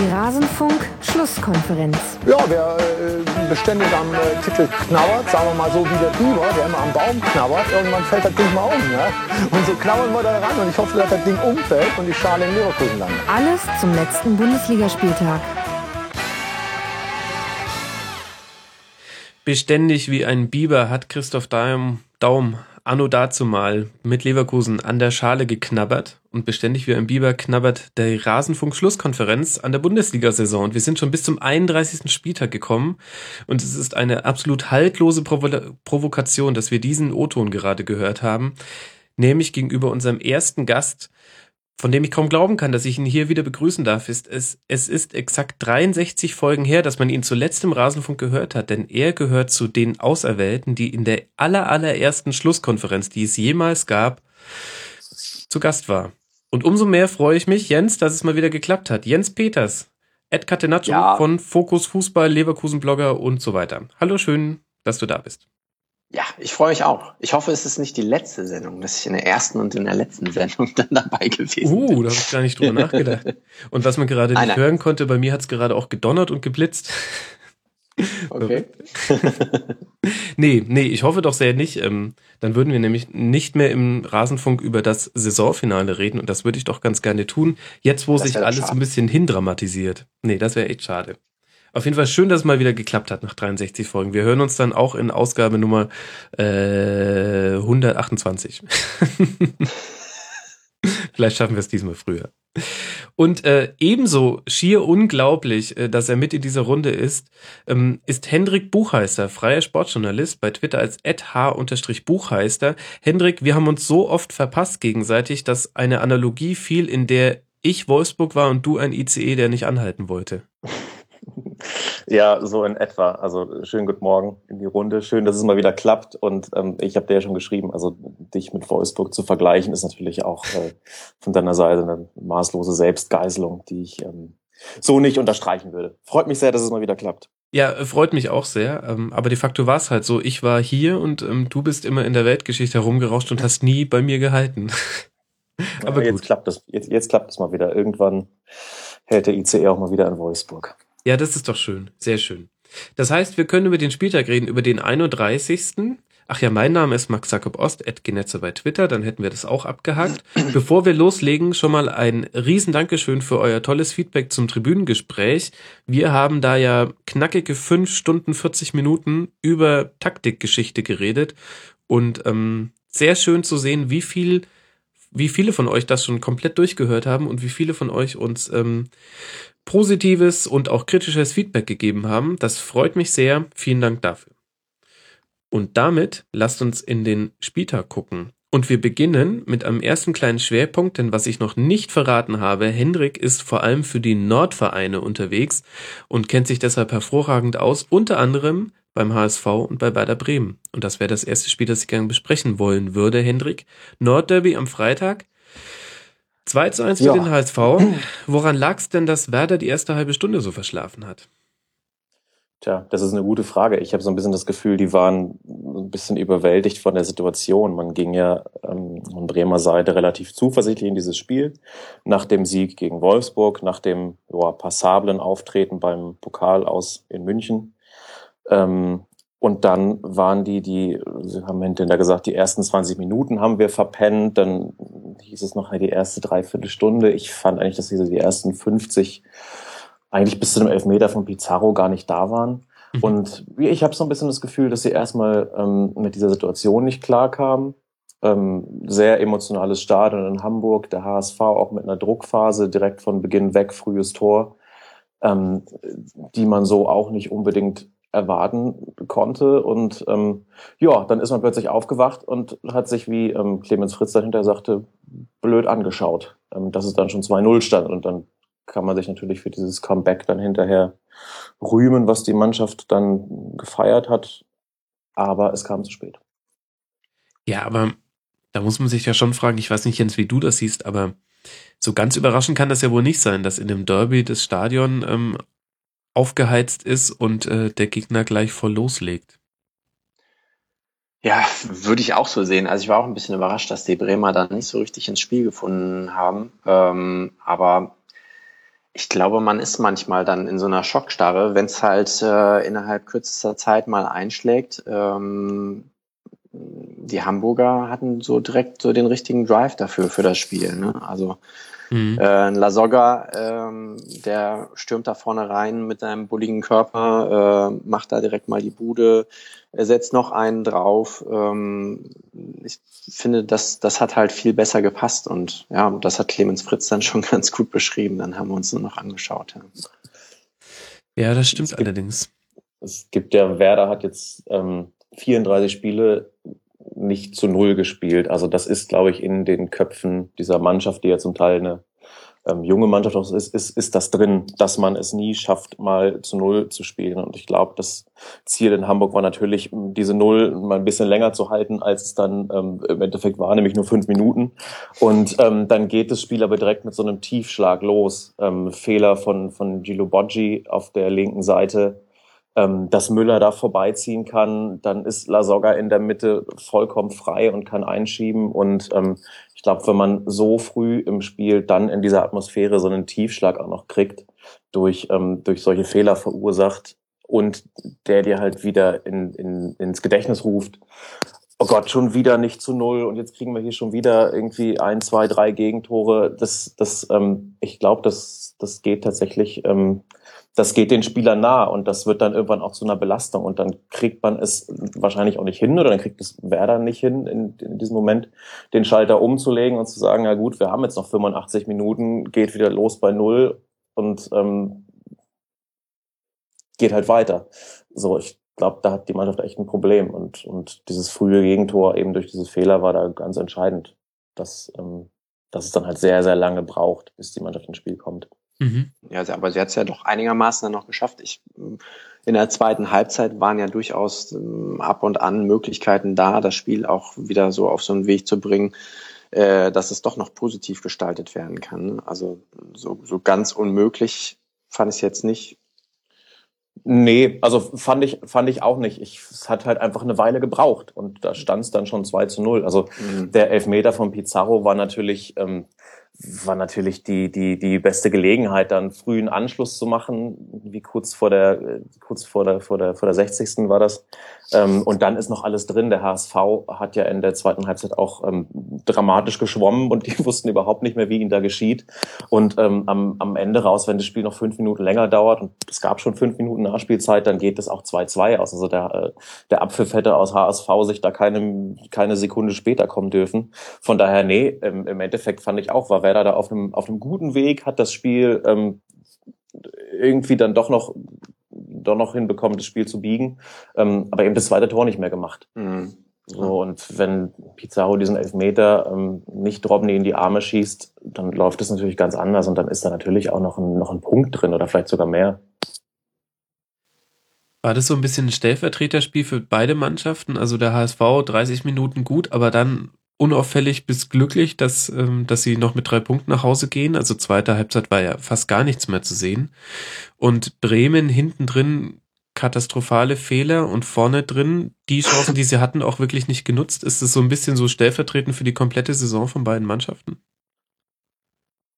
Die Rasenfunk-Schlusskonferenz. Ja, wer äh, beständig am äh, Titel knabbert, sagen wir mal so wie der Biber, der immer am Baum knabbert, irgendwann fällt das Ding mal um. Ne? Und so knabbern wir da ran und ich hoffe, dass das Ding umfällt und die Schale in Leverkusen landet. Alles zum letzten Bundesligaspieltag. Beständig wie ein Biber hat Christoph Daum, Daum anno dazumal mit Leverkusen an der Schale geknabbert und beständig wie ein Biber knabbert der Rasenfunk-Schlusskonferenz an der Bundesliga-Saison. Und wir sind schon bis zum 31. Spieltag gekommen und es ist eine absolut haltlose Provo Provokation, dass wir diesen O-Ton gerade gehört haben, nämlich gegenüber unserem ersten Gast, von dem ich kaum glauben kann, dass ich ihn hier wieder begrüßen darf, ist es, es ist exakt 63 Folgen her, dass man ihn zuletzt im Rasenfunk gehört hat, denn er gehört zu den Auserwählten, die in der aller, allerersten Schlusskonferenz, die es jemals gab, zu Gast war. Und umso mehr freue ich mich, Jens, dass es mal wieder geklappt hat. Jens Peters, Ed Catenaccio ja. von Fokus Fußball, Leverkusen Blogger und so weiter. Hallo, schön, dass du da bist. Ja, ich freue mich auch. Ich hoffe, es ist nicht die letzte Sendung, dass ich in der ersten und in der letzten Sendung dann dabei gewesen uh, bin. Uh, da habe ich gar nicht drüber nachgedacht. Und was man gerade nicht hören konnte, bei mir hat es gerade auch gedonnert und geblitzt. Okay. nee, nee, ich hoffe doch sehr nicht. Ähm, dann würden wir nämlich nicht mehr im Rasenfunk über das Saisonfinale reden und das würde ich doch ganz gerne tun. Jetzt, wo das sich alles schade. ein bisschen hindramatisiert. Nee, das wäre echt schade. Auf jeden Fall schön, dass es mal wieder geklappt hat nach 63 Folgen. Wir hören uns dann auch in Ausgabe Nummer äh, 128. Vielleicht schaffen wir es diesmal früher. Und äh, ebenso schier unglaublich, äh, dass er mit in dieser Runde ist, ähm, ist Hendrik Buchheister, freier Sportjournalist, bei Twitter als h-buchheister. Hendrik, wir haben uns so oft verpasst gegenseitig, dass eine Analogie fiel, in der ich Wolfsburg war und du ein ICE, der nicht anhalten wollte. Ja, so in etwa. Also schönen guten Morgen in die Runde. Schön, dass es mal wieder klappt. Und ähm, ich habe dir ja schon geschrieben, also dich mit Wolfsburg zu vergleichen, ist natürlich auch äh, von deiner Seite eine maßlose Selbstgeißelung, die ich ähm, so nicht unterstreichen würde. Freut mich sehr, dass es mal wieder klappt. Ja, freut mich auch sehr. Ähm, aber de facto war es halt so, ich war hier und ähm, du bist immer in der Weltgeschichte herumgerauscht und hast nie bei mir gehalten. aber ja, jetzt klappt es. Jetzt, jetzt klappt es mal wieder. Irgendwann hält der ICE auch mal wieder in Wolfsburg. Ja, das ist doch schön. Sehr schön. Das heißt, wir können über den Spieltag reden, über den 31. Ach ja, mein Name ist Max Jakob Ost, Genetze bei Twitter, dann hätten wir das auch abgehakt. Bevor wir loslegen, schon mal ein riesen Dankeschön für euer tolles Feedback zum Tribünengespräch. Wir haben da ja knackige fünf Stunden 40 Minuten über Taktikgeschichte geredet und ähm, sehr schön zu sehen, wie viel, wie viele von euch das schon komplett durchgehört haben und wie viele von euch uns ähm, positives und auch kritisches Feedback gegeben haben. Das freut mich sehr. Vielen Dank dafür. Und damit lasst uns in den Spieltag gucken. Und wir beginnen mit einem ersten kleinen Schwerpunkt, denn was ich noch nicht verraten habe, Hendrik ist vor allem für die Nordvereine unterwegs und kennt sich deshalb hervorragend aus, unter anderem beim HSV und bei Werder Bremen. Und das wäre das erste Spiel, das ich gerne besprechen wollen würde, Hendrik. Nordderby am Freitag. 2 zu 1 für ja. den HSV. Woran lag es denn, dass Werder die erste halbe Stunde so verschlafen hat? Tja, das ist eine gute Frage. Ich habe so ein bisschen das Gefühl, die waren ein bisschen überwältigt von der Situation. Man ging ja ähm, von Bremer Seite relativ zuversichtlich in dieses Spiel. Nach dem Sieg gegen Wolfsburg, nach dem ja, passablen Auftreten beim Pokal aus in München. Ähm, und dann waren die, die, Sie haben hinterher gesagt, die ersten 20 Minuten haben wir verpennt, dann hieß es noch die erste Dreiviertelstunde. Ich fand eigentlich, dass diese die ersten 50 eigentlich bis zu dem Elfmeter von Pizarro gar nicht da waren. Mhm. Und ich habe so ein bisschen das Gefühl, dass sie erstmal ähm, mit dieser Situation nicht klarkamen. Ähm, sehr emotionales Stadion in Hamburg, der HSV auch mit einer Druckphase direkt von Beginn weg, frühes Tor, ähm, die man so auch nicht unbedingt erwarten konnte. Und ähm, ja, dann ist man plötzlich aufgewacht und hat sich, wie ähm, Clemens Fritz dahinter sagte, blöd angeschaut, ähm, dass es dann schon 2-0 stand. Und dann kann man sich natürlich für dieses Comeback dann hinterher rühmen, was die Mannschaft dann gefeiert hat. Aber es kam zu spät. Ja, aber da muss man sich ja schon fragen, ich weiß nicht, Jens, wie du das siehst, aber so ganz überraschend kann das ja wohl nicht sein, dass in dem Derby das Stadion ähm, aufgeheizt ist und äh, der Gegner gleich voll loslegt. Ja, würde ich auch so sehen. Also ich war auch ein bisschen überrascht, dass die Bremer da nicht so richtig ins Spiel gefunden haben. Ähm, aber Ich glaube, man ist manchmal dann in so einer Schockstarre, wenn es halt äh, innerhalb kürzester Zeit mal einschlägt. Ähm, die Hamburger hatten so direkt so den richtigen Drive dafür für das Spiel. Ne? Also mhm. äh, Lasogga, ähm, der stürmt da vorne rein mit seinem bulligen Körper, äh, macht da direkt mal die Bude, er setzt noch einen drauf. Ähm, ich finde, das, das hat halt viel besser gepasst und ja, das hat Clemens Fritz dann schon ganz gut beschrieben. Dann haben wir uns nur noch angeschaut. Ja, ja das stimmt es allerdings. es gibt ja, Werder hat jetzt ähm, 34 Spiele nicht zu Null gespielt. Also das ist, glaube ich, in den Köpfen dieser Mannschaft, die ja zum Teil eine ähm, junge Mannschaft auch ist, ist, ist das drin, dass man es nie schafft, mal zu Null zu spielen. Und ich glaube, das Ziel in Hamburg war natürlich, diese Null mal ein bisschen länger zu halten, als es dann ähm, im Endeffekt war, nämlich nur fünf Minuten. Und ähm, dann geht das Spiel aber direkt mit so einem Tiefschlag los. Ähm, Fehler von, von Gilo Boggi auf der linken Seite ähm, dass Müller da vorbeiziehen kann, dann ist Lasogga in der Mitte vollkommen frei und kann einschieben. Und ähm, ich glaube, wenn man so früh im Spiel dann in dieser Atmosphäre so einen Tiefschlag auch noch kriegt, durch, ähm, durch solche Fehler verursacht und der dir halt wieder in, in, ins Gedächtnis ruft, oh Gott, schon wieder nicht zu null und jetzt kriegen wir hier schon wieder irgendwie ein, zwei, drei Gegentore. Das, das, ähm, ich glaube, das, das geht tatsächlich ähm, das geht den Spielern nah und das wird dann irgendwann auch zu einer Belastung und dann kriegt man es wahrscheinlich auch nicht hin oder dann kriegt es Werder nicht hin, in, in diesem Moment den Schalter umzulegen und zu sagen, ja gut, wir haben jetzt noch 85 Minuten, geht wieder los bei Null und ähm, geht halt weiter. So, ich glaube, da hat die Mannschaft echt ein Problem und, und dieses frühe Gegentor eben durch diese Fehler war da ganz entscheidend, dass, ähm, dass es dann halt sehr, sehr lange braucht, bis die Mannschaft ins Spiel kommt. Mhm. Ja, aber sie hat es ja doch einigermaßen dann noch geschafft. Ich, in der zweiten Halbzeit waren ja durchaus ähm, ab und an Möglichkeiten da, das Spiel auch wieder so auf so einen Weg zu bringen, äh, dass es doch noch positiv gestaltet werden kann. Also so, so ganz unmöglich fand ich es jetzt nicht. Nee, also fand ich, fand ich auch nicht. Ich, es hat halt einfach eine Weile gebraucht und da stand es dann schon 2 zu 0. Also mhm. der Elfmeter von Pizarro war natürlich, ähm, war natürlich die, die, die beste Gelegenheit, dann frühen Anschluss zu machen, wie kurz vor der, kurz vor der, vor der, vor der 60. war das. Ähm, und dann ist noch alles drin. Der HSV hat ja in der zweiten Halbzeit auch ähm, dramatisch geschwommen und die wussten überhaupt nicht mehr, wie ihnen da geschieht. Und ähm, am, am Ende raus, wenn das Spiel noch fünf Minuten länger dauert und es gab schon fünf Minuten Nachspielzeit, dann geht es auch 2-2 aus. Also der, äh, der Abpfiff hätte aus HSV sich da keine, keine Sekunde später kommen dürfen. Von daher, nee, im, im Endeffekt fand ich auch, war Werder da auf einem, auf einem guten Weg, hat das Spiel ähm, irgendwie dann doch noch doch noch hinbekommen, das Spiel zu biegen, ähm, aber eben das zweite Tor nicht mehr gemacht. Mhm. So, und wenn Pizarro diesen Elfmeter ähm, nicht Drobny in die Arme schießt, dann läuft es natürlich ganz anders und dann ist da natürlich auch noch ein, noch ein Punkt drin oder vielleicht sogar mehr. War das so ein bisschen ein Stellvertreterspiel für beide Mannschaften? Also der HSV 30 Minuten gut, aber dann unauffällig bis glücklich, dass, ähm, dass sie noch mit drei Punkten nach Hause gehen. Also zweite Halbzeit war ja fast gar nichts mehr zu sehen. Und Bremen hinten drin katastrophale Fehler und vorne drin die Chancen, die sie hatten, auch wirklich nicht genutzt. Ist es so ein bisschen so stellvertretend für die komplette Saison von beiden Mannschaften?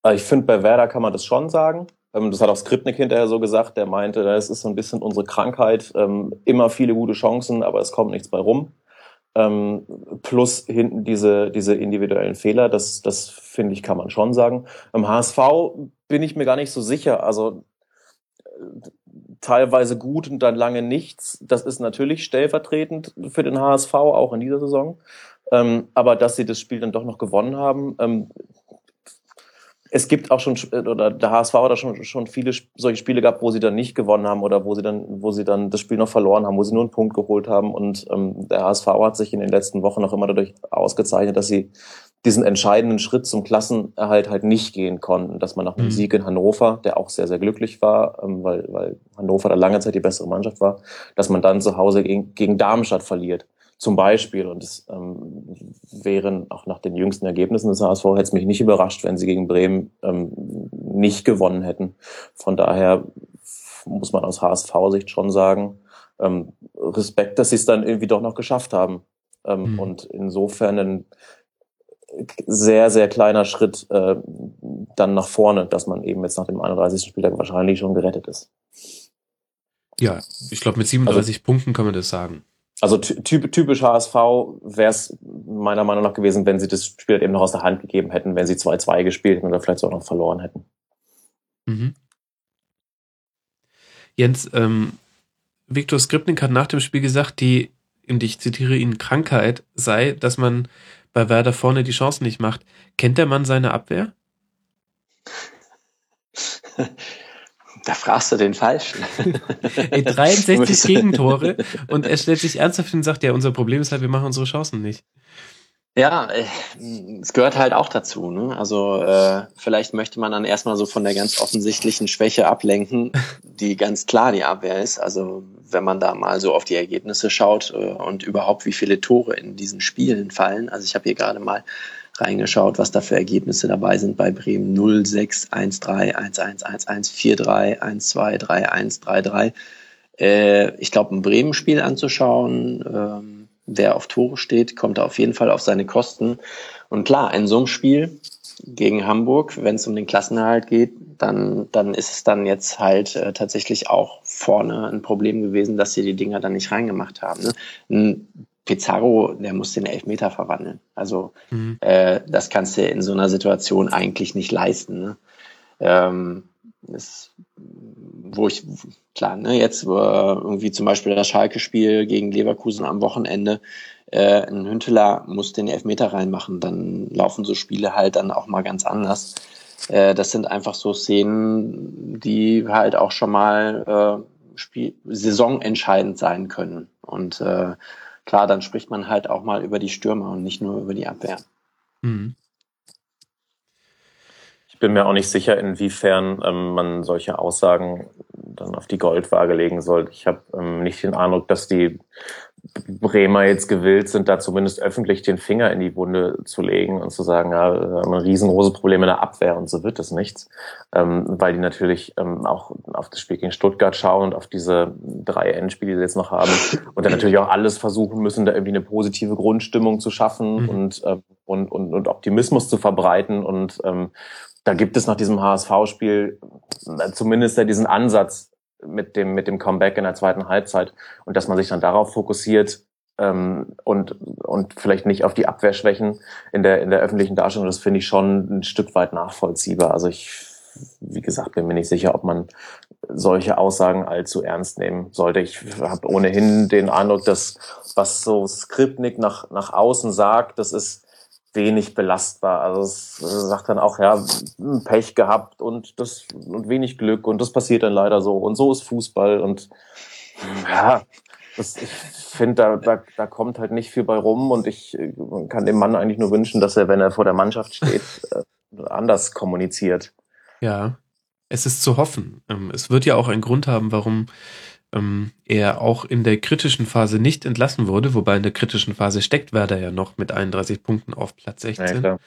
Also ich finde, bei Werder kann man das schon sagen. Ähm, das hat auch Skripnik hinterher so gesagt. Der meinte, das ist so ein bisschen unsere Krankheit. Ähm, immer viele gute Chancen, aber es kommt nichts bei rum ähm, plus hinten diese, diese individuellen Fehler, das, das finde ich, kann man schon sagen. Im HSV bin ich mir gar nicht so sicher. Also äh, teilweise gut und dann lange nichts. Das ist natürlich stellvertretend für den HSV, auch in dieser Saison. Ähm, aber dass sie das Spiel dann doch noch gewonnen haben, ähm, es gibt auch schon, oder der HSV hat da schon, schon viele solche Spiele gehabt, wo sie dann nicht gewonnen haben oder wo sie dann, wo sie dann das Spiel noch verloren haben, wo sie nur einen Punkt geholt haben. Und ähm, der HSV hat sich in den letzten Wochen auch immer dadurch ausgezeichnet, dass sie diesen entscheidenden Schritt zum Klassenerhalt halt nicht gehen konnten, dass man nach einem mhm. Sieg in Hannover, der auch sehr, sehr glücklich war, ähm, weil, weil Hannover da lange Zeit die bessere Mannschaft war, dass man dann zu Hause gegen, gegen Darmstadt verliert zum Beispiel. Und es ähm, wären auch nach den jüngsten Ergebnissen des HSV hätte es mich nicht überrascht, wenn sie gegen Bremen ähm, nicht gewonnen hätten. Von daher muss man aus HSV-Sicht schon sagen, ähm, Respekt, dass sie es dann irgendwie doch noch geschafft haben. Ähm, mhm. Und insofern ein, sehr, sehr kleiner Schritt äh, dann nach vorne, dass man eben jetzt nach dem 31. Spieltag wahrscheinlich schon gerettet ist. Ja, ich glaube, mit 37 also, Punkten kann man das sagen. Also typ, typisch HSV wäre es meiner Meinung nach gewesen, wenn sie das Spiel halt eben noch aus der Hand gegeben hätten, wenn sie 2-2 gespielt hätten oder vielleicht auch noch verloren hätten. Mhm. Jens, ähm, Viktor Skripnik hat nach dem Spiel gesagt, die, und ich zitiere ihn, Krankheit sei, dass man bei Werder vorne die Chancen nicht macht. Kennt der Mann seine Abwehr? Da fragst du den Falschen. Ey, 63 Gegentore und er stellt sich ernsthaft hin und sagt, ja, unser Problem ist halt, wir machen unsere Chancen nicht. Ja, äh, es gehört halt auch dazu. Ne? Also äh, vielleicht möchte man dann erstmal so von der ganz offensichtlichen Schwäche ablenken, die ganz klar die Abwehr ist. Also wenn man da mal so auf die Ergebnisse schaut äh, und überhaupt wie viele Tore in diesen Spielen fallen. Also ich habe hier gerade mal reingeschaut, was da für Ergebnisse dabei sind bei Bremen. 0, 6, 1, 3, 1, 1, 1, 1, 4, 3, 1, 2, 3, 1, 3, 3. Äh, ich glaube, ein Bremen-Spiel anzuschauen, ähm, wer auf Tore steht, kommt da auf jeden Fall auf seine Kosten. Und klar, in so einem Spiel gegen Hamburg, wenn es um den Klassenerhalt geht, dann, dann ist es dann jetzt halt äh, tatsächlich auch vorne ein Problem gewesen, dass sie die Dinger dann nicht reingemacht haben. Ne? Ein Pizarro, der muss den Elfmeter verwandeln. Also mhm. äh, das kannst du in so einer Situation eigentlich nicht leisten. Ne? Ähm, das, wo ich, klar, ne, jetzt äh, irgendwie zum Beispiel das Schalke-Spiel gegen Leverkusen am Wochenende, äh, ein Hünteler muss den Elfmeter reinmachen, dann laufen so Spiele halt dann auch mal ganz anders. Äh, das sind einfach so Szenen, die halt auch schon mal äh, Spiel saisonentscheidend sein können. Und äh, klar, dann spricht man halt auch mal über die Stürmer und nicht nur über die Abwehr. Mhm. Ich bin mir auch nicht sicher, inwiefern ähm, man solche Aussagen dann auf die Goldwaage legen soll. Ich habe ähm, nicht den Eindruck, dass die Bremer jetzt gewillt sind, da zumindest öffentlich den Finger in die Wunde zu legen und zu sagen, ja, wir haben ein riesengroßes Problem in der Abwehr und so wird es nichts. Ähm, weil die natürlich ähm, auch auf das Spiel gegen Stuttgart schauen und auf diese drei Endspiele, die sie jetzt noch haben und dann natürlich auch alles versuchen müssen, da irgendwie eine positive Grundstimmung zu schaffen mhm. und, ähm, und, und, und Optimismus zu verbreiten und ähm, da gibt es nach diesem HSV-Spiel äh, zumindest ja diesen Ansatz, mit dem, mit dem Comeback in der zweiten Halbzeit und dass man sich dann darauf fokussiert ähm, und, und vielleicht nicht auf die Abwehrschwächen in der, in der öffentlichen Darstellung, das finde ich schon ein Stück weit nachvollziehbar. Also ich, wie gesagt, bin mir nicht sicher, ob man solche Aussagen allzu ernst nehmen sollte. Ich habe ohnehin den Eindruck, dass was so Skripnik nach, nach außen sagt, das ist wenig belastbar. Also es sagt dann auch, ja, Pech gehabt und das und wenig Glück und das passiert dann leider so. Und so ist Fußball und ja, das, ich finde, da, da, da kommt halt nicht viel bei rum und ich kann dem Mann eigentlich nur wünschen, dass er, wenn er vor der Mannschaft steht, äh, anders kommuniziert. Ja, es ist zu hoffen. Ähm, es wird ja auch einen Grund haben, warum ähm, er auch in der kritischen Phase nicht entlassen wurde, wobei in der kritischen Phase steckt Werder ja noch mit 31 Punkten auf Platz 16. Ja,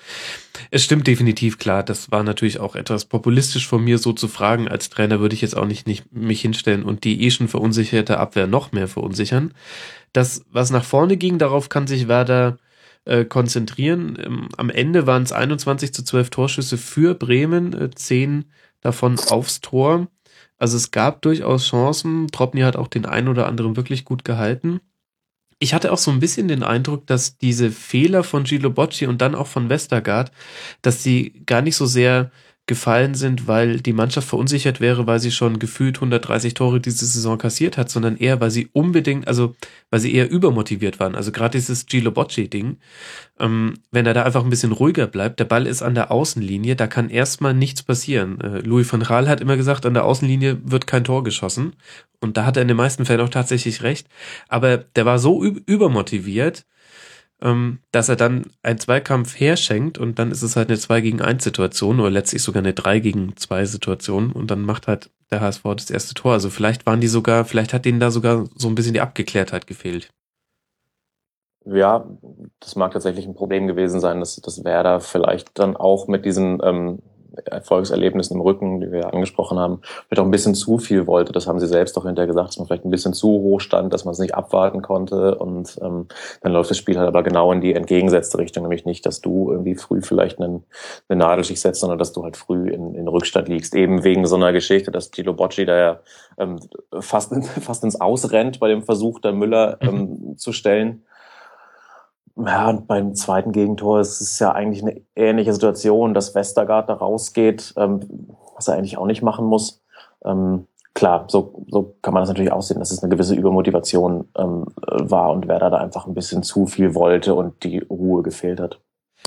es stimmt definitiv klar, das war natürlich auch etwas populistisch von mir so zu fragen. Als Trainer würde ich jetzt auch nicht, nicht mich hinstellen und die eh schon verunsicherte Abwehr noch mehr verunsichern. Das, was nach vorne ging, darauf kann sich Werder äh, konzentrieren. Ähm, am Ende waren es 21 zu 12 Torschüsse für Bremen, äh, 10 davon aufs Tor. Also es gab durchaus Chancen. Tropny hat auch den einen oder anderen wirklich gut gehalten. Ich hatte auch so ein bisschen den Eindruck, dass diese Fehler von Gilo Bocci und dann auch von Westergaard, dass sie gar nicht so sehr gefallen sind, weil die Mannschaft verunsichert wäre, weil sie schon gefühlt 130 Tore diese Saison kassiert hat, sondern eher, weil sie unbedingt, also weil sie eher übermotiviert waren. Also gerade dieses Gilo Bocci-Ding, ähm, wenn er da einfach ein bisschen ruhiger bleibt, der Ball ist an der Außenlinie, da kann erstmal nichts passieren. Äh, Louis van Gaal hat immer gesagt, an der Außenlinie wird kein Tor geschossen. Und da hat er in den meisten Fällen auch tatsächlich recht. Aber der war so übermotiviert, dass er dann einen Zweikampf herschenkt und dann ist es halt eine 2 gegen 1 Situation oder letztlich sogar eine 3 gegen 2 Situation und dann macht halt der HSV das erste Tor. Also vielleicht waren die sogar, vielleicht hat denen da sogar so ein bisschen die Abgeklärtheit gefehlt. Ja, das mag tatsächlich ein Problem gewesen sein, dass, dass Werder vielleicht dann auch mit diesen ähm, Erfolgserlebnissen im Rücken, die wir ja angesprochen haben, vielleicht auch ein bisschen zu viel wollte. Das haben sie selbst auch hinterher gesagt, dass man vielleicht ein bisschen zu hoch stand, dass man es nicht abwarten konnte. Und ähm, dann läuft das Spiel halt aber genau in die entgegengesetzte Richtung, nämlich nicht, dass du irgendwie früh vielleicht einen, eine Nadel sich setzt, sondern dass du halt früh in, in Rückstand liegst. Eben wegen so einer Geschichte, dass Tilo Bocci da ja ähm, fast, fast ins Ausrennt bei dem Versuch, da Müller ähm, mhm. zu stellen. Ja, und beim zweiten Gegentor ist es ja eigentlich eine ähnliche Situation, dass Westergaard da rausgeht, ähm, was er eigentlich auch nicht machen muss. Ähm, klar, so, so kann man das natürlich aussehen, dass es eine gewisse Übermotivation ähm, war und Werder da einfach ein bisschen zu viel wollte und die Ruhe gefehlt hat.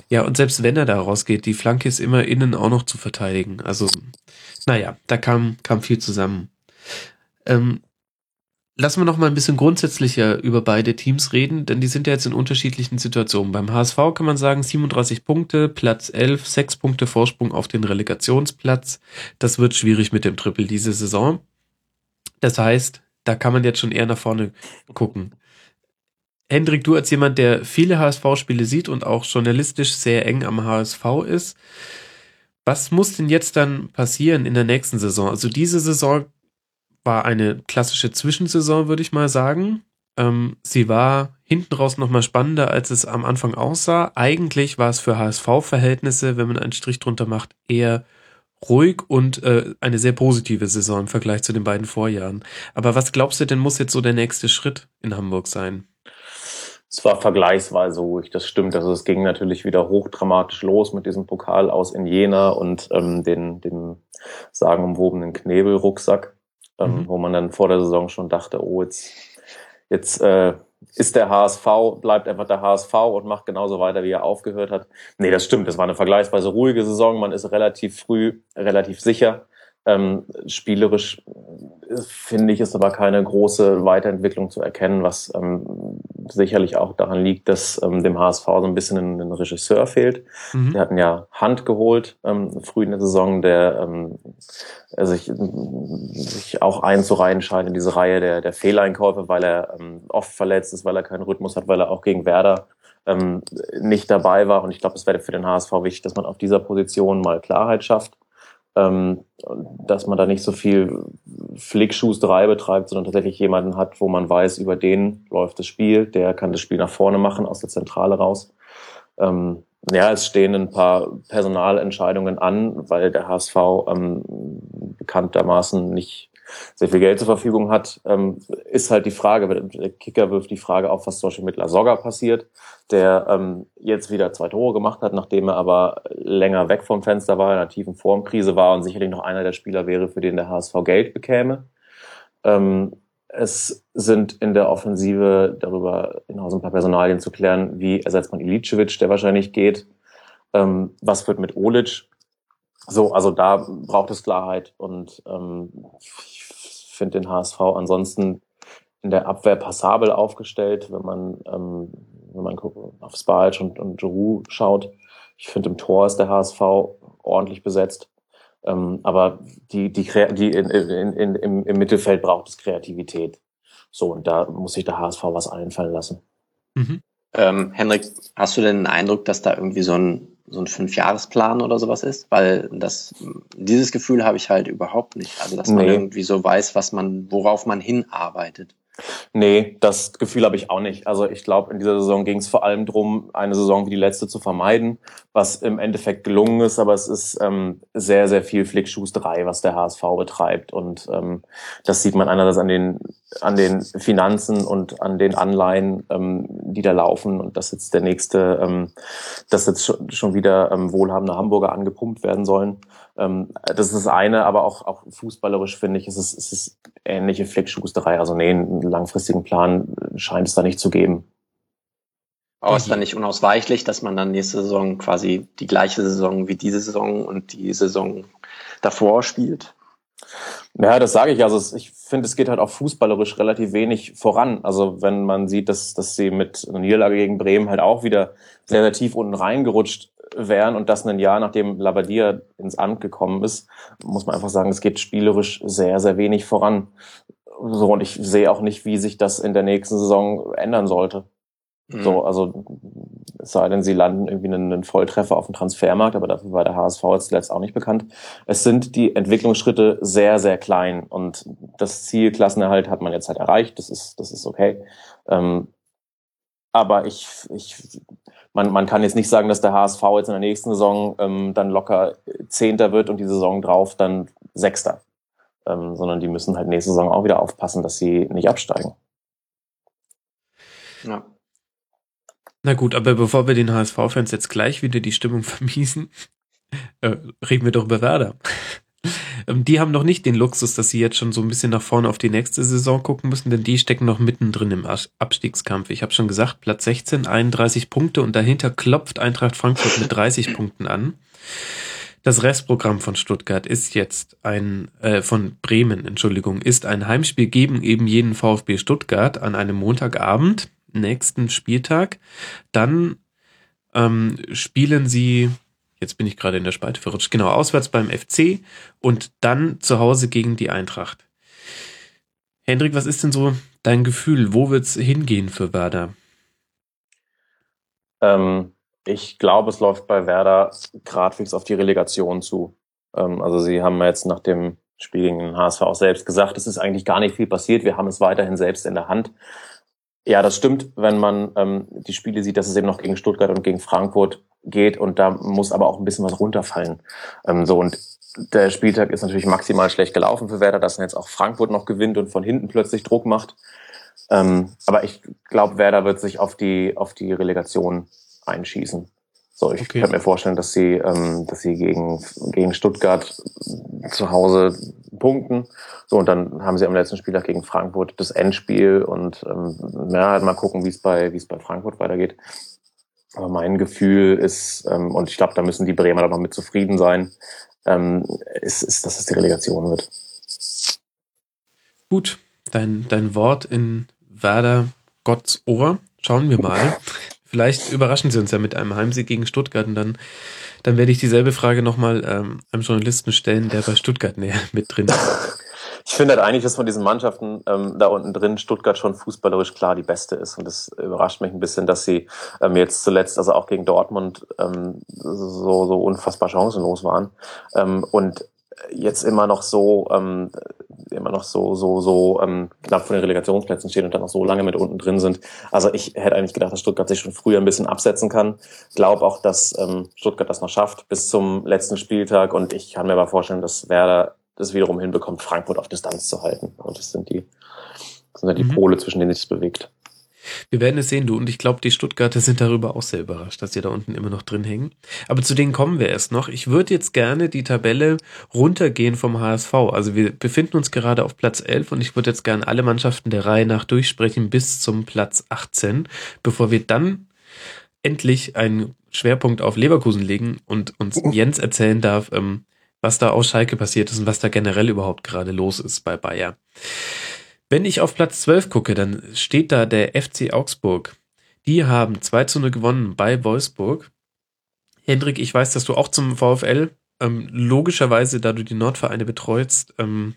Ja, und selbst wenn er da rausgeht, die Flanke ist immer innen auch noch zu verteidigen. Also, naja, da kam, kam viel zusammen. Ähm, Lassen wir noch mal ein bisschen grundsätzlicher über beide Teams reden, denn die sind ja jetzt in unterschiedlichen Situationen. Beim HSV kann man sagen 37 Punkte, Platz 11, 6 Punkte Vorsprung auf den Relegationsplatz. Das wird schwierig mit dem Triple diese Saison. Das heißt, da kann man jetzt schon eher nach vorne gucken. Hendrik, du als jemand, der viele HSV-Spiele sieht und auch journalistisch sehr eng am HSV ist, was muss denn jetzt dann passieren in der nächsten Saison? Also diese Saison war eine klassische Zwischensaison, würde ich mal sagen. Ähm, sie war hinten raus nochmal spannender, als es am Anfang aussah. Eigentlich war es für HSV-Verhältnisse, wenn man einen Strich drunter macht, eher ruhig und äh, eine sehr positive Saison im Vergleich zu den beiden Vorjahren. Aber was glaubst du denn, muss jetzt so der nächste Schritt in Hamburg sein? Es war vergleichsweise ruhig, das stimmt. Also es ging natürlich wieder hochdramatisch los mit diesem Pokal aus in Jena und ähm, den, dem sagenumwobenen Knebelrucksack ähm, mhm. wo man dann vor der Saison schon dachte, oh, jetzt, jetzt äh, ist der HSV, bleibt einfach der HSV und macht genauso weiter, wie er aufgehört hat. Nee, das stimmt. Es war eine vergleichsweise ruhige Saison. Man ist relativ früh, relativ sicher. Ähm, spielerisch äh, finde ich, ist aber keine große Weiterentwicklung zu erkennen, was ähm, sicherlich auch daran liegt, dass ähm, dem HSV so ein bisschen ein, ein Regisseur fehlt. Mhm. Die hatten ja Hand geholt ähm, früh in der Saison, der ähm, sich, sich auch einzureihen scheint in diese Reihe der, der Fehleinkäufe, weil er ähm, oft verletzt ist, weil er keinen Rhythmus hat, weil er auch gegen Werder ähm, nicht dabei war. Und ich glaube, es wäre für den HSV wichtig, dass man auf dieser Position mal Klarheit schafft ähm, dass man da nicht so viel Flickschusterei betreibt, sondern tatsächlich jemanden hat, wo man weiß, über den läuft das Spiel, der kann das Spiel nach vorne machen, aus der Zentrale raus. Ähm, ja, es stehen ein paar Personalentscheidungen an, weil der HSV ähm, bekanntermaßen nicht sehr viel Geld zur Verfügung hat, ähm, ist halt die Frage, der Kicker wirft die Frage auf, was zum Beispiel mit Lasogga passiert, der ähm, jetzt wieder zwei Tore gemacht hat, nachdem er aber länger weg vom Fenster war, in einer tiefen Formkrise war und sicherlich noch einer der Spieler wäre, für den der HSV Geld bekäme. Ähm, es sind in der Offensive darüber hinaus ein paar Personalien zu klären, wie ersetzt man Ilicevic, der wahrscheinlich geht. Ähm, was wird mit Olic? So, also da braucht es Klarheit und ähm, finde den HSV ansonsten in der Abwehr passabel aufgestellt, wenn man, ähm, wenn man auf Spalch und, und Giroud schaut. Ich finde im Tor ist der HSV ordentlich besetzt. Ähm, aber die, die, die in, in, in, im, im Mittelfeld braucht es Kreativität. So, und da muss sich der HSV was einfallen lassen. Mhm. Ähm, Henrik, hast du denn den Eindruck, dass da irgendwie so ein so ein Fünfjahresplan oder sowas ist, weil das, dieses Gefühl habe ich halt überhaupt nicht. Also, dass man irgendwie so weiß, was man, worauf man hinarbeitet. Nee, das Gefühl habe ich auch nicht. Also ich glaube, in dieser Saison ging es vor allem darum, eine Saison wie die letzte zu vermeiden, was im Endeffekt gelungen ist, aber es ist ähm, sehr, sehr viel Flickschusterei, was der HSV betreibt. Und ähm, das sieht man einerseits an den, an den Finanzen und an den Anleihen, ähm, die da laufen und dass jetzt der nächste, ähm, dass jetzt schon wieder ähm, wohlhabende Hamburger angepumpt werden sollen. Ähm, das ist das eine, aber auch, auch fußballerisch finde ich, ist es, ist es ähnliche Flickschusterei. Also nee, einen langfristigen Plan scheint es da nicht zu geben. Aber ist dann nicht unausweichlich, dass man dann nächste Saison quasi die gleiche Saison wie diese Saison und die Saison davor spielt? Ja, das sage ich. Also ich finde, es geht halt auch fußballerisch relativ wenig voran. Also wenn man sieht, dass, dass sie mit einer Niederlage gegen Bremen halt auch wieder sehr, sehr tief unten reingerutscht wären und das ein Jahr nachdem Labadia ins Amt gekommen ist, muss man einfach sagen, es geht spielerisch sehr, sehr wenig voran. So, und ich sehe auch nicht, wie sich das in der nächsten Saison ändern sollte. Mhm. So, also es sei denn, sie landen irgendwie einen, einen Volltreffer auf dem Transfermarkt, aber dafür war der HSV jetzt zuletzt auch nicht bekannt. Es sind die Entwicklungsschritte sehr, sehr klein und das Ziel Klassenerhalt hat man jetzt halt erreicht, das ist, das ist okay. Ähm, aber ich, ich, man, man kann jetzt nicht sagen, dass der HSV jetzt in der nächsten Saison ähm, dann locker Zehnter wird und die Saison drauf dann Sechster. Ähm, sondern die müssen halt nächste Saison auch wieder aufpassen, dass sie nicht absteigen. Ja. Na gut, aber bevor wir den HSV-Fans jetzt gleich wieder die Stimmung vermiesen, äh, reden wir doch über Werder. Ähm, die haben noch nicht den Luxus, dass sie jetzt schon so ein bisschen nach vorne auf die nächste Saison gucken müssen, denn die stecken noch mittendrin im Abstiegskampf. Ich habe schon gesagt, Platz 16, 31 Punkte und dahinter klopft Eintracht Frankfurt mit 30 Punkten an. Das Restprogramm von Stuttgart ist jetzt ein, äh, von Bremen, Entschuldigung, ist ein Heimspiel gegen eben jeden VfB Stuttgart an einem Montagabend, nächsten Spieltag. Dann ähm, spielen sie jetzt bin ich gerade in der Spalte verrutscht, genau, auswärts beim FC und dann zu Hause gegen die Eintracht. Hendrik, was ist denn so dein Gefühl? Wo wird's hingehen für Werder? Ähm, ich glaube, es läuft bei Werder gradwegs auf die Relegation zu. Ähm, also sie haben jetzt nach dem Spiel gegen den HSV auch selbst gesagt, es ist eigentlich gar nicht viel passiert. Wir haben es weiterhin selbst in der Hand. Ja, das stimmt, wenn man ähm, die Spiele sieht, dass es eben noch gegen Stuttgart und gegen Frankfurt geht und da muss aber auch ein bisschen was runterfallen. Ähm, so und der Spieltag ist natürlich maximal schlecht gelaufen für Werder, dass jetzt auch Frankfurt noch gewinnt und von hinten plötzlich Druck macht. Ähm, aber ich glaube, Werder wird sich auf die auf die Relegation einschießen. So, ich okay. kann mir vorstellen, dass sie, ähm, dass sie gegen, gegen Stuttgart zu Hause punkten. So, und dann haben sie am letzten Spieltag gegen Frankfurt das Endspiel und ähm, ja, halt mal gucken, wie es bei, wie es bei Frankfurt weitergeht. Aber mein Gefühl ist, ähm, und ich glaube, da müssen die Bremer dann noch mit zufrieden sein, ähm, ist, ist, dass es die Relegation wird. Gut, dein, dein Wort in Werder Gotts Ohr. Schauen wir mal. Vielleicht überraschen sie uns ja mit einem Heimsieg gegen Stuttgart und dann, dann werde ich dieselbe Frage nochmal ähm, einem Journalisten stellen, der bei Stuttgart näher mit drin ist. Ich finde halt eigentlich, dass von diesen Mannschaften ähm, da unten drin Stuttgart schon fußballerisch klar die beste ist. Und das überrascht mich ein bisschen, dass sie ähm, jetzt zuletzt, also auch gegen Dortmund, ähm, so, so unfassbar chancenlos waren. Ähm, und jetzt immer noch so, ähm, immer noch so, so, so ähm, knapp von den Relegationsplätzen stehen und dann noch so lange mit unten drin sind. Also ich hätte eigentlich gedacht, dass Stuttgart sich schon früher ein bisschen absetzen kann. Glaube auch, dass ähm, Stuttgart das noch schafft bis zum letzten Spieltag und ich kann mir aber vorstellen, dass Werder das wiederum hinbekommt, Frankfurt auf Distanz zu halten. Und das sind die, das sind ja die mhm. Pole, zwischen denen sich bewegt. Wir werden es sehen, du. Und ich glaube, die Stuttgarter sind darüber auch sehr überrascht, dass sie da unten immer noch drin hängen. Aber zu denen kommen wir erst noch. Ich würde jetzt gerne die Tabelle runtergehen vom HSV. Also wir befinden uns gerade auf Platz 11 und ich würde jetzt gerne alle Mannschaften der Reihe nach durchsprechen bis zum Platz 18, bevor wir dann endlich einen Schwerpunkt auf Leverkusen legen und uns Jens erzählen darf, ähm, was da aus Schalke passiert ist und was da generell überhaupt gerade los ist bei Bayer. Wenn ich auf Platz 12 gucke, dann steht da der FC Augsburg. Die haben 2 zu 0 gewonnen bei Wolfsburg. Hendrik, ich weiß, dass du auch zum VfL ähm, logischerweise, da du die Nordvereine betreust, ähm,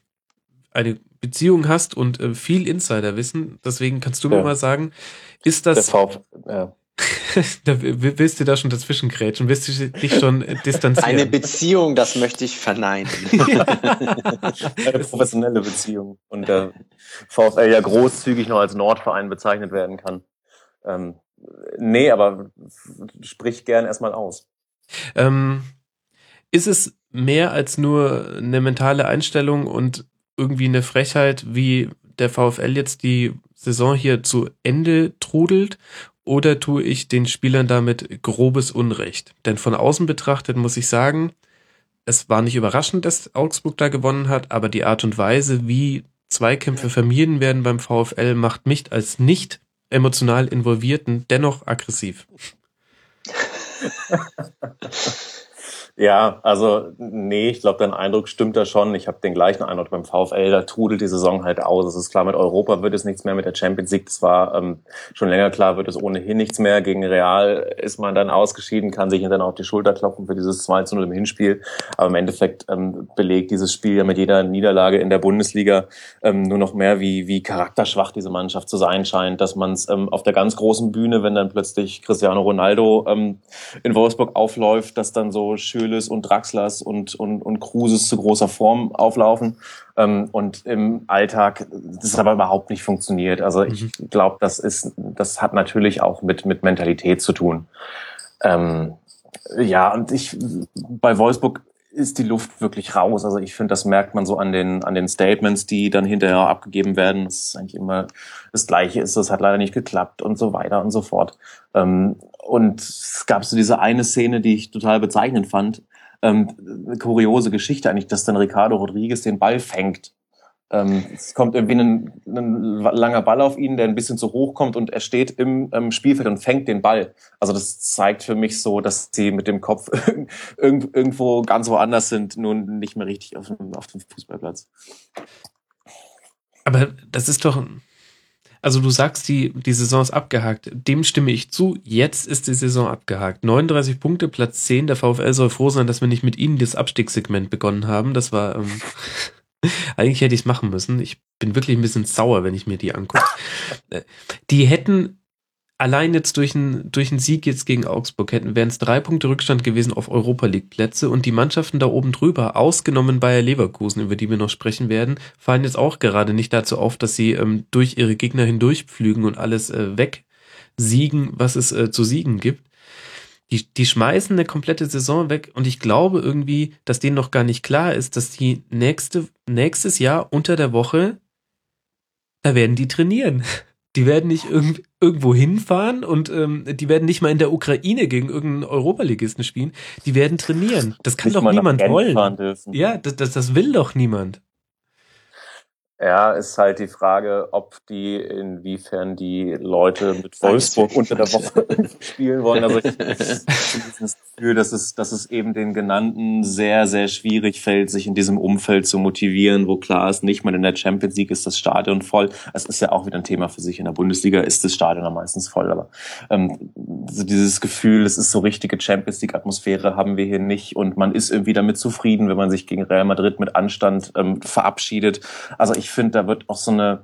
eine Beziehung hast und äh, viel Insiderwissen. Deswegen kannst du ja. mir mal sagen, ist das. Der VfL, ja. da willst du da schon dazwischen grätschen? Willst du dich schon distanzieren? Eine Beziehung, das möchte ich verneinen. Eine professionelle Beziehung. Und der VfL ja großzügig noch als Nordverein bezeichnet werden kann. Ähm, nee, aber sprich gern erstmal aus. Ähm, ist es mehr als nur eine mentale Einstellung und irgendwie eine Frechheit, wie der VfL jetzt die Saison hier zu Ende trudelt? Oder tue ich den Spielern damit grobes Unrecht? Denn von außen betrachtet muss ich sagen, es war nicht überraschend, dass Augsburg da gewonnen hat, aber die Art und Weise, wie Zweikämpfe vermieden werden beim VfL, macht mich als nicht emotional Involvierten dennoch aggressiv. Ja, also nee, ich glaube, dein Eindruck stimmt da schon. Ich habe den gleichen Eindruck beim VfL, da trudelt die Saison halt aus. Es ist klar, mit Europa wird es nichts mehr, mit der Champions League, das war ähm, schon länger klar, wird es ohnehin nichts mehr. Gegen Real ist man dann ausgeschieden, kann sich dann auf die Schulter klopfen für dieses 2 zu 0 im Hinspiel. Aber im Endeffekt ähm, belegt dieses Spiel ja mit jeder Niederlage in der Bundesliga ähm, nur noch mehr, wie, wie charakterschwach diese Mannschaft zu sein scheint, dass man es ähm, auf der ganz großen Bühne, wenn dann plötzlich Cristiano Ronaldo ähm, in Wolfsburg aufläuft, dass dann so schön Schöles und Draxlers und, und, und Kruses zu großer Form auflaufen. Ähm, und im Alltag das aber überhaupt nicht funktioniert. Also ich mhm. glaube, das ist, das hat natürlich auch mit, mit Mentalität zu tun. Ähm, ja, und ich, bei Wolfsburg ist die Luft wirklich raus. Also ich finde, das merkt man so an den, an den Statements, die dann hinterher abgegeben werden. Das ist eigentlich immer das Gleiche ist, das hat leider nicht geklappt und so weiter und so fort. Ähm, und es gab so diese eine Szene, die ich total bezeichnend fand. Ähm, eine kuriose Geschichte eigentlich, dass dann Ricardo Rodriguez den Ball fängt. Ähm, es kommt irgendwie ein, ein, langer Ball auf ihn, der ein bisschen zu hoch kommt und er steht im ähm, Spielfeld und fängt den Ball. Also das zeigt für mich so, dass sie mit dem Kopf irgendwo ganz woanders sind, nun nicht mehr richtig auf dem, auf dem Fußballplatz. Aber das ist doch, also du sagst, die, die Saison ist abgehakt. Dem stimme ich zu. Jetzt ist die Saison abgehakt. 39 Punkte, Platz 10. Der VfL soll froh sein, dass wir nicht mit ihnen das Abstiegssegment begonnen haben. Das war, ähm, eigentlich hätte ich es machen müssen. Ich bin wirklich ein bisschen sauer, wenn ich mir die angucke. Äh, die hätten allein jetzt durch einen durch einen Sieg jetzt gegen Augsburg hätten, wären es drei Punkte Rückstand gewesen auf Europa League Plätze und die Mannschaften da oben drüber, ausgenommen Bayer Leverkusen, über die wir noch sprechen werden, fallen jetzt auch gerade nicht dazu auf, dass sie ähm, durch ihre Gegner hindurchpflügen und alles äh, wegsiegen, was es äh, zu siegen gibt. Die, die schmeißen eine komplette Saison weg und ich glaube irgendwie, dass denen noch gar nicht klar ist, dass die nächste, nächstes Jahr unter der Woche, da werden die trainieren. Die werden nicht irg irgendwo hinfahren und ähm, die werden nicht mal in der Ukraine gegen irgendeinen Europaligisten spielen. Die werden trainieren. Das kann nicht doch niemand wollen. Ja, das, das, das will doch niemand. Ja, ist halt die Frage, ob die, inwiefern die Leute mit Wolfsburg unter der Woche spielen wollen. Also ich, habe das Gefühl, dass es, dass es eben den Genannten sehr, sehr schwierig fällt, sich in diesem Umfeld zu motivieren, wo klar ist, nicht mal in der Champions League ist das Stadion voll. Es ist ja auch wieder ein Thema für sich. In der Bundesliga ist das Stadion am meistens voll, aber ähm, so dieses Gefühl, es ist so richtige Champions League Atmosphäre haben wir hier nicht und man ist irgendwie damit zufrieden, wenn man sich gegen Real Madrid mit Anstand ähm, verabschiedet. Also ich ich finde, da wird auch so eine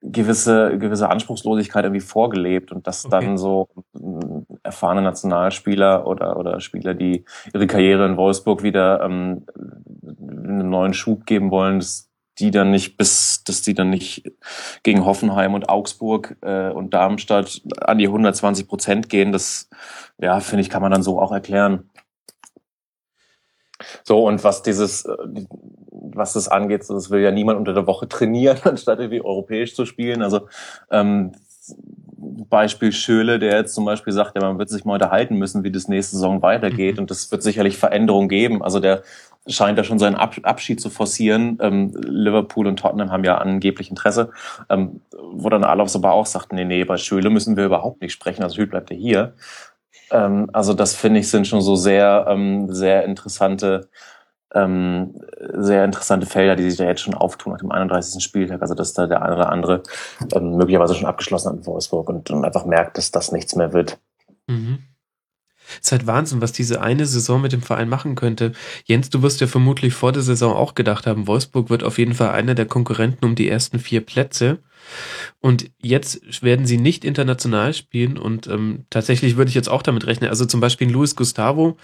gewisse, gewisse Anspruchslosigkeit irgendwie vorgelebt und dass okay. dann so erfahrene Nationalspieler oder, oder Spieler, die ihre Karriere in Wolfsburg wieder ähm, einen neuen Schub geben wollen, dass die dann nicht bis, dass die dann nicht gegen Hoffenheim und Augsburg äh, und Darmstadt an die 120 Prozent gehen, das, ja, finde ich, kann man dann so auch erklären. So, und was dieses, äh, was das angeht, das will ja niemand unter der Woche trainieren, anstatt irgendwie europäisch zu spielen. Also ähm, Beispiel Schöle, der jetzt zum Beispiel sagt, ja, man wird sich mal unterhalten müssen, wie das nächste Saison weitergeht. Mhm. Und das wird sicherlich Veränderungen geben. Also der scheint da schon seinen Abschied zu forcieren. Ähm, Liverpool und Tottenham haben ja angeblich Interesse. Ähm, wo dann Alofs aber auch sagt, nee, nee, bei Schöle müssen wir überhaupt nicht sprechen. Also Schöle bleibt ja hier. Ähm, also das finde ich sind schon so sehr, ähm, sehr interessante ähm, sehr interessante Felder, die sich da jetzt schon auftun nach dem 31. Spieltag. Also dass da der eine oder andere ähm, möglicherweise schon abgeschlossen hat in Wolfsburg und, und einfach merkt, dass das nichts mehr wird. Mhm. Es ist halt Wahnsinn, was diese eine Saison mit dem Verein machen könnte. Jens, du wirst ja vermutlich vor der Saison auch gedacht haben, Wolfsburg wird auf jeden Fall einer der Konkurrenten um die ersten vier Plätze. Und jetzt werden sie nicht international spielen und ähm, tatsächlich würde ich jetzt auch damit rechnen. Also zum Beispiel Luis Gustavo,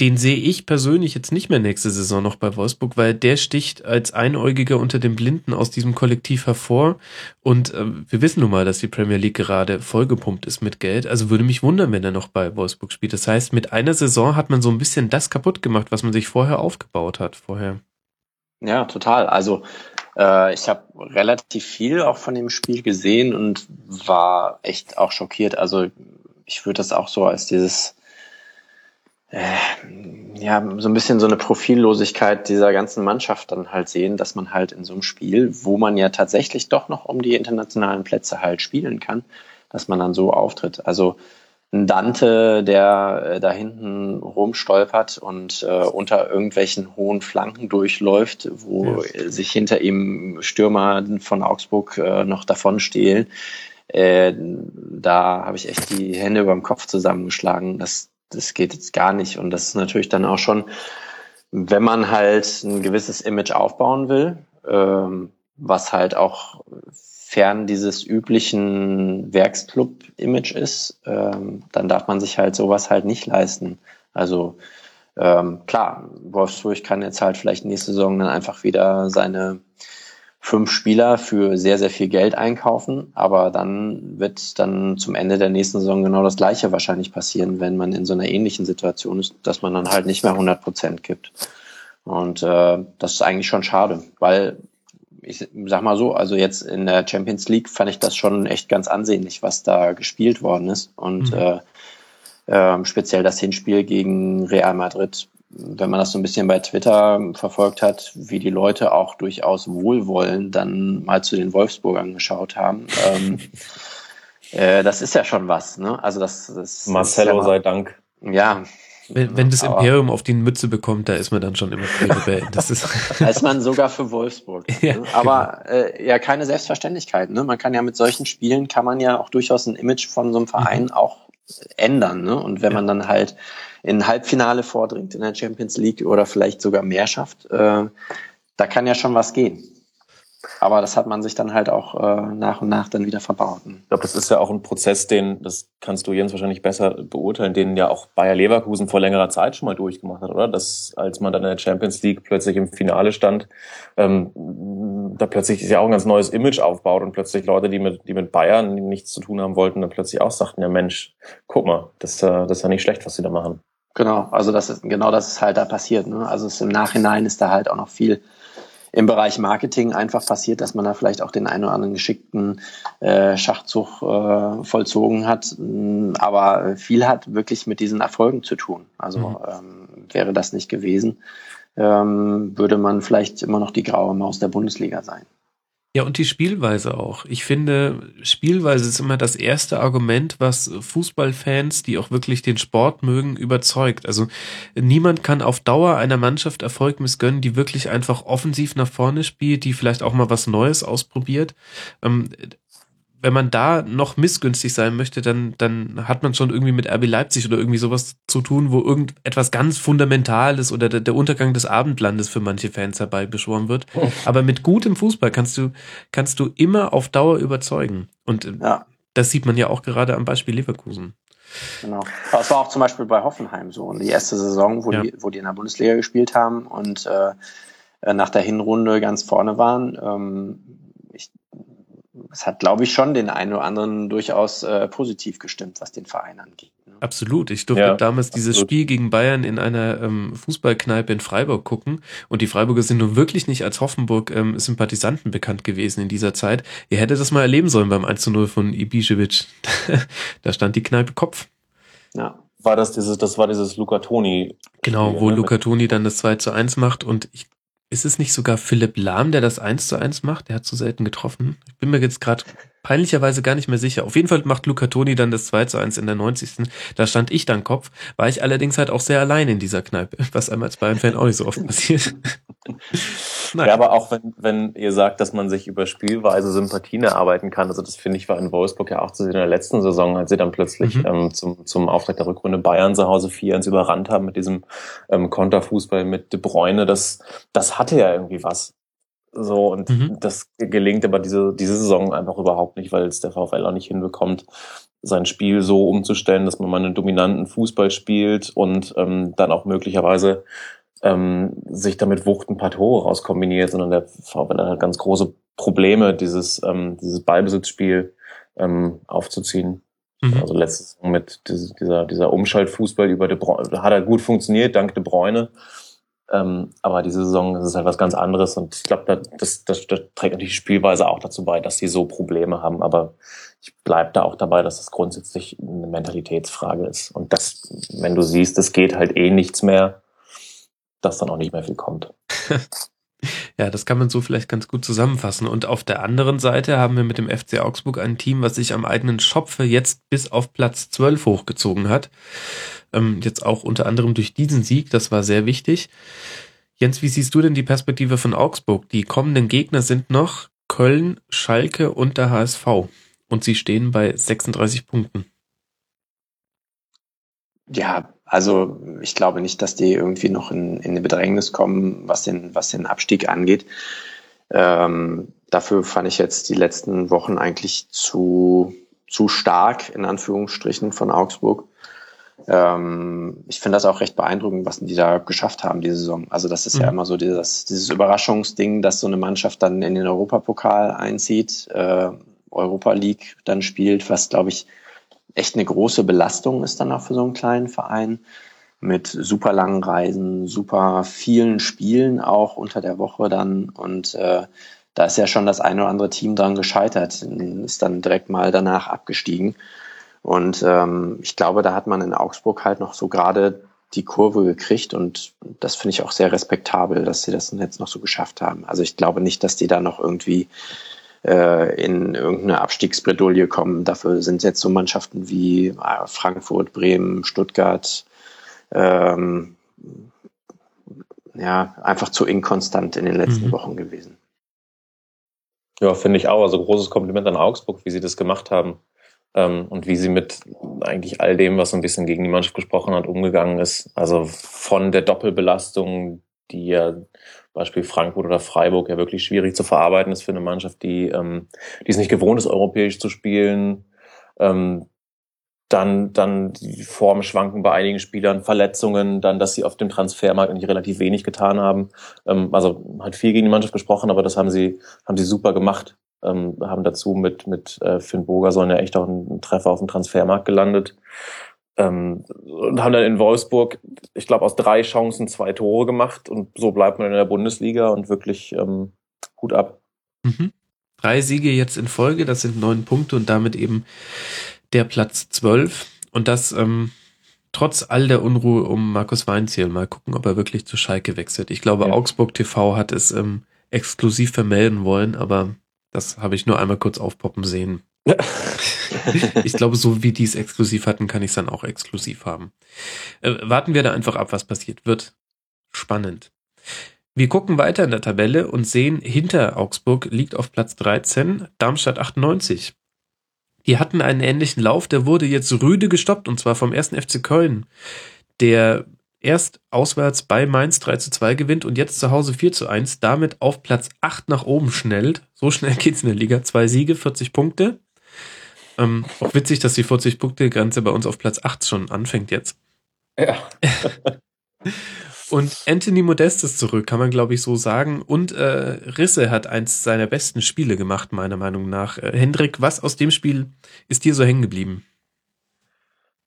den sehe ich persönlich jetzt nicht mehr nächste Saison noch bei Wolfsburg, weil der sticht als Einäugiger unter den Blinden aus diesem Kollektiv hervor. Und äh, wir wissen nun mal, dass die Premier League gerade vollgepumpt ist mit Geld. Also würde mich wundern, wenn er noch bei Wolfsburg spielt. Das heißt, mit einer Saison hat man so ein bisschen das kaputt gemacht, was man sich vorher aufgebaut hat. Vorher. Ja, total. Also äh, ich habe relativ viel auch von dem Spiel gesehen und war echt auch schockiert. Also ich würde das auch so als dieses ja, so ein bisschen so eine Profillosigkeit dieser ganzen Mannschaft dann halt sehen, dass man halt in so einem Spiel, wo man ja tatsächlich doch noch um die internationalen Plätze halt spielen kann, dass man dann so auftritt. Also ein Dante, der äh, da hinten rumstolpert und äh, unter irgendwelchen hohen Flanken durchläuft, wo ja. sich hinter ihm Stürmer von Augsburg äh, noch davon stehlen. Äh, da habe ich echt die Hände über dem Kopf zusammengeschlagen. Das, das geht jetzt gar nicht. Und das ist natürlich dann auch schon, wenn man halt ein gewisses Image aufbauen will, ähm, was halt auch fern dieses üblichen Werksclub-Image ist, ähm, dann darf man sich halt sowas halt nicht leisten. Also ähm, klar, Wolfsburg kann jetzt halt vielleicht nächste Saison dann einfach wieder seine fünf Spieler für sehr, sehr viel Geld einkaufen, aber dann wird dann zum Ende der nächsten Saison genau das Gleiche wahrscheinlich passieren, wenn man in so einer ähnlichen Situation ist, dass man dann halt nicht mehr 100 Prozent gibt. Und äh, das ist eigentlich schon schade, weil ich sag mal so, also jetzt in der Champions League fand ich das schon echt ganz ansehnlich, was da gespielt worden ist. Und mhm. äh, äh, speziell das Hinspiel gegen Real Madrid, wenn man das so ein bisschen bei Twitter verfolgt hat, wie die Leute auch durchaus wohlwollend dann mal zu den Wolfsburgern geschaut haben. Ähm, äh, das ist ja schon was, ne? Also das, das Marcelo ja sei Dank. Ja, wenn, wenn das Aber Imperium auf die Mütze bekommt, da ist man dann schon immer Rebell. Das ist da ist man sogar für Wolfsburg. ja, ne? Aber genau. äh, ja, keine Selbstverständlichkeit. Ne? Man kann ja mit solchen Spielen kann man ja auch durchaus ein Image von so einem Verein mhm. auch ändern. Ne? Und wenn ja. man dann halt in Halbfinale vordringt in der Champions League oder vielleicht sogar mehr schafft, äh, da kann ja schon was gehen. Aber das hat man sich dann halt auch äh, nach und nach dann wieder verbaut. Ich glaube, das ist ja auch ein Prozess, den, das kannst du Jens wahrscheinlich besser beurteilen, den ja auch Bayer Leverkusen vor längerer Zeit schon mal durchgemacht hat, oder? Dass als man dann in der Champions League plötzlich im Finale stand, ähm, da plötzlich ist ja auch ein ganz neues Image aufbaut und plötzlich Leute, die mit, die mit Bayern nichts zu tun haben wollten, dann plötzlich auch sagten, ja Mensch, guck mal, das, äh, das ist ja nicht schlecht, was sie da machen. Genau, also das ist genau das ist halt da passiert. Ne? Also es, im Nachhinein ist da halt auch noch viel im Bereich Marketing einfach passiert, dass man da vielleicht auch den einen oder anderen geschickten äh, Schachzug äh, vollzogen hat. Aber viel hat wirklich mit diesen Erfolgen zu tun. Also mhm. ähm, wäre das nicht gewesen, ähm, würde man vielleicht immer noch die graue Maus der Bundesliga sein. Ja, und die Spielweise auch. Ich finde, Spielweise ist immer das erste Argument, was Fußballfans, die auch wirklich den Sport mögen, überzeugt. Also niemand kann auf Dauer einer Mannschaft Erfolg missgönnen, die wirklich einfach offensiv nach vorne spielt, die vielleicht auch mal was Neues ausprobiert. Wenn man da noch missgünstig sein möchte, dann, dann hat man schon irgendwie mit RB Leipzig oder irgendwie sowas zu tun, wo irgendetwas ganz Fundamentales oder der, der Untergang des Abendlandes für manche Fans herbeibeschworen wird. Oh. Aber mit gutem Fußball kannst du, kannst du immer auf Dauer überzeugen. Und äh, ja. das sieht man ja auch gerade am Beispiel Leverkusen. Genau. Aber es war auch zum Beispiel bei Hoffenheim so. Die erste Saison, wo, ja. die, wo die in der Bundesliga gespielt haben und äh, nach der Hinrunde ganz vorne waren. Ähm, es hat, glaube ich, schon den einen oder anderen durchaus äh, positiv gestimmt, was den Verein angeht. Ne? Absolut. Ich durfte ja, damals absolut. dieses Spiel gegen Bayern in einer ähm, Fußballkneipe in Freiburg gucken. Und die Freiburger sind nun wirklich nicht als Hoffenburg-Sympathisanten ähm, bekannt gewesen in dieser Zeit. Ihr hättet das mal erleben sollen beim 1 zu 0 von Ibišević. da stand die Kneipe Kopf. Ja. War das dieses, das war dieses Luca Toni. Genau, wo ne? Luca Toni dann das 2 zu 1 macht und ich ist es nicht sogar Philipp Lahm, der das 1 zu 1 macht? Der hat zu selten getroffen. Ich bin mir jetzt gerade peinlicherweise gar nicht mehr sicher. Auf jeden Fall macht Luca Toni dann das 2 zu 1 in der 90. Da stand ich dann Kopf, war ich allerdings halt auch sehr allein in dieser Kneipe, was einem als Bayern-Fan auch nicht so oft passiert. Nein. Ja, aber auch wenn, wenn ihr sagt, dass man sich über Spielweise Sympathien erarbeiten kann, also das finde ich war in Wolfsburg ja auch zu sehen in der letzten Saison, als sie dann plötzlich mhm. ähm, zum, zum Auftrag der Rückrunde Bayern zu Hause 4-1 überrannt haben mit diesem ähm, Konterfußball mit De Bruyne, das, das hatte ja irgendwie was. So, und mhm. das gelingt aber diese, diese Saison einfach überhaupt nicht, weil es der VfL auch nicht hinbekommt, sein Spiel so umzustellen, dass man mal einen dominanten Fußball spielt und ähm, dann auch möglicherweise ähm, sich damit Wucht ein paar Tore rauskombiniert, sondern der VfL hat ganz große Probleme, dieses, ähm, dieses Ballbesitzspiel ähm, aufzuziehen. Mhm. Also letztes mit dieser, dieser Umschaltfußball über De Bruyne, hat er gut funktioniert, dank De Bruyne. Ähm, aber diese Saison ist es halt was ganz anderes und ich glaube, das, das, das trägt natürlich die Spielweise auch dazu bei, dass sie so Probleme haben. Aber ich bleibe da auch dabei, dass das grundsätzlich eine Mentalitätsfrage ist. Und das, wenn du siehst, es geht halt eh nichts mehr, dass dann auch nicht mehr viel kommt. Ja, das kann man so vielleicht ganz gut zusammenfassen. Und auf der anderen Seite haben wir mit dem FC Augsburg ein Team, was sich am eigenen Schopfe jetzt bis auf Platz 12 hochgezogen hat. Ähm, jetzt auch unter anderem durch diesen Sieg, das war sehr wichtig. Jens, wie siehst du denn die Perspektive von Augsburg? Die kommenden Gegner sind noch Köln, Schalke und der HSV. Und sie stehen bei 36 Punkten. Ja, also ich glaube nicht, dass die irgendwie noch in, in eine Bedrängnis kommen, was den, was den Abstieg angeht. Ähm, dafür fand ich jetzt die letzten Wochen eigentlich zu, zu stark, in Anführungsstrichen, von Augsburg. Ähm, ich finde das auch recht beeindruckend, was die da geschafft haben, diese Saison. Also das ist mhm. ja immer so dieses, dieses Überraschungsding, dass so eine Mannschaft dann in den Europapokal einzieht, äh, Europa League dann spielt, was glaube ich echt eine große Belastung ist dann auch für so einen kleinen Verein mit super langen Reisen, super vielen Spielen auch unter der Woche dann und äh, da ist ja schon das eine oder andere Team dran gescheitert, ist dann direkt mal danach abgestiegen. Und ähm, ich glaube, da hat man in Augsburg halt noch so gerade die Kurve gekriegt und das finde ich auch sehr respektabel, dass sie das jetzt noch so geschafft haben. Also ich glaube nicht, dass die da noch irgendwie äh, in irgendeine Abstiegsbredouille kommen. Dafür sind jetzt so Mannschaften wie äh, Frankfurt, Bremen, Stuttgart ähm, ja einfach zu inkonstant in den letzten mhm. Wochen gewesen. Ja, finde ich auch. Also großes Kompliment an Augsburg, wie sie das gemacht haben ähm, und wie sie mit eigentlich all dem, was so ein bisschen gegen die Mannschaft gesprochen hat, umgegangen ist. Also von der Doppelbelastung, die ja Beispiel Frankfurt oder Freiburg ja wirklich schwierig zu verarbeiten ist für eine Mannschaft, die, ähm, die es nicht gewohnt ist, europäisch zu spielen. Ähm, dann, dann die Formschwanken bei einigen Spielern, Verletzungen, dann, dass sie auf dem Transfermarkt eigentlich relativ wenig getan haben. Ähm, also hat viel gegen die Mannschaft gesprochen, aber das haben sie, haben sie super gemacht. Ähm, haben dazu mit, mit äh, Finn Bogerson ja echt auch einen Treffer auf dem Transfermarkt gelandet. Ähm, und haben dann in Wolfsburg, ich glaube, aus drei Chancen zwei Tore gemacht und so bleibt man in der Bundesliga und wirklich ähm, Hut ab. Mhm. Drei Siege jetzt in Folge, das sind neun Punkte und damit eben der Platz zwölf. Und das ähm, trotz all der Unruhe um Markus Weinziel. Mal gucken, ob er wirklich zu Schalke wechselt. Ich glaube, ja. Augsburg TV hat es ähm, exklusiv vermelden wollen, aber das habe ich nur einmal kurz aufpoppen sehen. Ich glaube, so wie die es exklusiv hatten, kann ich es dann auch exklusiv haben. Äh, warten wir da einfach ab, was passiert. Wird spannend. Wir gucken weiter in der Tabelle und sehen, hinter Augsburg liegt auf Platz 13 Darmstadt 98. Die hatten einen ähnlichen Lauf, der wurde jetzt rüde gestoppt und zwar vom ersten FC Köln, der erst auswärts bei Mainz 3 zu 2 gewinnt und jetzt zu Hause 4 zu 1, damit auf Platz 8 nach oben schnellt. So schnell geht's in der Liga. Zwei Siege, 40 Punkte. Ähm, auch witzig, dass die 40-Punkte-Grenze bei uns auf Platz 8 schon anfängt jetzt. Ja. Und Anthony Modest ist zurück, kann man glaube ich so sagen. Und äh, Risse hat eins seiner besten Spiele gemacht, meiner Meinung nach. Äh, Hendrik, was aus dem Spiel ist dir so hängen geblieben?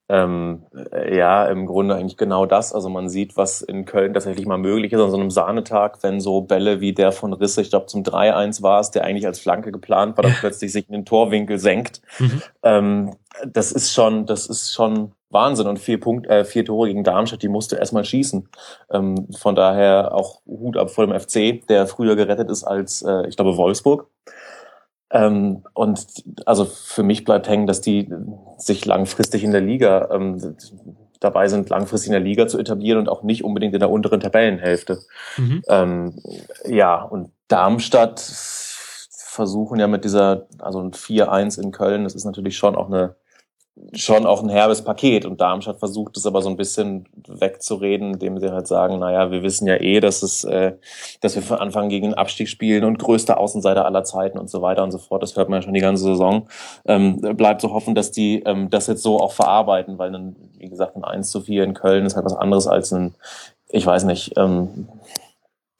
Ähm, ja, im Grunde eigentlich genau das. Also man sieht, was in Köln tatsächlich mal möglich ist an so einem Sahnetag, wenn so Bälle wie der von Risse, ich glaube zum 3-1 war es, der eigentlich als Flanke geplant war, dann plötzlich sich in den Torwinkel senkt. Mhm. Ähm, das ist schon, das ist schon Wahnsinn. Und vier Punkt, äh, vier Tore gegen Darmstadt, die musste erstmal schießen. Ähm, von daher auch Hut ab vor dem FC, der früher gerettet ist als, äh, ich glaube, Wolfsburg. Ähm, und also für mich bleibt hängen, dass die sich langfristig in der Liga ähm, dabei sind, langfristig in der Liga zu etablieren und auch nicht unbedingt in der unteren Tabellenhälfte. Mhm. Ähm, ja, und Darmstadt versuchen ja mit dieser, also ein 4-1 in Köln, das ist natürlich schon auch eine schon auch ein herbes Paket und Darmstadt versucht es aber so ein bisschen wegzureden, indem sie halt sagen, naja, wir wissen ja eh, dass es, äh, dass wir von Anfang gegen den Abstieg spielen und größter Außenseiter aller Zeiten und so weiter und so fort. Das hört man ja schon die ganze Saison. Ähm, bleibt zu so hoffen, dass die ähm, das jetzt so auch verarbeiten, weil dann, wie gesagt, ein 1 zu 4 in Köln ist halt was anderes als ein, ich weiß nicht, ähm,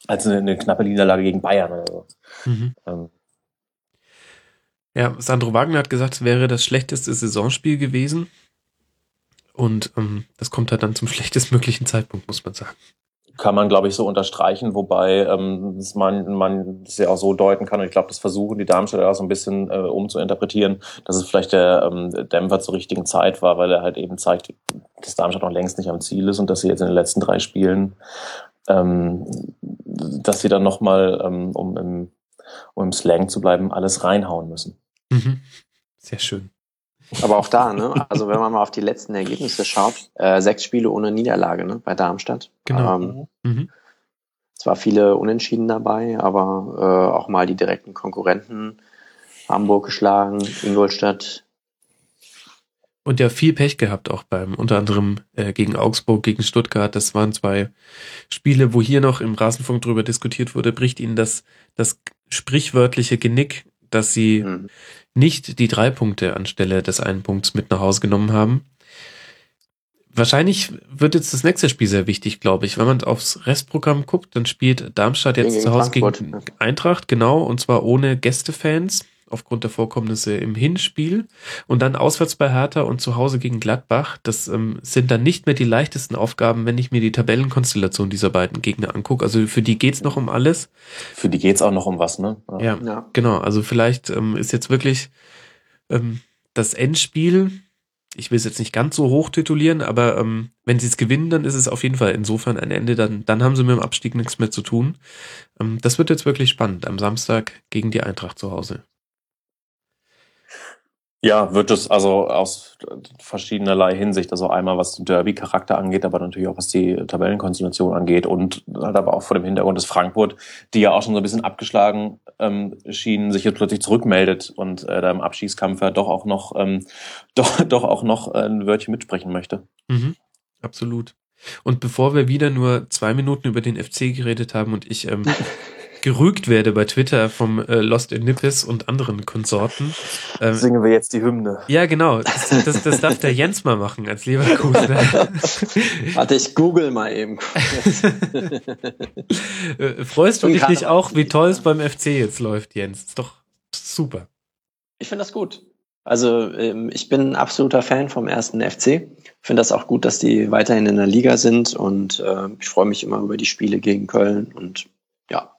als eine, eine knappe Niederlage gegen Bayern oder so. Mhm. Ähm, ja, Sandro Wagner hat gesagt, es wäre das schlechteste Saisonspiel gewesen. Und ähm, das kommt halt dann zum schlechtestmöglichen Zeitpunkt, muss man sagen. Kann man, glaube ich, so unterstreichen, wobei ähm, man, man das ja auch so deuten kann, und ich glaube, das versuchen die Darmstädter auch so ein bisschen äh, umzuinterpretieren, dass es vielleicht der ähm, Dämpfer zur richtigen Zeit war, weil er halt eben zeigt, dass Darmstadt noch längst nicht am Ziel ist und dass sie jetzt in den letzten drei Spielen ähm, dass sie dann nochmal, ähm, um, im, um im Slang zu bleiben, alles reinhauen müssen. Mhm. Sehr schön. Aber auch da, ne? Also wenn man mal auf die letzten Ergebnisse schaut, äh, sechs Spiele ohne Niederlage, ne? Bei Darmstadt. Genau. Ähm, Mhm. zwar viele Unentschieden dabei, aber äh, auch mal die direkten Konkurrenten Hamburg geschlagen, Ingolstadt. Und ja, viel Pech gehabt auch beim, unter anderem äh, gegen Augsburg, gegen Stuttgart. Das waren zwei Spiele, wo hier noch im Rasenfunk drüber diskutiert wurde, bricht ihnen das, das sprichwörtliche Genick, dass sie Hm. Nicht die drei Punkte anstelle des einen Punkts mit nach Hause genommen haben. Wahrscheinlich wird jetzt das nächste Spiel sehr wichtig, glaube ich. Wenn man aufs Restprogramm guckt, dann spielt Darmstadt jetzt Gegen zu Hause gegen Frankfurt. Eintracht, genau, und zwar ohne Gästefans aufgrund der Vorkommnisse im Hinspiel und dann auswärts bei Hertha und zu Hause gegen Gladbach. Das ähm, sind dann nicht mehr die leichtesten Aufgaben, wenn ich mir die Tabellenkonstellation dieser beiden Gegner angucke. Also für die geht's noch um alles. Für die geht's auch noch um was, ne? Ja, Ja. genau. Also vielleicht ähm, ist jetzt wirklich ähm, das Endspiel, ich will es jetzt nicht ganz so hoch titulieren, aber ähm, wenn sie es gewinnen, dann ist es auf jeden Fall insofern ein Ende. Dann, dann haben sie mit dem Abstieg nichts mehr zu tun. Ähm, das wird jetzt wirklich spannend am Samstag gegen die Eintracht zu Hause. Ja, wird es also aus verschiedenerlei Hinsicht, also einmal was den Derby-Charakter angeht, aber natürlich auch was die Tabellenkonstellation angeht und halt aber auch vor dem Hintergrund, dass Frankfurt, die ja auch schon so ein bisschen abgeschlagen ähm, schienen, sich jetzt plötzlich zurückmeldet und äh, da im Abschießkampf ja doch auch noch ähm, doch, doch auch noch äh, ein Wörtchen mitsprechen möchte. Mhm, absolut. Und bevor wir wieder nur zwei Minuten über den FC geredet haben und ich ähm, gerügt werde bei Twitter vom äh, Lost in Nippes und anderen Konsorten. Ähm, Singen wir jetzt die Hymne. ja, genau. Das, das, das darf der Jens mal machen als Leverkusener. Warte, ich google mal eben. Äh, Freust du dich nicht auch, wie toll es beim FC jetzt läuft, Jens? Ist doch super. Ich finde das gut. Also ähm, ich bin ein absoluter Fan vom ersten FC. Finde das auch gut, dass die weiterhin in der Liga sind und äh, ich freue mich immer über die Spiele gegen Köln und ja.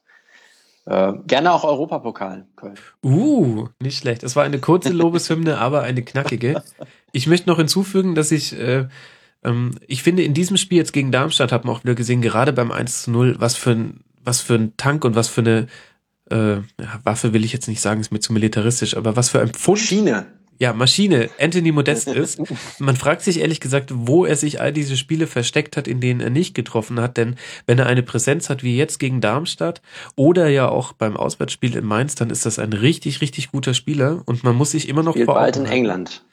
Äh, gerne auch Europapokal Köln. Uh, nicht schlecht. Es war eine kurze Lobeshymne, aber eine knackige. Ich möchte noch hinzufügen, dass ich, äh, ähm, ich finde, in diesem Spiel jetzt gegen Darmstadt hat man auch wieder gesehen, gerade beim 1 zu 0, was für ein, was für ein Tank und was für eine äh, ja, Waffe will ich jetzt nicht sagen, ist mir zu militaristisch, aber was für ein Pfund, Schiene. Ja, Maschine Anthony Modest ist. Man fragt sich ehrlich gesagt, wo er sich all diese Spiele versteckt hat, in denen er nicht getroffen hat, denn wenn er eine Präsenz hat wie jetzt gegen Darmstadt oder ja auch beim Auswärtsspiel in Mainz, dann ist das ein richtig, richtig guter Spieler und man muss sich immer noch Spielt vor bald in. England.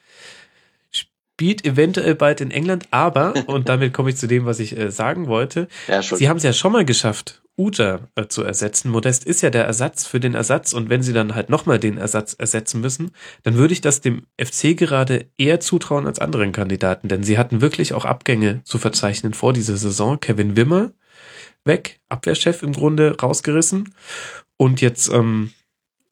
Spielt eventuell bald in England, aber, und damit komme ich zu dem, was ich äh, sagen wollte, Ja. Sie haben es ja schon mal geschafft, Uta äh, zu ersetzen. Modest ist ja der Ersatz für den Ersatz und wenn sie dann halt nochmal den Ersatz ersetzen müssen, dann würde ich das dem FC gerade eher zutrauen als anderen Kandidaten, denn sie hatten wirklich auch Abgänge zu verzeichnen vor dieser Saison. Kevin Wimmer weg, Abwehrchef im Grunde rausgerissen und jetzt ähm,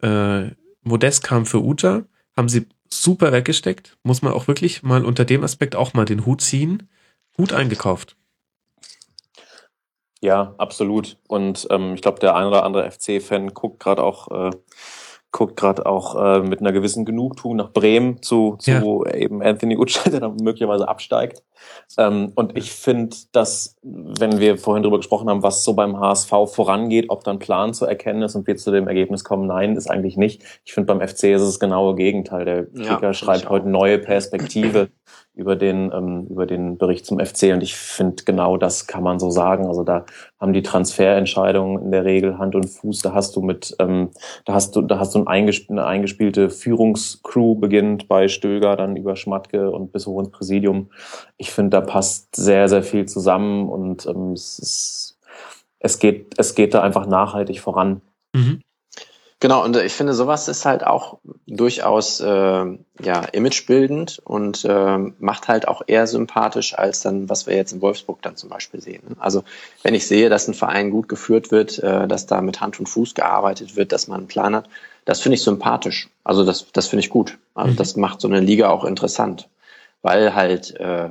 äh, Modest kam für Uta, haben sie super weggesteckt, muss man auch wirklich mal unter dem Aspekt auch mal den Hut ziehen, gut eingekauft. Ja, absolut. Und ähm, ich glaube, der ein oder andere FC-Fan guckt gerade auch, äh, guckt gerade auch äh, mit einer gewissen Genugtuung nach Bremen zu, zu eben Anthony Utschel, der dann möglicherweise absteigt. Ähm, und ich finde, dass, wenn wir vorhin drüber gesprochen haben, was so beim HSV vorangeht, ob dann Plan zu erkennen ist und wir zu dem Ergebnis kommen, nein, ist eigentlich nicht. Ich finde, beim FC ist es das genaue Gegenteil. Der Ja, Kicker find schreibt heute neue Perspektive über den, ähm, über den Bericht zum FC und ich finde, genau das kann man so sagen. Also da haben die Transferentscheidungen in der Regel Hand und Fuß. Da hast du mit, ähm, da hast du, da hast du ein eingesp eine eingespielte Führungscrew beginnt bei Stöger, dann über Schmatke und bis hoch ins Präsidium. Ich finde, da passt sehr, sehr viel zusammen und ähm, es ist, es geht, es geht da einfach nachhaltig voran. Mhm. Genau, und ich finde, sowas ist halt auch durchaus äh, ja, imagebildend und äh, macht halt auch eher sympathisch als dann, was wir jetzt in Wolfsburg dann zum Beispiel sehen. ne? Also wenn ich sehe, dass ein Verein gut geführt wird, äh, dass da mit Hand und Fuß gearbeitet wird, dass man einen Plan hat, das finde ich sympathisch. Also das, das finde ich gut. Also Mhm. das macht so eine Liga auch interessant, weil halt äh,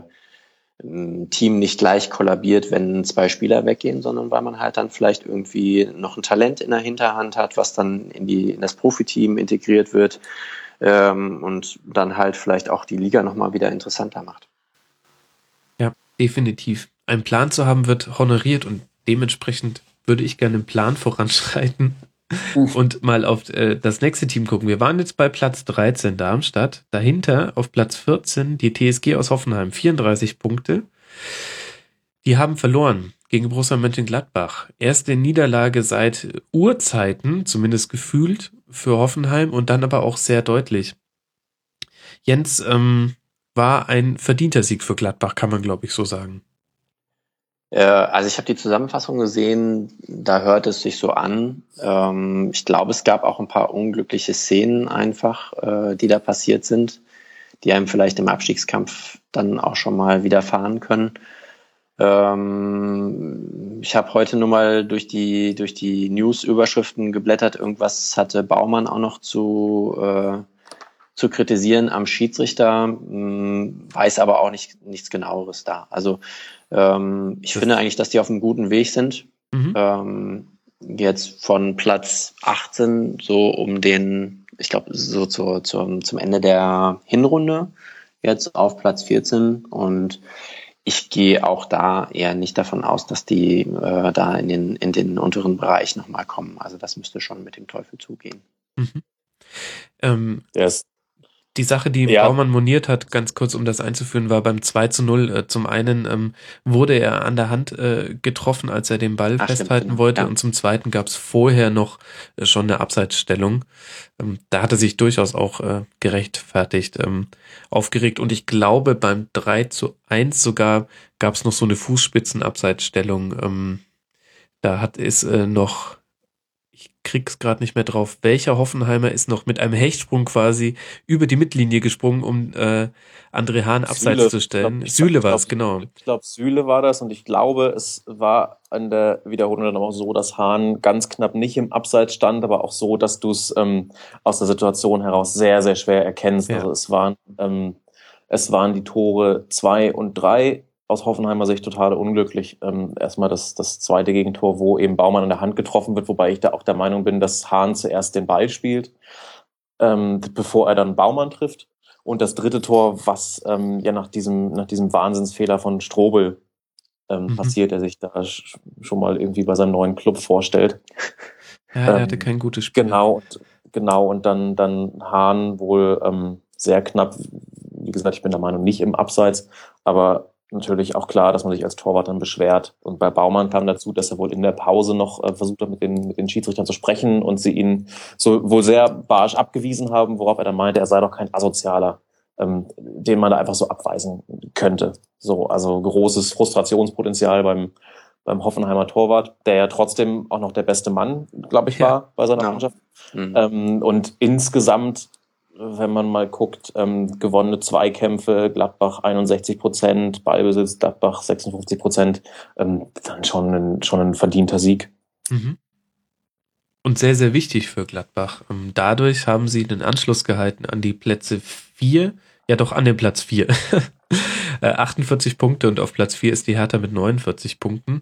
Team nicht gleich kollabiert, wenn zwei Spieler weggehen, sondern weil man halt dann vielleicht irgendwie noch ein Talent in der Hinterhand hat, was dann in die in das Profiteam integriert wird ähm, und dann halt vielleicht auch die Liga nochmal wieder interessanter macht. Ja, definitiv. Ein Plan zu haben wird honoriert und dementsprechend würde ich gerne einen Plan voranschreiten und mal auf äh, das nächste Team gucken. Wir waren jetzt bei Platz 13 Darmstadt. Dahinter auf Platz 14 die TSG aus Hoffenheim, 34 Punkte. Die haben verloren gegen Borussia Mönchengladbach. Erste Niederlage seit Urzeiten, zumindest gefühlt, für Hoffenheim und dann aber auch sehr deutlich. Jens ähm, war ein verdienter Sieg für Gladbach, kann man glaube ich so sagen. Äh, also ich habe die Zusammenfassung gesehen, da hört es sich so an. Ähm, ich glaube, es gab auch ein paar unglückliche Szenen einfach, äh, die da passiert sind, die einem vielleicht im Abstiegskampf dann auch schon mal widerfahren können. Ähm, ich habe heute nur mal durch die durch die News-Überschriften geblättert. Irgendwas hatte Baumann auch noch zu äh, zu kritisieren am Schiedsrichter, hm, weiß aber auch nicht nichts genaueres da. Also ähm, ich das finde eigentlich, dass die auf einem guten Weg sind. Mhm. Ähm, jetzt von Platz 18 so um den, ich glaube, so zu, zu, zum Ende der Hinrunde jetzt auf Platz 14 und ich gehe auch da eher nicht davon aus, dass die äh, da in den, in den unteren Bereich nochmal kommen. Also das müsste schon mit dem Teufel zugehen. Mhm. Ähm, der ist die Sache, die ja. Baumann moniert hat, ganz kurz, um das einzuführen, war beim 2 zu 0. Äh, zum einen ähm, wurde er an der Hand äh, getroffen, als er den Ball Ach, festhalten stimmt. wollte. Ja. Und zum zweiten gab es vorher noch äh, schon eine Abseitsstellung. Ähm, da hat er sich durchaus auch äh, gerechtfertigt, ähm, aufgeregt. Und ich glaube, beim 3 zu 1 sogar gab es noch so eine Fußspitzenabseitsstellung. Ähm, da hat es äh, noch ich krieg's gerade nicht mehr drauf, welcher Hoffenheimer ist noch mit einem Hechtsprung quasi über die Mittellinie gesprungen, um äh, André Hahn abseits Süle, zu stellen. Glaub, Süle war es, genau. Ich glaube, Süle war das und ich glaube, es war an der Wiederholung dann auch so, dass Hahn ganz knapp nicht im Abseits stand, aber auch so, dass du es ähm, aus der Situation heraus sehr, sehr schwer erkennst. Ja. Also es waren, ähm, es waren die Tore zwei und drei aus Hoffenheimer Sicht total unglücklich. Ähm, erstmal das, das zweite Gegentor, wo eben Baumann an der Hand getroffen wird, wobei ich da auch der Meinung bin, dass Hahn zuerst den Ball spielt, ähm, bevor er dann Baumann trifft. Und das dritte Tor, was ähm, ja nach diesem, nach diesem Wahnsinnsfehler von Strobel ähm, mhm. passiert, der sich da schon mal irgendwie bei seinem neuen Club vorstellt. Ja, er hatte ähm, kein gutes Spiel. Genau, und, genau, und dann, dann Hahn wohl ähm, sehr knapp, wie gesagt, ich bin der Meinung, nicht im Abseits, aber natürlich auch klar, dass man sich als Torwart dann beschwert. Und bei Baumann kam dazu, dass er wohl in der Pause noch äh, versucht hat, mit den, mit den Schiedsrichtern zu sprechen und sie ihn so wohl sehr barsch abgewiesen haben, worauf er dann meinte, er sei doch kein Asozialer, ähm, den man da einfach so abweisen könnte. So, also großes Frustrationspotenzial beim, beim Hoffenheimer Torwart, der ja trotzdem auch noch der beste Mann, glaube ich, war ja, bei seiner ja. Mannschaft. Mhm. Ähm, und insgesamt wenn man mal guckt, ähm, gewonnene Zweikämpfe, Gladbach 61 Prozent, Ballbesitz, Gladbach 56 Prozent, ähm, dann schon ein, schon ein verdienter Sieg. Mhm. Und sehr, sehr wichtig für Gladbach. Ähm, dadurch haben sie den Anschluss gehalten an die Plätze 4, ja doch an den Platz 4. 48 äh, Punkte und auf Platz 4 ist die Hertha mit 49 Punkten.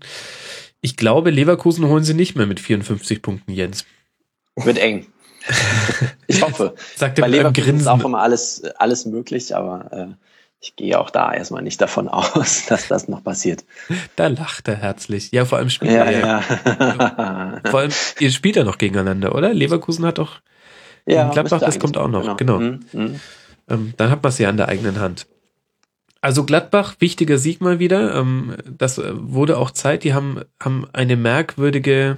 Ich glaube, Leverkusen holen sie nicht mehr mit 54 Punkten, Jens. Wird eng. ich hoffe. Sagt Bei Leverkusen ist auch immer alles, alles möglich, aber äh, ich gehe auch da erstmal nicht davon aus, dass das noch passiert. Da lacht er herzlich. Ja, vor allem spielt ja, er ja. vor allem, ihr spielt ja noch gegeneinander, oder? Leverkusen hat doch ja, Gladbach, das kommt auch noch. Genau. genau. Mhm, mhm. Ähm, dann hat man es ja an der eigenen Hand. Also Gladbach, wichtiger Sieg mal wieder. Ähm, das äh, wurde auch Zeit. Die haben, haben eine merkwürdige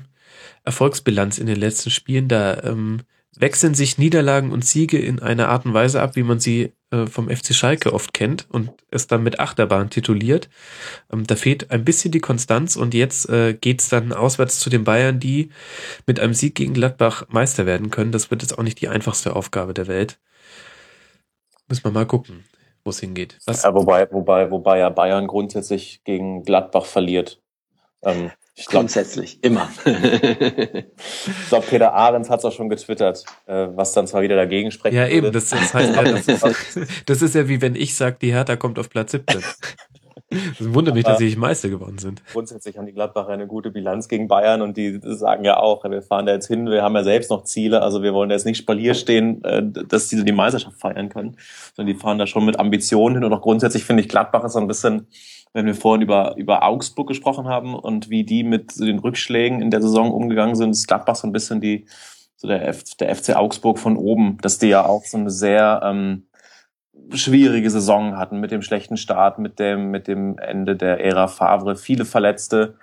Erfolgsbilanz in den letzten Spielen. Da ähm, wechseln sich Niederlagen und Siege in einer Art und Weise ab, wie man sie äh, vom FC Schalke oft kennt und es dann mit Achterbahn tituliert. Ähm, da fehlt ein bisschen die Konstanz und jetzt äh, geht's dann auswärts zu den Bayern, die mit einem Sieg gegen Gladbach Meister werden können. Das wird jetzt auch nicht die einfachste Aufgabe der Welt. Müssen wir mal gucken, wo es hingeht. Was? Ja, wobei, wobei, wobei ja Bayern grundsätzlich gegen Gladbach verliert. Ähm, ich glaub, Grundsätzlich, immer. ich glaube, Peter Ahrens hat es auch schon getwittert, äh, was dann zwar wieder dagegen spricht. Ja, eben, das, das heißt ja, das ist, das ist ja wie wenn ich sage, die Hertha kommt auf Platz 17. Es wundert mich, dass sie nicht Meister geworden sind. Grundsätzlich haben die Gladbacher eine gute Bilanz gegen Bayern und die sagen ja auch, wir fahren da jetzt hin, wir haben ja selbst noch Ziele, also wir wollen da jetzt nicht Spalier stehen, äh, dass sie die Meisterschaft feiern können, sondern die fahren da schon mit Ambitionen hin und auch grundsätzlich finde ich Gladbach ist so ein bisschen, wenn wir vorhin über, über Augsburg gesprochen haben und wie die mit den Rückschlägen in der Saison umgegangen sind, ist Gladbach so ein bisschen die, so der, F, der FC Augsburg von oben, dass die ja auch so eine sehr, ähm, schwierige Saison hatten mit dem schlechten Start, mit dem, mit dem Ende der Ära Favre, viele Verletzte.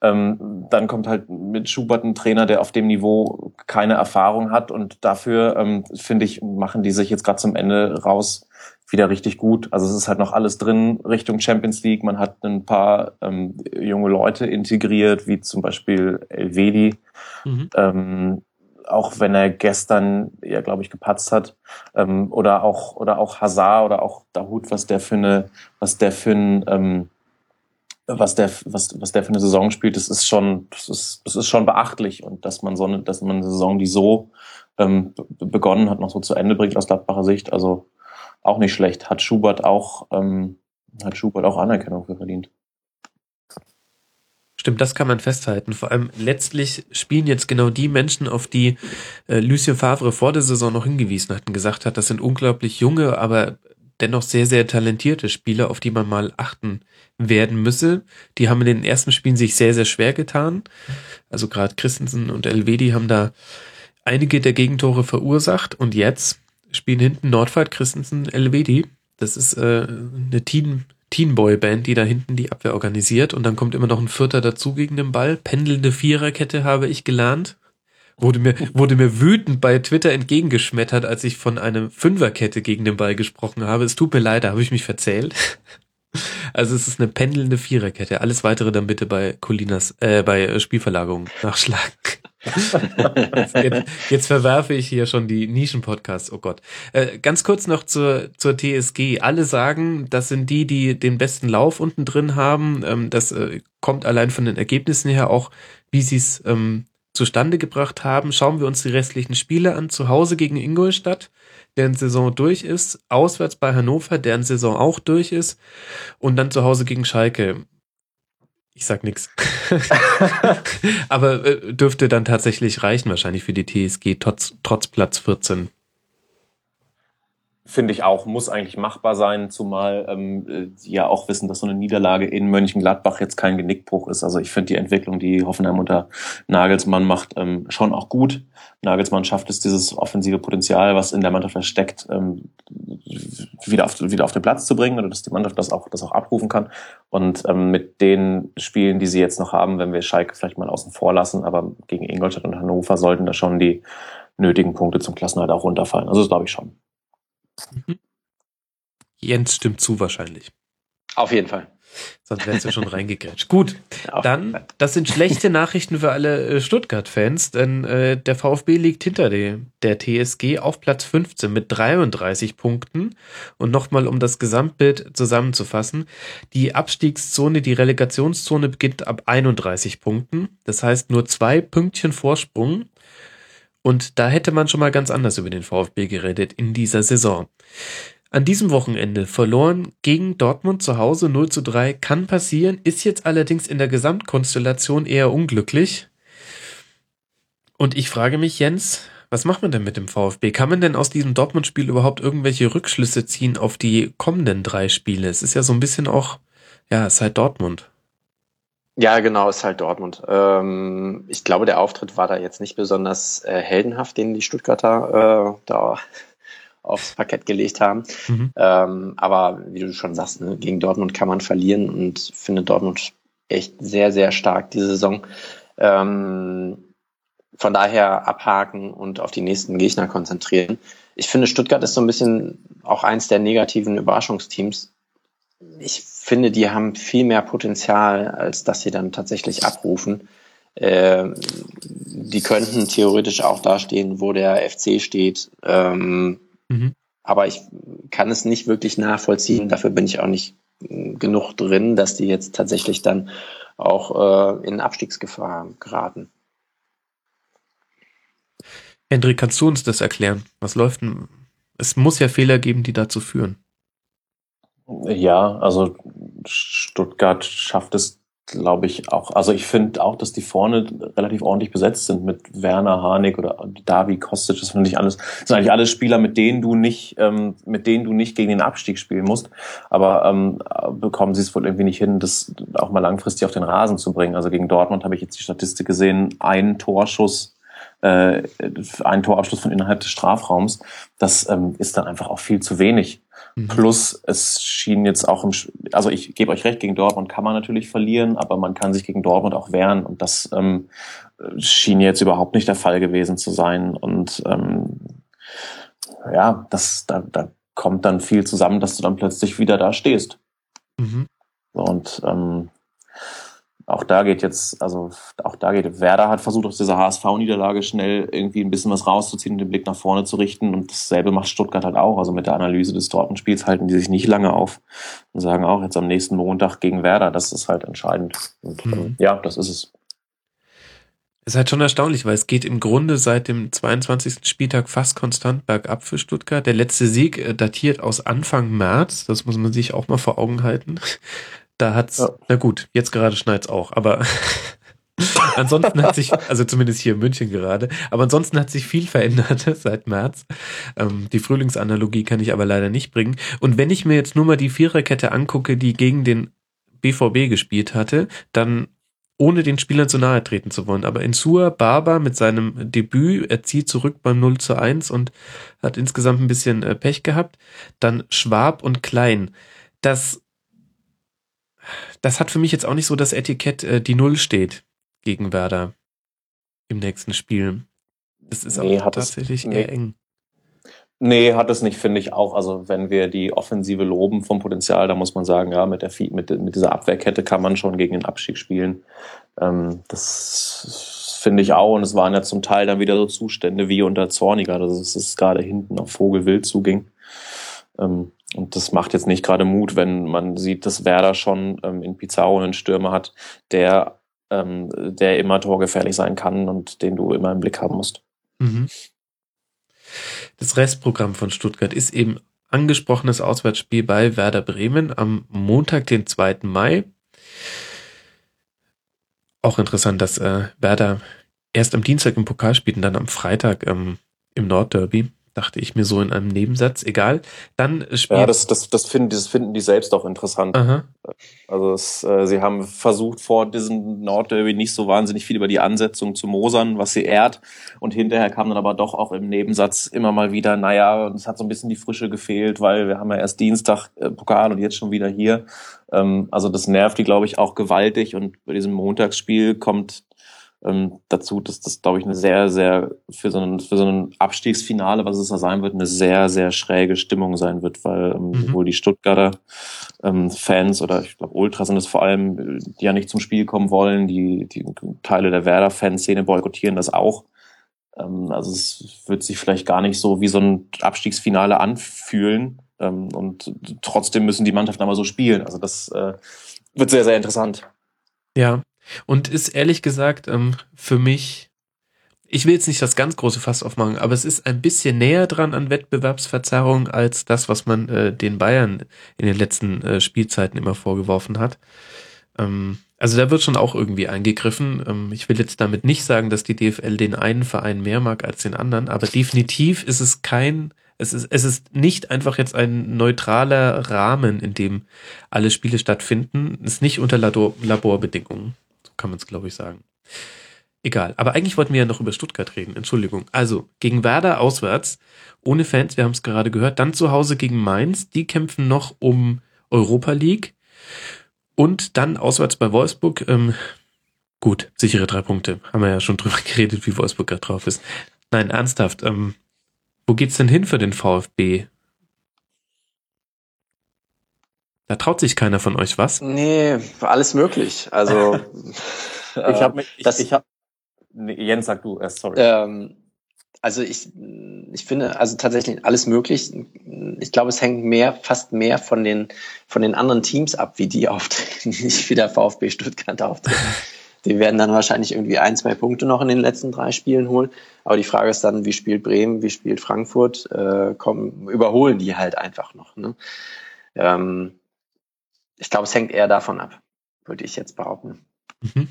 Ähm, dann kommt halt mit Schubert ein Trainer, der auf dem Niveau keine Erfahrung hat und dafür, ähm, finde ich, machen die sich jetzt gerade zum Ende raus wieder richtig gut. Also es ist halt noch alles drin Richtung Champions League. Man hat ein paar ähm, junge Leute integriert, wie zum Beispiel Elvedi. Mhm. Ähm, auch wenn er gestern ja, glaube ich, gepatzt hat, ähm, oder auch oder auch Hazard oder auch Dahut, was der für eine, was der für ein, ähm, was der was was der für eine Saison spielt, das ist schon das ist das ist schon beachtlich und dass man so eine, dass man eine Saison, die so ähm, begonnen hat, noch so zu Ende bringt aus Gladbacher Sicht, also auch nicht schlecht. Hat Schubert auch ähm, hat Schubert auch Anerkennung für verdient. Stimmt, das kann man festhalten. Vor allem letztlich spielen jetzt genau die Menschen, auf die äh, Lucien Favre vor der Saison noch hingewiesen hat und gesagt hat, das sind unglaublich junge, aber dennoch sehr, sehr talentierte Spieler, auf die man mal achten werden müsse. Die haben in den ersten Spielen sich sehr, sehr schwer getan. Also gerade Christensen und Elvedi haben da einige der Gegentore verursacht und jetzt spielen hinten Nordwald, Christensen, Elvedi. Das ist äh, eine Team, Teenboy-Band, die da hinten die Abwehr organisiert und dann kommt immer noch ein Vierter dazu gegen den Ball. Pendelnde Viererkette habe ich gelernt. Wurde mir, wurde mir wütend bei Twitter entgegengeschmettert, als ich von einer Fünferkette gegen den Ball gesprochen habe. Es tut mir leid, da habe ich mich verzählt. Also es ist eine pendelnde Viererkette. Alles weitere dann bitte bei Colinas, äh, bei Spielverlagerung nachschlagen. jetzt, jetzt, verwerfe ich hier schon die Nischen-Podcasts. Oh Gott. Äh, ganz kurz noch zur, zur TSG. Alle sagen, das sind die, die den besten Lauf unten drin haben. Ähm, das äh, kommt allein von den Ergebnissen her auch, wie sie es ähm, zustande gebracht haben. Schauen wir uns die restlichen Spiele an. Zu Hause gegen Ingolstadt, deren Saison durch ist. Auswärts bei Hannover, deren Saison auch durch ist. Und dann zu Hause gegen Schalke ich sag nix. Aber äh, dürfte dann tatsächlich reichen, wahrscheinlich für die TSG, trotz, trotz Platz 14 finde ich auch, muss eigentlich machbar sein, zumal ähm, die ja auch wissen, dass so eine Niederlage in Mönchengladbach jetzt kein Genickbruch ist. Also ich finde die Entwicklung, die Hoffenheim unter Nagelsmann macht, ähm, schon auch gut. Nagelsmann schafft es, dieses offensive Potenzial, was in der Mannschaft versteckt, ähm, wieder, auf, wieder auf den Platz zu bringen oder dass die Mannschaft das auch, das auch abrufen kann. Und ähm, mit den Spielen, die sie jetzt noch haben, wenn wir Schalke vielleicht mal außen vor lassen, aber gegen Ingolstadt und Hannover sollten da schon die nötigen Punkte zum Klassenhalt auch runterfallen. Also das glaube ich schon. Mhm. Jens stimmt zu wahrscheinlich. Auf jeden Fall. Sonst wärst du schon reingegrätscht. Gut, dann, das sind schlechte Nachrichten für alle äh, Stuttgart-Fans, denn äh, der VfB liegt hinter der, der TSG auf Platz 15 mit 33 Punkten. Und nochmal, um das Gesamtbild zusammenzufassen, die Abstiegszone, die Relegationszone beginnt ab 31 Punkten. Das heißt nur zwei Pünktchen Vorsprung und da hätte man schon mal ganz anders über den VfB geredet in dieser Saison. An diesem Wochenende verloren gegen Dortmund zu Hause 0 zu 3 kann passieren, ist jetzt allerdings in der Gesamtkonstellation eher unglücklich. Und ich frage mich, Jens, was macht man denn mit dem VfB? Kann man denn aus diesem Dortmund-Spiel überhaupt irgendwelche Rückschlüsse ziehen auf die kommenden drei Spiele? Es ist ja so ein bisschen auch, ja, es ist halt Dortmund. Ja, genau, ist halt Dortmund. Ähm, ich glaube, der Auftritt war da jetzt nicht besonders äh, heldenhaft, den die Stuttgarter äh, da aufs Parkett gelegt haben. Mhm. Ähm, aber wie du schon sagst, ne, gegen Dortmund kann man verlieren und finde Dortmund echt sehr, sehr stark diese Saison. Ähm, von daher abhaken und auf die nächsten Gegner konzentrieren. Ich finde, Stuttgart ist so ein bisschen auch eins der negativen Überraschungsteams. Ich finde, die haben viel mehr Potenzial, als dass sie dann tatsächlich abrufen. Äh, die könnten theoretisch auch da stehen, wo der FC steht. Ähm, mhm. Aber ich kann es nicht wirklich nachvollziehen. Dafür bin ich auch nicht genug drin, dass die jetzt tatsächlich dann auch äh, in Abstiegsgefahr geraten. Hendrik, kannst du uns das erklären? Was läuft denn? Es muss ja Fehler geben, die dazu führen. Ja, also Stuttgart schafft es glaube ich, auch, also ich finde auch, dass die vorne relativ ordentlich besetzt sind mit Werner, Harnik oder Davi, Kostic, das finde ich alles, das sind eigentlich alles Spieler, mit denen du nicht, ähm, mit denen du nicht gegen den Abstieg spielen musst, aber ähm, bekommen sie es wohl irgendwie nicht hin, das auch mal langfristig auf den Rasen zu bringen. Also gegen Dortmund habe ich jetzt die Statistik gesehen, ein Torschuss äh, ein Torabschluss von innerhalb des Strafraums, das ähm, ist dann einfach auch viel zu wenig. Mhm. Plus, es schien jetzt auch im, also ich gebe euch recht, gegen Dortmund kann man natürlich verlieren, aber man kann sich gegen Dortmund auch wehren und das ähm, schien jetzt überhaupt nicht der Fall gewesen zu sein und ähm, ja, das, da, da kommt dann viel zusammen, dass du dann plötzlich wieder da stehst. Mhm. Und ähm, auch da geht jetzt, also auch da geht, Werder hat versucht, aus dieser HSV-Niederlage schnell irgendwie ein bisschen was rauszuziehen und den Blick nach vorne zu richten. Und dasselbe macht Stuttgart halt auch. Also mit der Analyse des Dortmund-Spiels halten die sich nicht lange auf und sagen auch jetzt am nächsten Montag gegen Werder, das ist halt entscheidend. Und mhm. ja, das ist es. Es ist halt schon erstaunlich, weil es geht im Grunde seit dem 22. Spieltag fast konstant bergab für Stuttgart. Der letzte Sieg äh, datiert aus Anfang März. Das muss man sich auch mal vor Augen halten. Da hat's, ja. na gut, jetzt gerade schneit's auch, aber ansonsten hat sich, also zumindest hier in München gerade, aber ansonsten hat sich viel verändert seit März. Ähm, die Frühlingsanalogie kann ich aber leider nicht bringen. Und wenn ich mir jetzt nur mal die Viererkette angucke, die gegen den BVB gespielt hatte, dann ohne den Spielern zu nahe treten zu wollen. Aber Insua Barber mit seinem Debüt, er zieht zurück beim 0 zu 1 und hat insgesamt ein bisschen äh, Pech gehabt. Dann Schwab und Klein. Das das hat für mich jetzt auch nicht so das Etikett, äh, die Null steht gegen Werder im nächsten Spiel. Das ist nee, auch tatsächlich es, nee. eher eng. Nee, hat es nicht, finde ich auch. Also wenn wir die Offensive loben vom Potenzial, da muss man sagen, ja, mit, der, mit, mit dieser Abwehrkette kann man schon gegen den Abstieg spielen. Ähm, das finde ich auch. Und es waren ja zum Teil dann wieder so Zustände wie unter Zorniger, dass es gerade hinten auf Vogelwild zuging. Ähm, und das macht jetzt nicht gerade Mut, wenn man sieht, dass Werder schon ähm, in Pizarro einen Stürmer hat, der, ähm, der immer torgefährlich sein kann und den du immer im Blick haben musst. Mhm. Das Restprogramm von Stuttgart ist eben angesprochenes Auswärtsspiel bei Werder Bremen am Montag, den 2. Mai. Auch interessant, dass äh, Werder erst am Dienstag im Pokal spielt und dann am Freitag ähm, im Nordderby dachte ich mir so in einem Nebensatz. Egal. Dann spielt. Ja, das, das, das, finden, das finden die selbst auch interessant. Aha. Also es, äh, sie haben versucht, vor diesem Nordderby nicht so wahnsinnig viel über die Ansetzung zu mosern, was sie ehrt. Und hinterher kam dann aber doch auch im Nebensatz immer mal wieder, naja, es hat so ein bisschen die Frische gefehlt, weil wir haben ja erst Dienstag äh, Pokal und jetzt schon wieder hier. Ähm, also das nervt die, glaube ich, auch gewaltig. Und bei diesem Montagsspiel kommt ähm, dazu, dass das, glaube ich, eine sehr, sehr, für so, ein, für so ein Abstiegsfinale, was es da sein wird, eine sehr, sehr schräge Stimmung sein wird, weil ähm, mhm. sowohl die Stuttgarter ähm, Fans oder ich glaube Ultras sind es vor allem, die ja nicht zum Spiel kommen wollen, die, die Teile der Werder-Fanszene boykottieren das auch. Ähm, also es wird sich vielleicht gar nicht so wie so ein Abstiegsfinale anfühlen. Ähm, und trotzdem müssen die Mannschaften aber so spielen. Also das äh, wird sehr, sehr interessant. Ja, und ist ehrlich gesagt ähm, für mich, ich will jetzt nicht das ganz große Fass aufmachen, aber es ist ein bisschen näher dran an Wettbewerbsverzerrung als das, was man äh, den Bayern in den letzten äh, Spielzeiten immer vorgeworfen hat. Ähm, also da wird schon auch irgendwie eingegriffen. Ähm, ich will jetzt damit nicht sagen, dass die DFL den einen Verein mehr mag als den anderen, aber definitiv ist es kein es ist, es ist nicht einfach jetzt ein neutraler Rahmen, in dem alle Spiele stattfinden. Es ist nicht unter Labor Laborbedingungen kann man es, glaube ich, sagen. Egal. Aber eigentlich wollten wir ja noch über Stuttgart reden. Entschuldigung. Also, gegen Werder auswärts, ohne Fans, wir haben es gerade gehört. Dann zu Hause gegen Mainz. Die kämpfen noch um Europa League. Und dann auswärts bei Wolfsburg. Ähm, gut, sichere drei Punkte. Haben wir ja schon drüber geredet, wie Wolfsburg gerade drauf ist. Nein, ernsthaft. Ähm, wo geht's denn hin für den VfB? Da traut sich keiner von euch was? Nee, alles möglich. Also ich habe ich, das, ich hab, nee, Jens sag du erst, sorry. Ähm, also ich, ich finde also tatsächlich alles möglich. Ich glaube, es hängt mehr, fast mehr von den von den anderen Teams ab, wie die auftreten, nicht wie der VfB Stuttgart auftreten. Die werden dann wahrscheinlich irgendwie ein, zwei Punkte noch in den letzten drei Spielen holen. Aber die Frage ist dann, wie spielt Bremen, wie spielt Frankfurt? Äh, kommen, überholen die halt einfach noch. Ne? Ähm, Ich glaube, es hängt eher davon ab, würde ich jetzt behaupten. Mhm.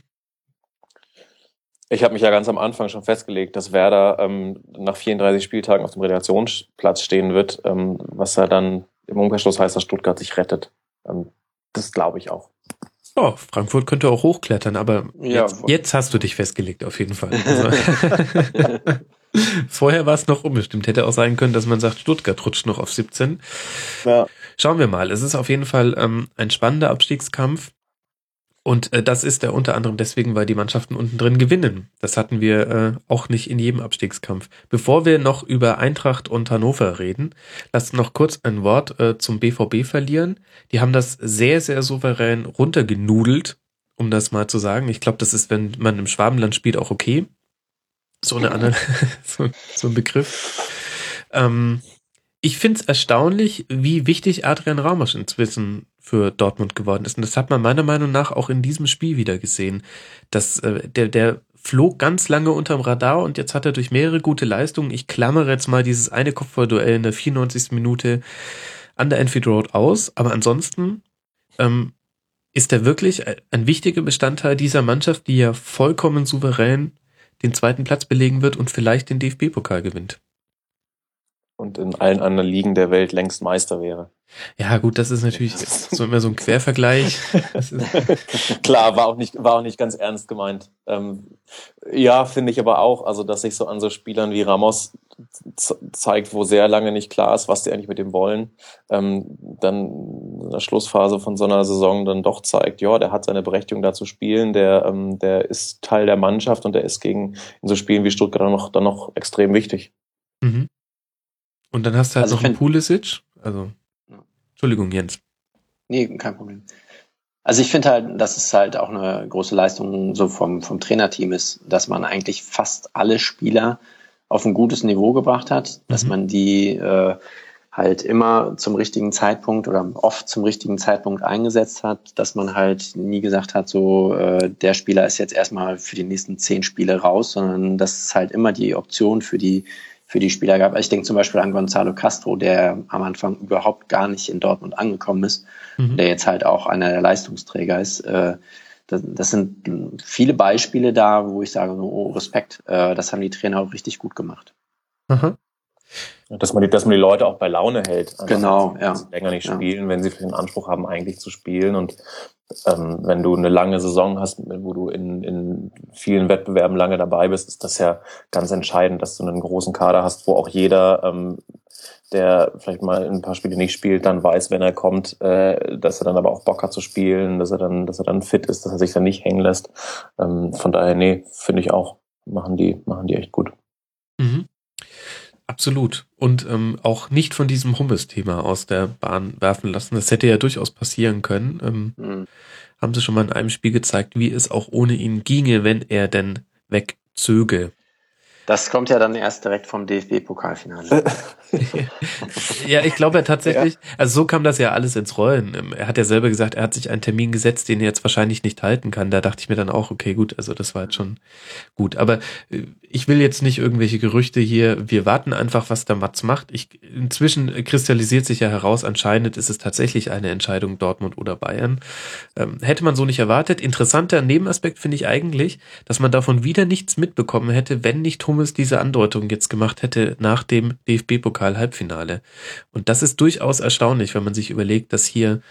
Ich habe mich ja ganz am Anfang schon festgelegt, dass Werder ähm, nach 34 Spieltagen auf dem Relegationsplatz stehen wird, ähm, was ja dann im Umkehrschluss heißt, dass Stuttgart sich rettet. Ähm, das glaube ich auch. Oh, Frankfurt könnte auch hochklettern, aber ja, jetzt, jetzt, hast du dich festgelegt, auf jeden Fall. Also, vorher war es noch unbestimmt. Hätte auch sein können, dass man sagt, Stuttgart rutscht noch auf 17. Ja. Schauen wir mal. Es ist auf jeden Fall ähm, ein spannender Abstiegskampf. Und äh, das ist er unter anderem deswegen, weil die Mannschaften unten drin gewinnen. Das hatten wir äh, auch nicht in jedem Abstiegskampf. Bevor wir noch über Eintracht und Hannover reden, lasst noch kurz ein Wort äh, zum BVB verlieren. Die haben das sehr, sehr souverän runtergenudelt, um das mal zu sagen. Ich glaube, das ist, wenn man im Schwabenland spielt, auch okay. So eine andere, so, so ein Begriff. Ähm, ich finde es erstaunlich, wie wichtig Adrian Raumasch inzwischen für Dortmund geworden ist. Und das hat man meiner Meinung nach auch in diesem Spiel wieder gesehen. Dass, äh, der, der flog ganz lange unterm Radar und jetzt hat er durch mehrere gute Leistungen, ich klammere jetzt mal dieses eine Kopfballduell in der 94. Minute an der Enfield Road aus, aber ansonsten ähm, ist er wirklich ein wichtiger Bestandteil dieser Mannschaft, die ja vollkommen souverän den zweiten Platz belegen wird und vielleicht den DFB-Pokal gewinnt und in allen anderen Ligen der Welt längst Meister wäre. Ja, gut, das ist natürlich so immer so ein Quervergleich. Klar, war auch nicht, war auch nicht ganz ernst gemeint. Ähm, ja, finde ich aber auch, also, dass sich so an so Spielern wie Ramos zeigt, wo sehr lange nicht klar ist, was die eigentlich mit dem wollen, ähm, dann in der Schlussphase von so einer Saison dann doch zeigt, ja, der hat seine Berechtigung da zu spielen, der, ähm, der ist Teil der Mannschaft und der ist gegen in so Spielen wie Stuttgart dann noch, dann noch extrem wichtig. Mhm. Und dann hast du halt also noch einen Pulisic. Also, Entschuldigung, Jens. Nee, kein Problem. Also ich finde halt, dass es halt auch eine große Leistung so vom, vom Trainerteam ist, dass man eigentlich fast alle Spieler auf ein gutes Niveau gebracht hat, dass mhm. man die äh, halt immer zum richtigen Zeitpunkt oder oft zum richtigen Zeitpunkt eingesetzt hat, dass man halt nie gesagt hat, so äh, der Spieler ist jetzt erstmal für die nächsten zehn Spiele raus, sondern dass es halt immer die Option für die für die Spieler gab. Ich denke zum Beispiel an Gonzalo Castro, der am Anfang überhaupt gar nicht in Dortmund angekommen ist, mhm. der jetzt halt auch einer der Leistungsträger ist. Äh, das, sind viele Beispiele da, wo ich sage, oh, Respekt, äh, das haben die Trainer auch richtig gut gemacht. Mhm. Dass man, die, dass man die Leute auch bei Laune hält. Also genau, ja. Länger nicht spielen, ja. wenn sie für den Anspruch haben, eigentlich zu spielen. Und ähm, wenn du eine lange Saison hast, wo du in, in vielen Wettbewerben lange dabei bist, ist das ja ganz entscheidend, dass du einen großen Kader hast, wo auch jeder, ähm, der vielleicht mal ein paar Spiele nicht spielt, dann weiß, wenn er kommt, äh, dass er dann aber auch Bock hat zu spielen, dass er dann, dass er dann fit ist, dass er sich dann nicht hängen lässt. Ähm, von daher, nee, finde ich auch, machen die, machen die echt gut. Absolut. Und ähm, auch nicht von diesem Hummes-Thema aus der Bahn werfen lassen. Das hätte ja durchaus passieren können. Ähm, mhm. Haben sie schon mal in einem Spiel gezeigt, wie es auch ohne ihn ginge, wenn er denn wegzöge. Das kommt ja dann erst direkt vom DFB-Pokalfinale. ja, ich glaube ja tatsächlich, ja. also so kam das ja alles ins Rollen. Ähm, er hat ja selber gesagt, er hat sich einen Termin gesetzt, den er jetzt wahrscheinlich nicht halten kann. Da dachte ich mir dann auch, okay, gut, also das war jetzt schon gut. Aber äh, ich will jetzt nicht irgendwelche Gerüchte hier, wir warten einfach, was der Mats macht. Ich, inzwischen kristallisiert sich ja heraus, anscheinend ist es tatsächlich eine Entscheidung Dortmund oder Bayern. Ähm, hätte man so nicht erwartet. Interessanter Nebenaspekt finde ich eigentlich, dass man davon wieder nichts mitbekommen hätte, wenn nicht Hummels diese Andeutung jetzt gemacht hätte nach dem DFB-Pokal-Halbfinale. Und das ist durchaus erstaunlich, wenn man sich überlegt, dass hier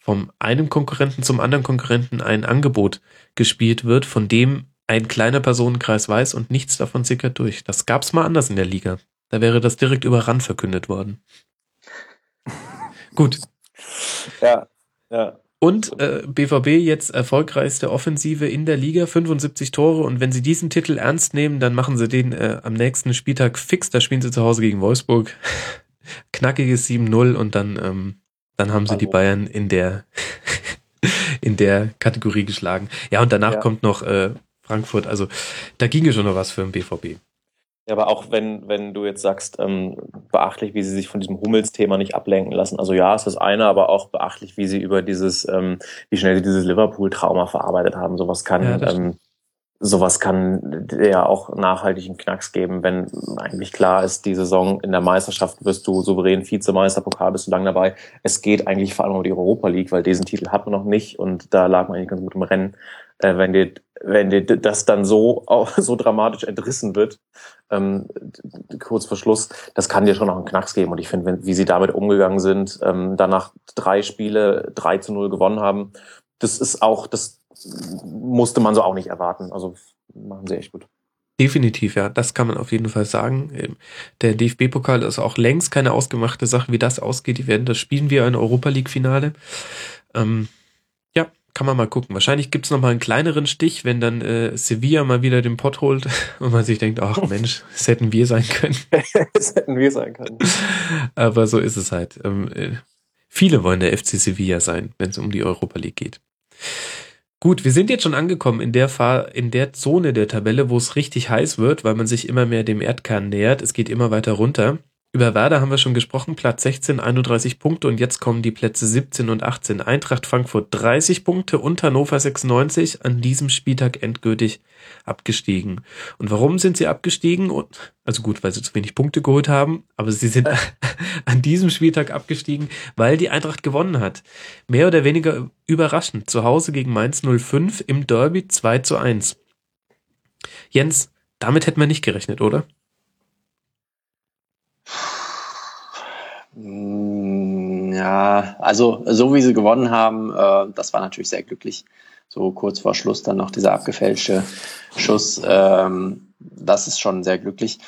vom einen Konkurrenten zum anderen Konkurrenten ein Angebot gespielt wird, von dem ein kleiner Personenkreis weiß und nichts davon sickert durch. Das gab's mal anders in der Liga. Da wäre das direkt über RAN verkündet worden. Gut. Ja, ja. Und äh, BVB jetzt erfolgreichste Offensive in der Liga, 75 Tore. Und wenn sie diesen Titel ernst nehmen, dann machen sie den äh, am nächsten Spieltag fix. Da spielen sie zu Hause gegen Wolfsburg. Knackiges 7-0 und dann, ähm, dann haben sie die Bayern in der in der Kategorie geschlagen. Ja, und danach ja. kommt noch äh, Frankfurt. Also da ginge schon noch was für den BVB. Ja, aber auch wenn, wenn du jetzt sagst, ähm, beachtlich, wie sie sich von diesem Hummels-Thema nicht ablenken lassen. Also ja, ist das eine, aber auch beachtlich, wie sie über dieses, ähm, wie schnell sie dieses Liverpool-Trauma verarbeitet haben. Sowas kann, ja, ähm, sowas kann ja auch nachhaltigen Knacks geben, wenn eigentlich klar ist, die Saison in der Meisterschaft wirst du souverän Vizemeister, Pokal bist du lang dabei. Es geht eigentlich vor allem um die Europa League, weil diesen Titel hat man noch nicht und da lag man eigentlich ganz gut im Rennen. Äh, wenn dir, wenn dir das dann so, so dramatisch entrissen wird, ähm, kurz vor Schluss, das kann dir schon noch einen Knacks geben. Und ich finde, wie sie damit umgegangen sind, ähm, danach drei Spiele, drei zu null gewonnen haben, das ist auch, das musste man so auch nicht erwarten. Also machen sie echt gut. Definitiv, ja, das kann man auf jeden Fall sagen. Ähm, der DFB-Pokal ist auch längst keine ausgemachte Sache, wie das ausgeht. Die werden das spielen wir ein Europa League-Finale. Ähm, kann man mal gucken. Wahrscheinlich gibt's noch mal einen kleineren Stich, wenn dann äh, Sevilla mal wieder den Pott holt und man sich denkt, ach Mensch, es hätten wir sein können. Es hätten wir sein können. Aber so ist es halt. Ähm, äh, viele wollen der FC Sevilla sein, wenn es um die Europa League geht. Gut, wir sind jetzt schon angekommen in der, Fahr in der Zone der Tabelle, wo es richtig heiß wird, weil man sich immer mehr dem Erdkern nähert. Es geht immer weiter runter. Über Werder haben wir schon gesprochen, Platz 16, 31 Punkte und jetzt kommen die Plätze 17 und 18. Eintracht Frankfurt 30 Punkte und Hannover 96 an diesem Spieltag endgültig abgestiegen. Und warum sind sie abgestiegen? Also gut, weil sie zu wenig Punkte geholt haben, aber sie sind an diesem Spieltag abgestiegen, weil die Eintracht gewonnen hat. Mehr oder weniger überraschend. Zu Hause gegen Mainz 05 im Derby 2 zu 1. Jens, damit hätten wir nicht gerechnet, oder? Ja, also so wie sie gewonnen haben, äh, das war natürlich sehr glücklich. So kurz vor Schluss dann noch dieser abgefälschte Schuss, ähm, das ist schon sehr glücklich.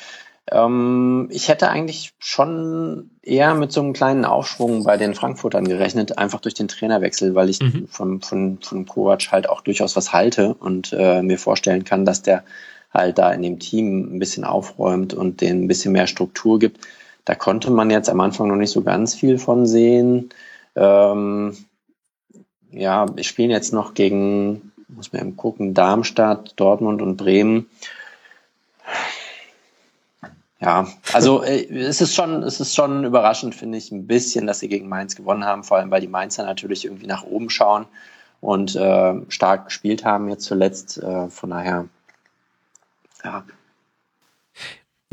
Ähm, ich hätte eigentlich schon eher mit so einem kleinen Aufschwung bei den Frankfurtern gerechnet, einfach durch den Trainerwechsel, weil ich mhm. von, von, von Kovac halt auch durchaus was halte und äh, mir vorstellen kann, dass der halt da in dem Team ein bisschen aufräumt und denen ein bisschen mehr Struktur gibt. Da konnte man jetzt am Anfang noch nicht so ganz viel von sehen. Ähm, ja, wir spielen jetzt noch gegen, muss man eben gucken, Darmstadt, Dortmund und Bremen. Ja, also äh, es ist schon, es ist schon überraschend, finde ich, ein bisschen, dass sie gegen Mainz gewonnen haben, vor allem weil die Mainzer natürlich irgendwie nach oben schauen und äh, stark gespielt haben jetzt zuletzt. Äh, von daher, ja,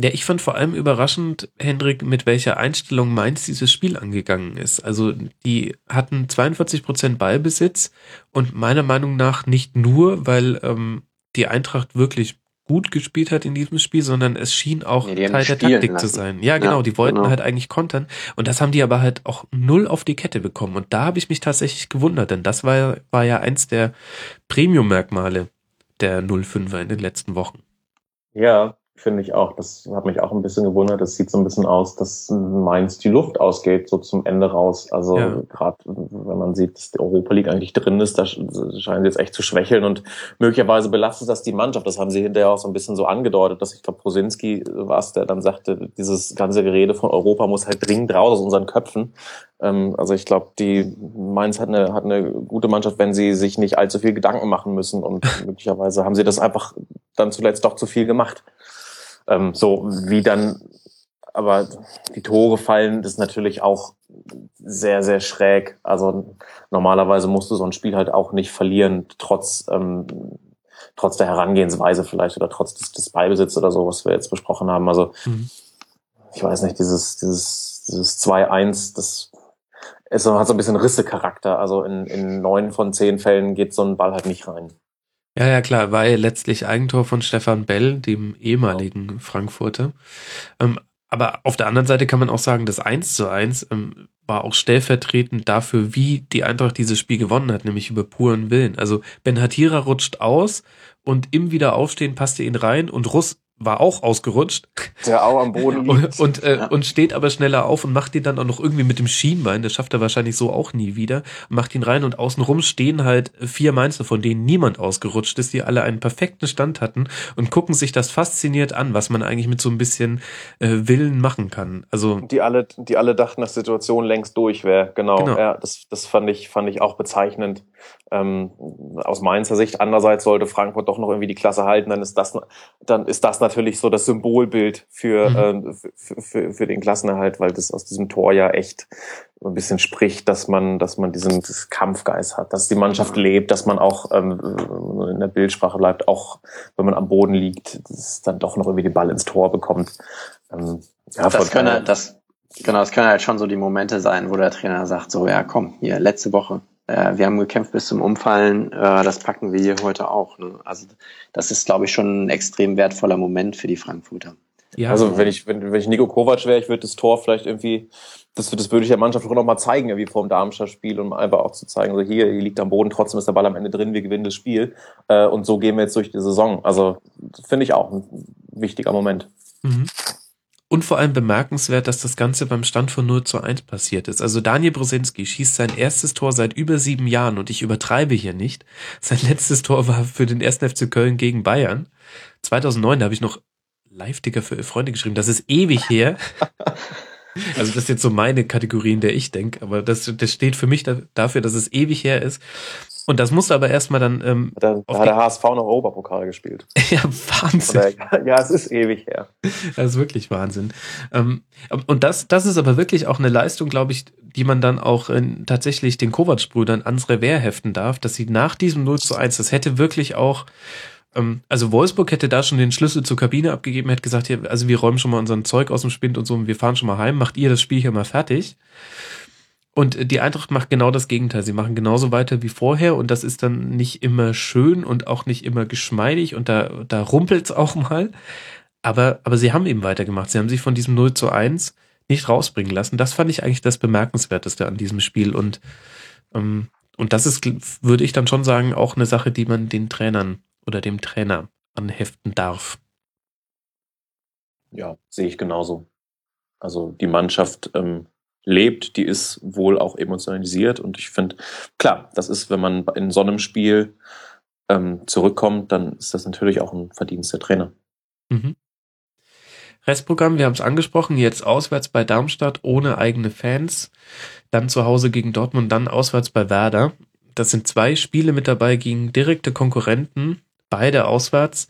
ja, ich fand vor allem überraschend, Hendrik, mit welcher Einstellung Mainz dieses Spiel angegangen ist. Also die hatten 42 Prozent Ballbesitz und meiner Meinung nach nicht nur, weil ähm, die Eintracht wirklich gut gespielt hat in diesem Spiel, sondern es schien auch nee, Teil der Taktik lassen. zu sein. Ja, genau, ja, die wollten genau. halt eigentlich kontern und das haben die aber halt auch null auf die Kette bekommen und da habe ich mich tatsächlich gewundert, denn das war, war ja eins der Premium-Merkmale der 05er in den letzten Wochen. Ja, finde ich auch. Das hat mich auch ein bisschen gewundert. Es sieht so ein bisschen aus, dass Mainz die Luft ausgeht, so zum Ende raus. Also ja. gerade wenn man sieht, dass die Europa League eigentlich drin ist, da scheinen sie jetzt echt zu schwächeln und möglicherweise belastet das die Mannschaft. Das haben sie hinterher auch so ein bisschen so angedeutet, dass ich glaube, Prosinski war es, der dann sagte, dieses ganze Gerede von Europa muss halt dringend raus aus unseren Köpfen. Ähm, also ich glaube, die Mainz hat eine, hat eine gute Mannschaft, wenn sie sich nicht allzu viel Gedanken machen müssen und möglicherweise haben sie das einfach dann zuletzt doch zu viel gemacht. Ähm, so wie dann aber die Tore fallen, das ist natürlich auch sehr, sehr schräg. Also normalerweise musst du so ein Spiel halt auch nicht verlieren, trotz, ähm, trotz der Herangehensweise vielleicht oder trotz des, des Beibesitz oder so, was wir jetzt besprochen haben. Also mhm. ich weiß nicht, dieses, dieses, dieses 2-1, das ist, hat so ein bisschen Risse-Charakter. Also in, in neun von zehn Fällen geht so ein Ball halt nicht rein. Ja, ja, klar, war ja letztlich Eigentor von Stefan Bell, dem ehemaligen genau. Frankfurter. Ähm, aber auf der anderen Seite kann man auch sagen, das 1 zu 1 ähm, war auch stellvertretend dafür, wie die Eintracht dieses Spiel gewonnen hat, nämlich über puren Willen. Also Ben Hatira rutscht aus und im Wiederaufstehen passte ihn rein und Russ war auch ausgerutscht. Der auch am Boden liegt. Und, und, äh, ja. und steht aber schneller auf und macht ihn dann auch noch irgendwie mit dem Schienbein, das schafft er wahrscheinlich so auch nie wieder, macht ihn rein und außenrum stehen halt vier Mainzer, von denen niemand ausgerutscht ist, die alle einen perfekten Stand hatten und gucken sich das fasziniert an, was man eigentlich mit so ein bisschen äh, Willen machen kann. Also die alle, die alle dachten, dass die Situation längst durch wäre. Genau. genau. Ja, das, das fand ich, fand ich auch bezeichnend ähm, aus Mainzer Sicht. Andererseits sollte Frankfurt doch noch irgendwie die Klasse halten, dann ist das, dann ist das natürlich natürlich so das Symbolbild für, mhm. äh, für, für, für den Klassenerhalt, weil das aus diesem Tor ja echt ein bisschen spricht, dass man, dass man diesen Kampfgeist hat, dass die Mannschaft lebt, dass man auch ähm, in der Bildsprache bleibt, auch wenn man am Boden liegt, dass dann doch noch irgendwie den Ball ins Tor bekommt. Ähm, ja, das können, das, genau, das können halt schon so die Momente sein, wo der Trainer sagt, so, ja, komm, hier, letzte Woche, äh, wir haben gekämpft bis zum Umfallen, äh, das packen wir hier heute auch. Ne? Also das ist, glaube ich, schon ein extrem wertvoller Moment für die Frankfurter. Ja, also wenn ich, wenn, wenn ich Nico Kovac wäre, ich würde das Tor vielleicht irgendwie, das, das würde ich der Mannschaft auch noch mal zeigen, wie vor dem Darmstadt-Spiel, um einfach auch zu zeigen, so hier, hier liegt am Boden, trotzdem ist der Ball am Ende drin, wir gewinnen das Spiel. Äh, und so gehen wir jetzt durch die Saison. Also finde ich auch ein wichtiger Moment. Mhm. Und vor allem bemerkenswert, dass das Ganze beim Stand von 0 zu 1 passiert ist. Also Daniel Brosinski schießt sein erstes Tor seit über sieben Jahren und ich übertreibe hier nicht. Sein letztes Tor war für den 1. FC Köln gegen Bayern. 2009, da habe ich noch Live-Ticker für Freunde geschrieben. Das ist ewig her. Also das ist jetzt so meine Kategorie, in der ich denke, aber das, das steht für mich da, dafür, dass es ewig her ist. Und das musste aber erstmal dann. Ähm, da, da hat der HSV noch Oberpokal gespielt. ja, Wahnsinn. ja, es ist ewig her. Das ist wirklich Wahnsinn. Ähm, und das, das ist aber wirklich auch eine Leistung, glaube ich, die man dann auch in, tatsächlich den Kovac-Brüdern ans Revers heften darf, dass sie nach diesem 0 zu 1, das hätte wirklich auch ähm, also Wolfsburg hätte da schon den Schlüssel zur Kabine abgegeben, hätte gesagt, hier, also wir räumen schon mal unseren Zeug aus dem Spind und so und wir fahren schon mal heim, macht ihr das Spiel hier mal fertig. Und die Eintracht macht genau das Gegenteil. Sie machen genauso weiter wie vorher und das ist dann nicht immer schön und auch nicht immer geschmeidig und da, da rumpelt's auch mal. Aber, aber sie haben eben weitergemacht. Sie haben sich von diesem 0 zu 1 nicht rausbringen lassen. Das fand ich eigentlich das Bemerkenswerteste an diesem Spiel und, ähm, und das ist, würde ich dann schon sagen, auch eine Sache, die man den Trainern oder dem Trainer anheften darf. Ja, sehe ich genauso. Also die Mannschaft ähm, lebt, die ist wohl auch emotionalisiert. Und ich finde, klar, das ist, wenn man in so einem Spiel ähm, zurückkommt, dann ist das natürlich auch ein Verdienst der Trainer. Mhm. Restprogramm, wir haben es angesprochen, jetzt auswärts bei Darmstadt ohne eigene Fans, dann zu Hause gegen Dortmund, dann auswärts bei Werder. Das sind zwei Spiele mit dabei gegen direkte Konkurrenten, beide auswärts.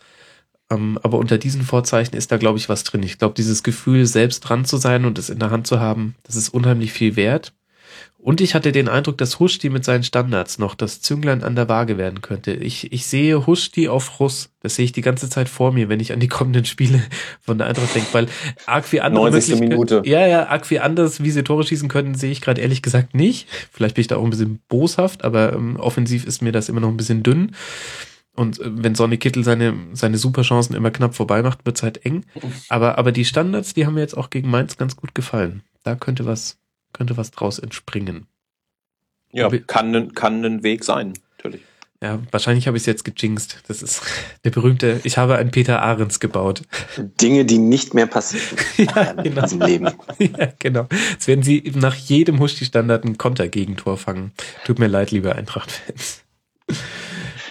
Ähm, aber unter diesen Vorzeichen ist da, glaube ich, was drin. Ich glaube, dieses Gefühl, selbst dran zu sein und es in der Hand zu haben, das ist unheimlich viel wert. Und ich hatte den Eindruck, dass Huschti mit seinen Standards noch das Zünglein an der Waage werden könnte. Ich, ich sehe Huschti auf Russ. Das sehe ich die ganze Zeit vor mir, wenn ich an die kommenden Spiele von der Eintracht denke, weil arg wie andere 90. Minute. Ja, ja, arg wie anders, wie sie Tore schießen können, sehe ich gerade ehrlich gesagt nicht. Vielleicht bin ich da auch ein bisschen boshaft, aber ähm, offensiv ist mir das immer noch ein bisschen dünn. Und äh, wenn Sonny Kittel seine, seine Superchancen immer knapp vorbei macht, wird's halt eng. Aber, aber die Standards, die haben mir jetzt auch gegen Mainz ganz gut gefallen. Da könnte was, könnte was draus entspringen. Ja, kann, kann ein Weg sein, natürlich. Ja, wahrscheinlich habe ich es jetzt gejinxt. Das ist der berühmte, ich habe einen Peter Ahrens gebaut. Dinge, die nicht mehr passieren ja, genau. in diesem Leben. Ja, genau. Jetzt werden sie nach jedem Huschti-Standard ein Kontergegentor fangen. Tut mir leid, liebe Eintracht-Fans.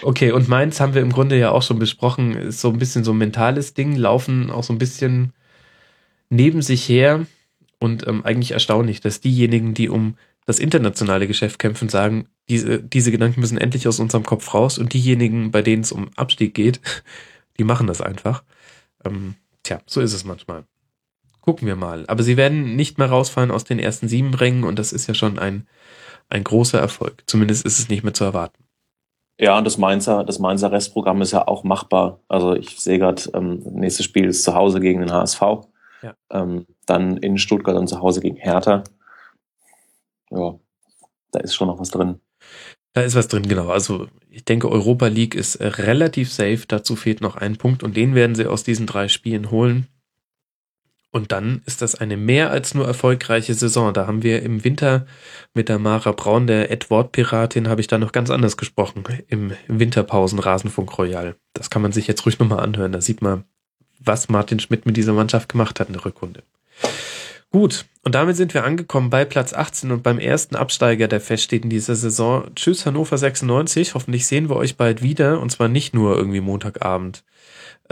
Okay, und Mainz haben wir im Grunde ja auch schon besprochen, ist so ein bisschen so ein mentales Ding, laufen auch so ein bisschen neben sich her und ähm, eigentlich erstaunlich, dass diejenigen, die um das internationale Geschäft kämpfen, sagen, diese, diese Gedanken müssen endlich aus unserem Kopf raus und diejenigen, bei denen es um Abstieg geht, die machen das einfach. Ähm, tja, so ist es manchmal. Gucken wir mal. Aber sie werden nicht mehr rausfallen aus den ersten sieben Rängen und das ist ja schon ein, ein großer Erfolg. Zumindest ist es nicht mehr zu erwarten. Ja, und das Mainzer, das Mainzer Restprogramm ist ja auch machbar. Also ich sehe gerade, ähm, nächstes Spiel ist zu Hause gegen den HSV. Ja. Ähm, dann in Stuttgart und zu Hause gegen Hertha. Ja, da ist schon noch was drin. Da ist was drin, genau. Also ich denke, Europa League ist relativ safe. Dazu fehlt noch ein Punkt und den werden sie aus diesen drei Spielen holen. Und dann ist das eine mehr als nur erfolgreiche Saison. Da haben wir im Winter mit der Mara Braun, der Edward-Piratin, habe ich da noch ganz anders gesprochen. Im Winterpausen-Rasenfunk Royal. Das kann man sich jetzt ruhig nochmal anhören. Da sieht man, was Martin Schmidt mit dieser Mannschaft gemacht hat in der Rückrunde. Gut, und damit sind wir angekommen bei Platz 18 und beim ersten Absteiger, der feststeht in dieser Saison. Tschüss Hannover 96. Hoffentlich sehen wir euch bald wieder und zwar nicht nur irgendwie Montagabend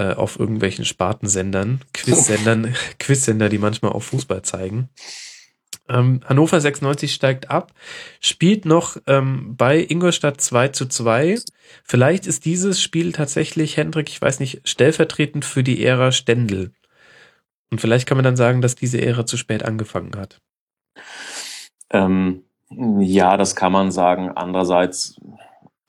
äh, auf irgendwelchen Spartensendern, Quizsendern, Quizsender, die manchmal auch Fußball zeigen. Ähm, Hannover 96 steigt ab, spielt noch ähm, bei Ingolstadt 2 zu 2. Vielleicht ist dieses Spiel tatsächlich, Hendrik, ich weiß nicht, stellvertretend für die Ära Stendel. Und vielleicht kann man dann sagen, dass diese Ära zu spät angefangen hat. Ähm, ja, das kann man sagen. Andererseits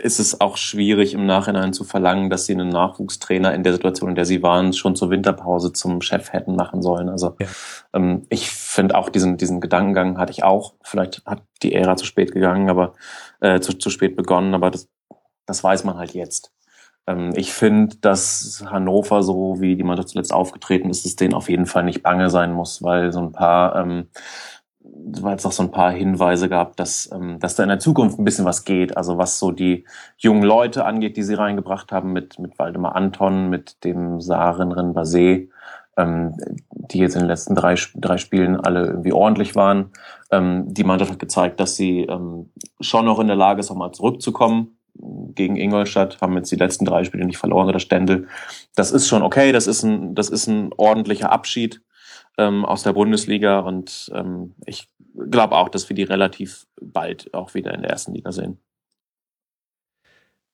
ist es auch schwierig im Nachhinein zu verlangen, dass sie einen Nachwuchstrainer in der Situation, in der sie waren, schon zur Winterpause zum Chef hätten machen sollen. Also ja. ähm, ich finde auch diesen, diesen Gedankengang hatte ich auch. Vielleicht hat die Ära zu spät gegangen, aber äh, zu, zu spät begonnen, aber das, das weiß man halt jetzt. Ähm, ich finde, dass Hannover, so wie die Mannschaft zuletzt aufgetreten ist, es denen auf jeden Fall nicht bange sein muss, weil so ein paar ähm, weil es auch so ein paar Hinweise gab, dass, ähm, dass da in der Zukunft ein bisschen was geht. Also was so die jungen Leute angeht, die sie reingebracht haben, mit, mit Waldemar Anton, mit dem Saren Renbase, ähm, die jetzt in den letzten drei, drei Spielen alle irgendwie ordentlich waren. Ähm, die Mannschaft hat gezeigt, dass sie ähm, schon noch in der Lage ist, auch mal zurückzukommen gegen Ingolstadt, haben jetzt die letzten drei Spiele nicht verloren oder Stendel. Das ist schon okay, das ist ein, das ist ein ordentlicher Abschied ähm, aus der Bundesliga und ähm, ich glaube auch, dass wir die relativ bald auch wieder in der ersten Liga sehen.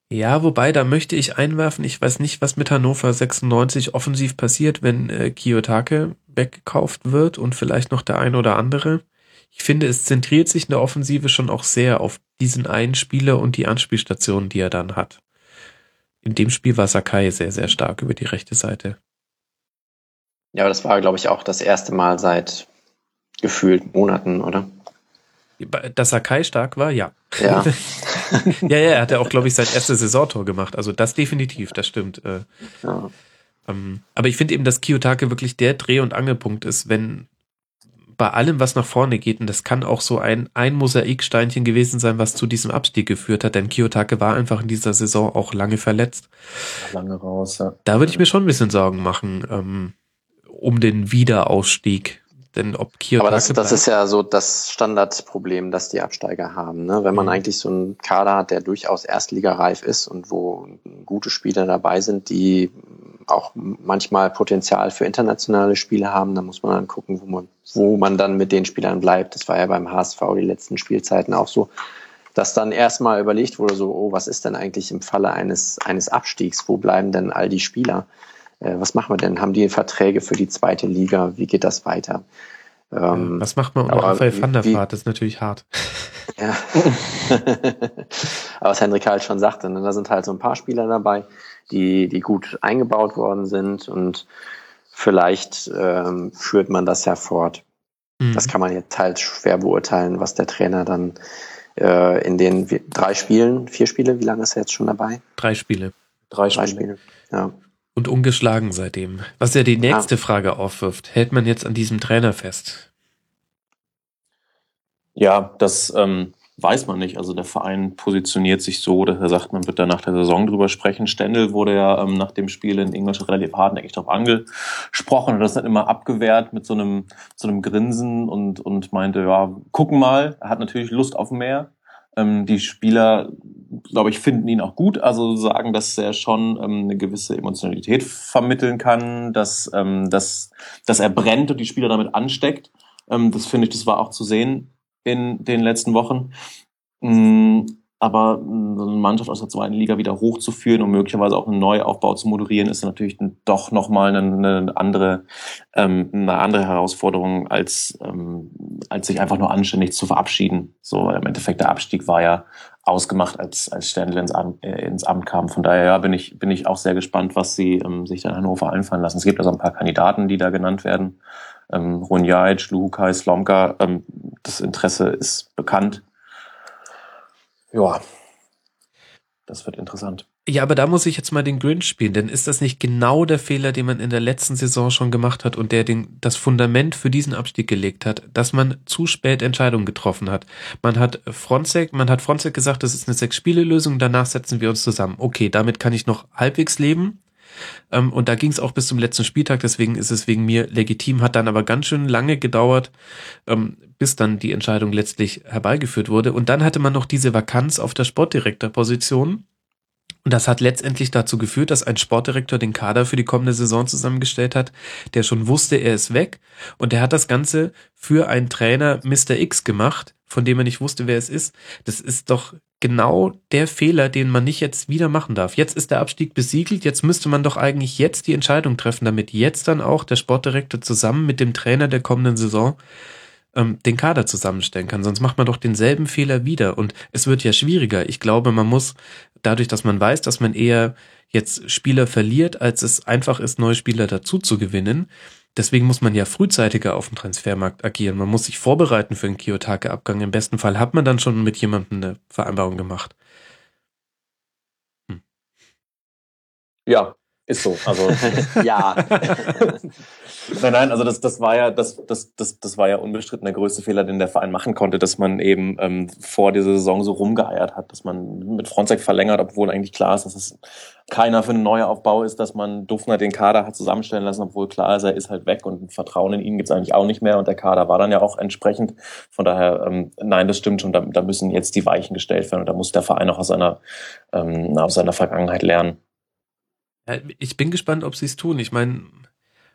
Ja, wobei, da möchte ich einwerfen, ich weiß nicht, was mit Hannover 96 offensiv passiert, wenn äh, Kiyotake weggekauft wird und vielleicht noch der eine oder andere. Ich finde, es zentriert sich in der Offensive schon auch sehr auf diesen einen Spieler und die Anspielstationen, die er dann hat. In dem Spiel war Sakai sehr, sehr stark über die rechte Seite. Ja, aber das war, glaube ich, auch das erste Mal seit gefühlt Monaten, oder? Dass Sakai stark war, ja. Ja. ja, ja, er hat ja auch, glaube ich, sein erstes Saisontor gemacht. Also das definitiv, das stimmt. Äh, ja. Ähm, aber ich finde eben, dass Kiyotake wirklich der Dreh- und Angelpunkt ist, wenn bei allem, was nach vorne geht, und das kann auch so ein, ein Mosaiksteinchen gewesen sein, was zu diesem Abstieg geführt hat, denn Kiyotake war einfach in dieser Saison auch lange verletzt. Lange raus, ja. Da würde ich mir schon ein bisschen Sorgen machen, ähm, um den Wiederausstieg. Denn ob Kiyotake Aber das, das ist ja so das Standardproblem, das die Absteiger haben. Ne? Wenn man mhm. eigentlich so einen Kader hat, der durchaus erstligareif ist und wo gute Spieler dabei sind, die auch manchmal Potenzial für internationale Spiele haben, dann muss man dann gucken, wo man, wo man dann mit den Spielern bleibt. Das war ja beim HSV die letzten Spielzeiten auch so, dass dann erstmal überlegt wurde, so, oh, was ist denn eigentlich im Falle eines, eines Abstiegs? Wo bleiben denn all die Spieler? Äh, was machen wir denn? Haben die Verträge für die zweite Liga? Wie geht das weiter? Ähm, was macht man unter Raphael van der Vaart? Das ist natürlich hart. Ja. Aber was Hendrik halt schon sagte, ne, da sind halt so ein paar Spieler dabei, die, die gut eingebaut worden sind und vielleicht ähm, führt man das ja fort. Mhm. Das kann man jetzt halt schwer beurteilen, was der Trainer dann äh, in den drei Spielen, vier Spiele, wie lange ist er jetzt schon dabei? Drei Spiele. Drei, drei Spiele. Spiele. Ja. Und ungeschlagen seitdem. Was ja die nächste ja. Frage aufwirft, hält man jetzt an diesem Trainer fest? Ja, das ähm, weiß man nicht. Also der Verein positioniert sich so, dass er sagt, man wird da nach der Saison drüber sprechen. Stendel wurde ja ähm, nach dem Spiel in Ingolstadt relativ hart eigentlich darauf angesprochen und das dann immer abgewehrt mit so einem, so einem Grinsen und, und meinte, ja, gucken mal, er hat natürlich Lust auf mehr. Ähm, die Spieler, glaube ich, finden ihn auch gut, also sagen, dass er schon ähm, eine gewisse Emotionalität vermitteln kann, dass, ähm, dass, dass er brennt und die Spieler damit ansteckt. Ähm, das finde ich, das war auch zu sehen in den letzten Wochen. Mm, aber eine Mannschaft aus der zweiten Liga wieder hochzuführen und möglicherweise auch einen Neuaufbau zu moderieren, ist natürlich doch nochmal eine, eine andere, ähm, eine andere Herausforderung, als, ähm, als sich einfach nur anständig zu verabschieden. So, weil im Endeffekt der Abstieg war ja ausgemacht, als, als Stendel ins Amt, äh, ins Amt kam. Von daher ja, bin ich, bin ich auch sehr gespannt, was sie ähm, sich dann Hannover einfallen lassen. Es gibt also ein paar Kandidaten, die da genannt werden ähm, Runjajic, Lukai, Slomka. Ähm, das Interesse ist bekannt. Ja, das wird interessant. Ja, aber da muss ich jetzt mal den Grinch spielen, denn ist das nicht genau der Fehler, den man in der letzten Saison schon gemacht hat und der den, das Fundament für diesen Abstieg gelegt hat, dass man zu spät Entscheidungen getroffen hat. Man hat Fronzek, man hat Fronzek gesagt, das ist eine Sechs-Spiele-Lösung, danach setzen wir uns zusammen. Okay, damit kann ich noch halbwegs leben. Ähm, und da ging es auch bis zum letzten Spieltag, deswegen ist es wegen mir legitim, hat dann aber ganz schön lange gedauert, ähm, bis dann die Entscheidung letztlich herbeigeführt wurde. Und dann hatte man noch diese Vakanz auf der Sportdirektorposition. Und das hat letztendlich dazu geführt, dass ein Sportdirektor den Kader für die kommende Saison zusammengestellt hat, der schon wusste, er ist weg. Und der hat das Ganze für einen Trainer Mr. X gemacht, von dem er nicht wusste, wer es ist. Das ist doch genau der Fehler, den man nicht jetzt wieder machen darf. Jetzt ist der Abstieg besiegelt, jetzt müsste man doch eigentlich jetzt die Entscheidung treffen, damit jetzt dann auch der Sportdirektor zusammen mit dem Trainer der kommenden Saison ähm, den Kader zusammenstellen kann. Sonst macht man doch denselben Fehler wieder. Und es wird ja schwieriger. Ich glaube, man muss dadurch, dass man weiß, dass man eher jetzt Spieler verliert, als es einfach ist, neue Spieler dazu zu gewinnen. Deswegen muss man ja frühzeitiger auf dem Transfermarkt agieren. Man muss sich vorbereiten für einen Kiyotake-Abgang. Im besten Fall hat man dann schon mit jemandem eine Vereinbarung gemacht. Hm. Ja, ist so. Also ja. nein, nein, also das, das war ja, das, das, das, das war ja unbestritten der größte Fehler, den der Verein machen konnte, dass man eben ähm, vor dieser Saison so rumgeeiert hat, dass man mit Fronzek verlängert, obwohl eigentlich klar ist, dass es keiner für einen Neuaufbau ist, dass man Dufner den Kader hat zusammenstellen lassen, obwohl klar ist, er ist halt weg und Vertrauen in ihn gibt's eigentlich auch nicht mehr und der Kader war dann ja auch entsprechend. Von daher, ähm, nein, das stimmt schon, da, da müssen jetzt die Weichen gestellt werden und da muss der Verein auch aus seiner, ähm, aus seiner Vergangenheit lernen. Ja, ich bin gespannt, ob sie es tun. Ich meine,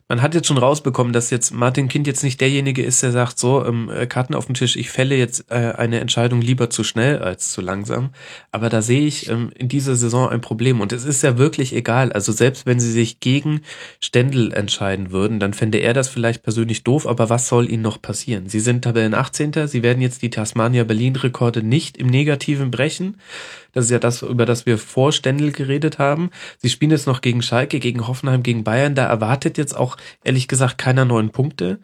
man hat jetzt schon rausbekommen, dass jetzt Martin Kind jetzt nicht derjenige ist, der sagt, so, ähm, äh, Karten auf den Tisch, ich fälle jetzt äh, eine Entscheidung lieber zu schnell als zu langsam. Aber da sehe ich ähm, in dieser Saison ein Problem. Und es ist ja wirklich egal. Also selbst wenn sie sich gegen Stendel entscheiden würden, dann fände er das vielleicht persönlich doof, aber was soll ihnen noch passieren? Sie sind Tabellen 18. Sie werden jetzt die Tasmania Berlin-Rekorde nicht im Negativen brechen. Das ist ja das, über das wir vor Stendel geredet haben. Sie spielen jetzt noch gegen Schalke, gegen Hoffenheim, gegen Bayern. Da erwartet jetzt auch ehrlich gesagt keiner neuen Punkte.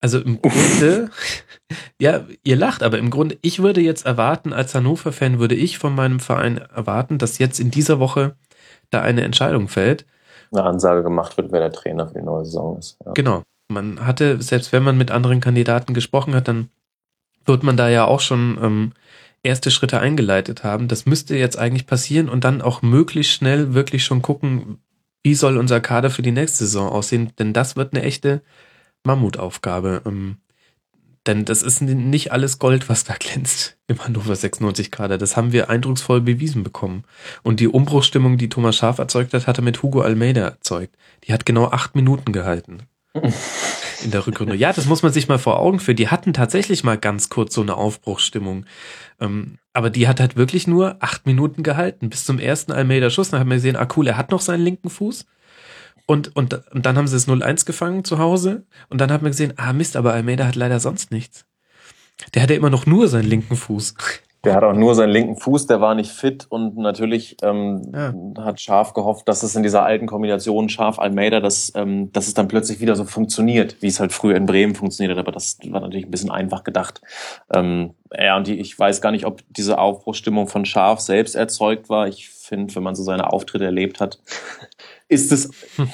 Also im Grunde, ja, ihr lacht, aber im Grunde, ich würde jetzt erwarten, als Hannover-Fan würde ich von meinem Verein erwarten, dass jetzt in dieser Woche da eine Entscheidung fällt. Eine Ansage gemacht wird, wer der Trainer für die neue Saison ist. Ja. Genau. Man hatte, selbst wenn man mit anderen Kandidaten gesprochen hat, dann wird man da ja auch schon ähm, erste Schritte eingeleitet haben. Das müsste jetzt eigentlich passieren und dann auch möglichst schnell wirklich schon gucken, wie soll unser Kader für die nächste Saison aussehen, denn das wird eine echte Mammutaufgabe. Ähm, denn das ist nicht alles Gold, was da glänzt im Hannover 96 Kader. Das haben wir eindrucksvoll bewiesen bekommen. Und die Umbruchstimmung, die Thomas Schaaf erzeugt hat, hat er mit Hugo Almeida erzeugt. Die hat genau acht Minuten gehalten. in der Rückrunde. Ja, das muss man sich mal vor Augen führen. Die hatten tatsächlich mal ganz kurz so eine Aufbruchsstimmung. Ähm, aber die hat halt wirklich nur acht Minuten gehalten. Bis zum ersten Almeida-Schuss. Dann haben wir gesehen, ah cool, er hat noch seinen linken Fuß. Und, und, und dann haben sie es 0-1 gefangen zu Hause. Und dann hat man gesehen, ah Mist, aber Almeida hat leider sonst nichts. Der hatte immer noch nur seinen linken Fuß. Der hat auch nur seinen linken Fuß, der war nicht fit und natürlich ähm, ja. hat Scharf gehofft, dass es in dieser alten Kombination Scharf-Almeida, dass, ähm, dass es dann plötzlich wieder so funktioniert, wie es halt früher in Bremen funktioniert hat, aber das war natürlich ein bisschen einfach gedacht. Ähm, ja, und die, ich weiß gar nicht, ob diese Aufbruchstimmung von Scharf selbst erzeugt war. Ich finde, wenn man so seine Auftritte erlebt hat, ist es...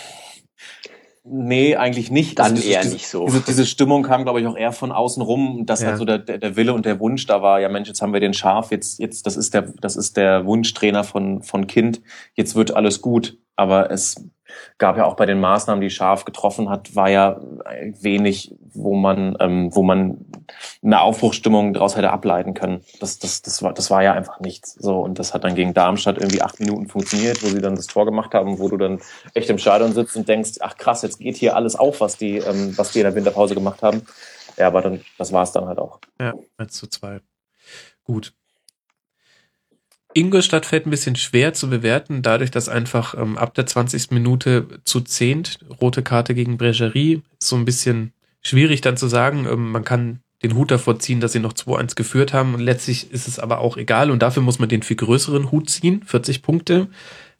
Nee, eigentlich nicht. Dann also eher diese, nicht so. Diese, diese Stimmung kam, glaube ich, auch eher von außen rum, dass ja. halt so der, der Wille und der Wunsch da war, ja Mensch, jetzt haben wir den Schaf, jetzt, jetzt, das ist der, das ist der Wunschtrainer von, von Kind, jetzt wird alles gut. Aber es gab ja auch bei den Maßnahmen, die Schaf getroffen hat, war ja wenig, wo man, ähm, wo man eine Aufbruchstimmung daraus hätte ableiten können. Das, das, das, war, das war ja einfach nichts. So, und das hat dann gegen Darmstadt irgendwie acht Minuten funktioniert, wo sie dann das Tor gemacht haben, wo du dann echt im Stadion sitzt und denkst, ach krass, jetzt geht hier alles auf, was die, ähm, was die in der Winterpause gemacht haben. Ja, aber dann, das war es dann halt auch. Ja, 1 zu 2. Gut. Ingolstadt fällt ein bisschen schwer zu bewerten, dadurch, dass einfach ähm, ab der 20. Minute zu zehnt rote Karte gegen Bregerie so ein bisschen schwierig dann zu sagen. Ähm, man kann den Hut davor ziehen, dass sie noch 2-1 geführt haben und letztlich ist es aber auch egal und dafür muss man den viel größeren Hut ziehen. 40 Punkte,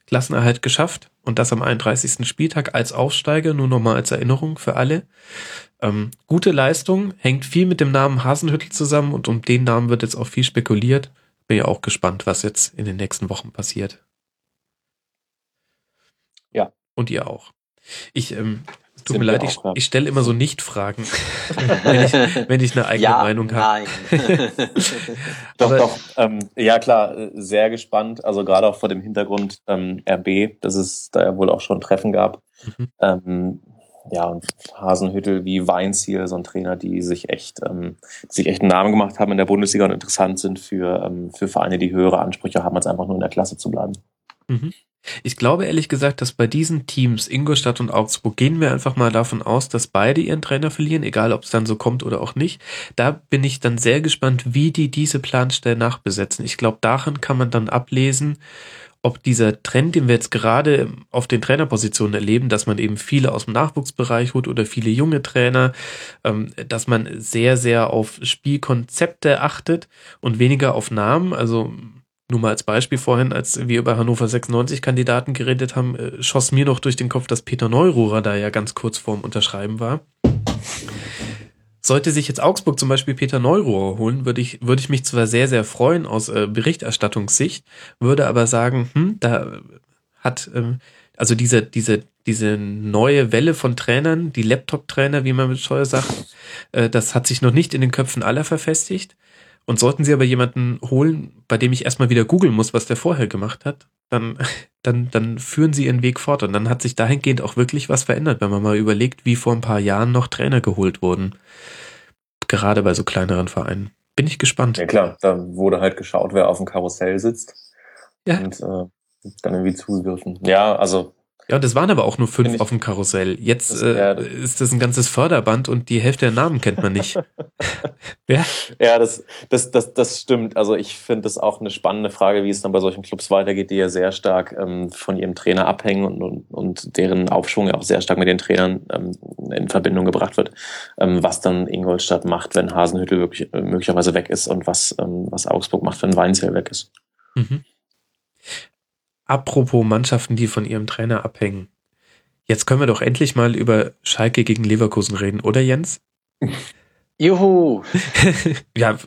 Klassenerhalt geschafft und das am 31. Spieltag als Aufsteiger, nur nochmal als Erinnerung für alle. Ähm, gute Leistung, hängt viel mit dem Namen Hasenhüttel zusammen und um den Namen wird jetzt auch viel spekuliert bin ja auch gespannt, was jetzt in den nächsten Wochen passiert. Ja. Und ihr auch. Ich, ähm, tut mir leid, ich, ich stelle immer so Nicht-Fragen, wenn, ich, wenn ich eine eigene ja, Meinung habe. Nein. doch, doch. Ähm, ja, klar, sehr gespannt. Also gerade auch vor dem Hintergrund ähm, RB, dass es da ja wohl auch schon Treffen gab. Mhm. Ähm, ja, und Hasenhüttel wie Weinziel, so ein Trainer, die sich echt, ähm, sich echt einen Namen gemacht haben in der Bundesliga und interessant sind für, ähm, für Vereine, die höhere Ansprüche haben, als einfach nur in der Klasse zu bleiben. Mhm. Ich glaube ehrlich gesagt, dass bei diesen Teams, Ingolstadt und Augsburg, gehen wir einfach mal davon aus, dass beide ihren Trainer verlieren, egal ob es dann so kommt oder auch nicht. Da bin ich dann sehr gespannt, wie die diese Planstelle nachbesetzen. Ich glaube, daran kann man dann ablesen, ob dieser Trend, den wir jetzt gerade auf den Trainerpositionen erleben, dass man eben viele aus dem Nachwuchsbereich holt oder viele junge Trainer, ähm, dass man sehr, sehr auf Spielkonzepte achtet und weniger auf Namen. Also nur mal als Beispiel vorhin, als wir über Hannover 96 Kandidaten geredet haben, äh, schoss mir noch durch den Kopf, dass Peter Neururer da ja ganz kurz vorm Unterschreiben war. Sollte sich jetzt Augsburg zum Beispiel Peter Neururer holen, würde ich, würde ich mich zwar sehr, sehr freuen aus äh, Berichterstattungssicht, würde aber sagen, hm, da hat, ähm, also diese, diese, diese neue Welle von Trainern, die Laptop-Trainer, wie man mit Scheuer sagt, äh, das hat sich noch nicht in den Köpfen aller verfestigt. Und sollten Sie aber jemanden holen, bei dem ich erstmal wieder googeln muss, was der vorher gemacht hat, dann, dann, dann führen Sie Ihren Weg fort. Und dann hat sich dahingehend auch wirklich was verändert, wenn man mal überlegt, wie vor ein paar Jahren noch Trainer geholt wurden. Gerade bei so kleineren Vereinen. Bin ich gespannt. Ja klar, da wurde halt geschaut, wer auf dem Karussell sitzt. Ja. Und äh, dann irgendwie zugegriffen. Ja, also Ja, das waren aber auch nur fünf auf dem Karussell. Jetzt Das- äh, ist das ein ganzes Förderband und die Hälfte der Namen kennt man nicht. ja, Ja, das, das, das, das stimmt. Also ich finde das auch eine spannende Frage, wie es dann bei solchen Clubs weitergeht, die ja sehr stark ähm, von ihrem Trainer abhängen und, und, und deren Aufschwung ja auch sehr stark mit den Trainern ähm, in Verbindung gebracht wird. Ähm, was dann Ingolstadt macht, wenn Hasenhüttel wirklich, äh, möglicherweise weg ist und was, ähm, was Augsburg macht, wenn Weinzell weg ist. Mhm. Apropos Mannschaften, die von ihrem Trainer abhängen. Jetzt können wir doch endlich mal über Schalke gegen Leverkusen reden, oder Jens? Juhu! ja,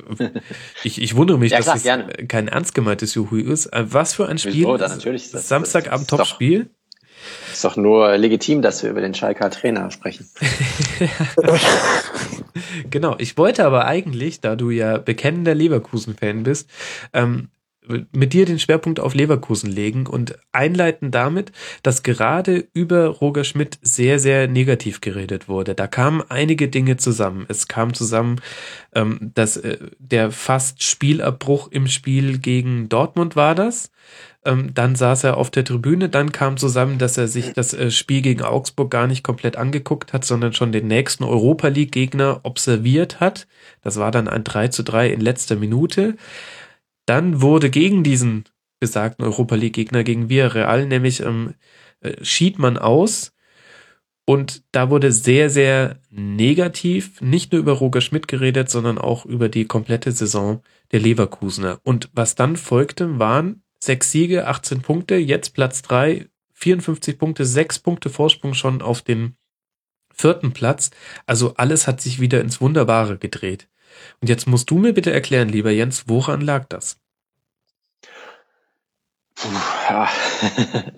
ich, ich wundere mich, Ja, dass klar, es gerne. kein ernst gemeintes Juhu ist. Äh, Was für ein Spiel. Wieso? Dann natürlich ist das- Samstagabend das Top-Spiel. Ist doch nur legitim, dass wir über den Schalker Trainer sprechen. Genau, ich wollte aber eigentlich, da du ja bekennender Leverkusen-Fan bist, ähm, mit dir den Schwerpunkt auf Leverkusen legen und einleiten damit, dass gerade über Roger Schmidt sehr, sehr negativ geredet wurde. Da kamen einige Dinge zusammen. Es kam zusammen, ähm, dass äh, der fast Spielabbruch im Spiel gegen Dortmund war das. Ähm, dann saß er auf der Tribüne, dann kam zusammen, dass er sich das äh, Spiel gegen Augsburg gar nicht komplett angeguckt hat, sondern schon den nächsten Europa League-Gegner observiert hat. Das war dann ein 3 zu 3 in letzter Minute. Dann wurde gegen diesen besagten Europa League-Gegner gegen Villarreal nämlich ähm, äh, schied man aus. Und da wurde sehr, sehr negativ nicht nur über Roger Schmidt geredet, sondern auch über die komplette Saison der Leverkusener. Und was dann folgte, waren sechs Siege, 18 Punkte, jetzt Platz drei, 54 Punkte, sechs Punkte Vorsprung schon auf dem vierten Platz. Also alles hat sich wieder ins Wunderbare gedreht. Und jetzt musst du mir bitte erklären, lieber Jens, woran lag das? Puh, ja.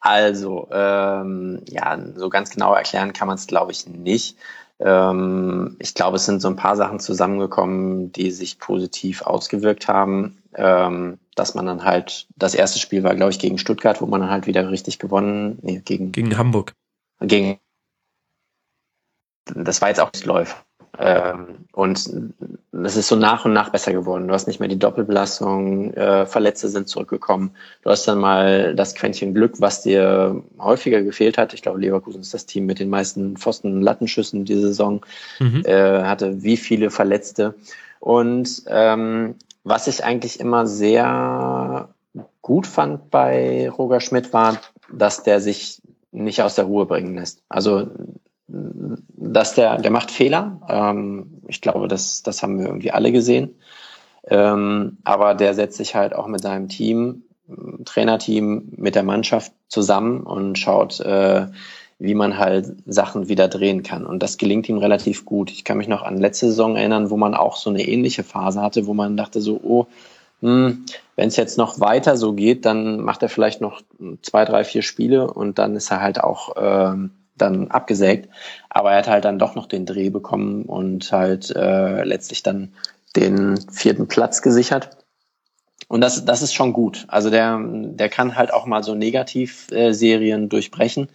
Also, ähm, ja, so ganz genau erklären kann man es, glaube ich, nicht. Ähm, ich glaube, es sind so ein paar Sachen zusammengekommen, die sich positiv ausgewirkt haben. Ähm, dass man dann halt, das erste Spiel war, glaube ich, gegen Stuttgart, wo man dann halt wieder richtig gewonnen, nee, gegen, Gegen Hamburg. gegen, das war jetzt auch nicht Läufer. Ähm, und es ist so nach und nach besser geworden. Du hast nicht mehr die Doppelbelastung, äh, Verletzte sind zurückgekommen. Du hast dann mal das Quäntchen Glück, was dir häufiger gefehlt hat. Ich glaube, Leverkusen ist das Team mit den meisten Pfosten-Lattenschüssen diese Saison. Mhm. Äh, hatte wie viele Verletzte. Und ähm, was ich eigentlich immer sehr gut fand bei Roger Schmidt war, dass der sich nicht aus der Ruhe bringen lässt. Also dass der, der macht Fehler. Ähm, ich glaube, das, das haben wir irgendwie alle gesehen. Ähm, aber der setzt sich halt auch mit seinem Team, Trainerteam, mit der Mannschaft zusammen und schaut, äh, wie man halt Sachen wieder drehen kann. Und das gelingt ihm relativ gut. Ich kann mich noch an letzte Saison erinnern, wo man auch so eine ähnliche Phase hatte, wo man dachte so, oh, hm, wenn es jetzt noch weiter so geht, dann macht er vielleicht noch zwei, drei, vier Spiele und dann ist er halt auch ähm, dann abgesägt. Aber er hat halt dann doch noch den Dreh bekommen und halt äh, letztlich dann den vierten Platz gesichert. Und das, das ist schon gut. Also der, der kann halt auch mal so Negativserien durchbrechen.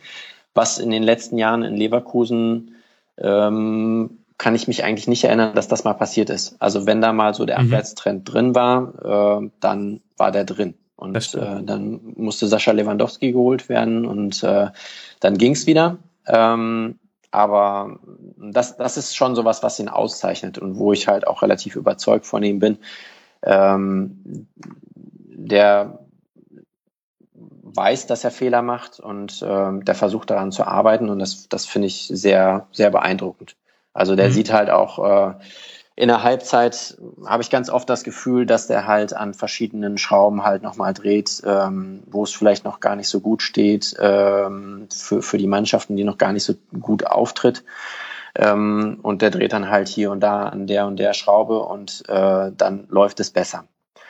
Was in den letzten Jahren in Leverkusen ähm, kann ich mich eigentlich nicht erinnern, dass das mal passiert ist. Also wenn da mal so der Mhm. Abwärtstrend drin war, äh, dann war der drin. Und äh, dann musste Sascha Lewandowski geholt werden und äh, dann ging's wieder. Ähm, aber das, das ist schon sowas, was ihn auszeichnet und wo ich halt auch relativ überzeugt von ihm bin. Ähm, der weiß, dass er Fehler macht und ähm, der versucht daran zu arbeiten und das, das finde ich sehr, sehr beeindruckend. Also der mhm. sieht halt auch äh, in der Halbzeit habe ich ganz oft das Gefühl, dass der halt an verschiedenen Schrauben halt nochmal dreht, ähm, wo es vielleicht noch gar nicht so gut steht ähm, für, für die Mannschaften, die noch gar nicht so gut auftritt. Ähm, und der dreht dann halt hier und da an der und der Schraube und äh, dann läuft es besser.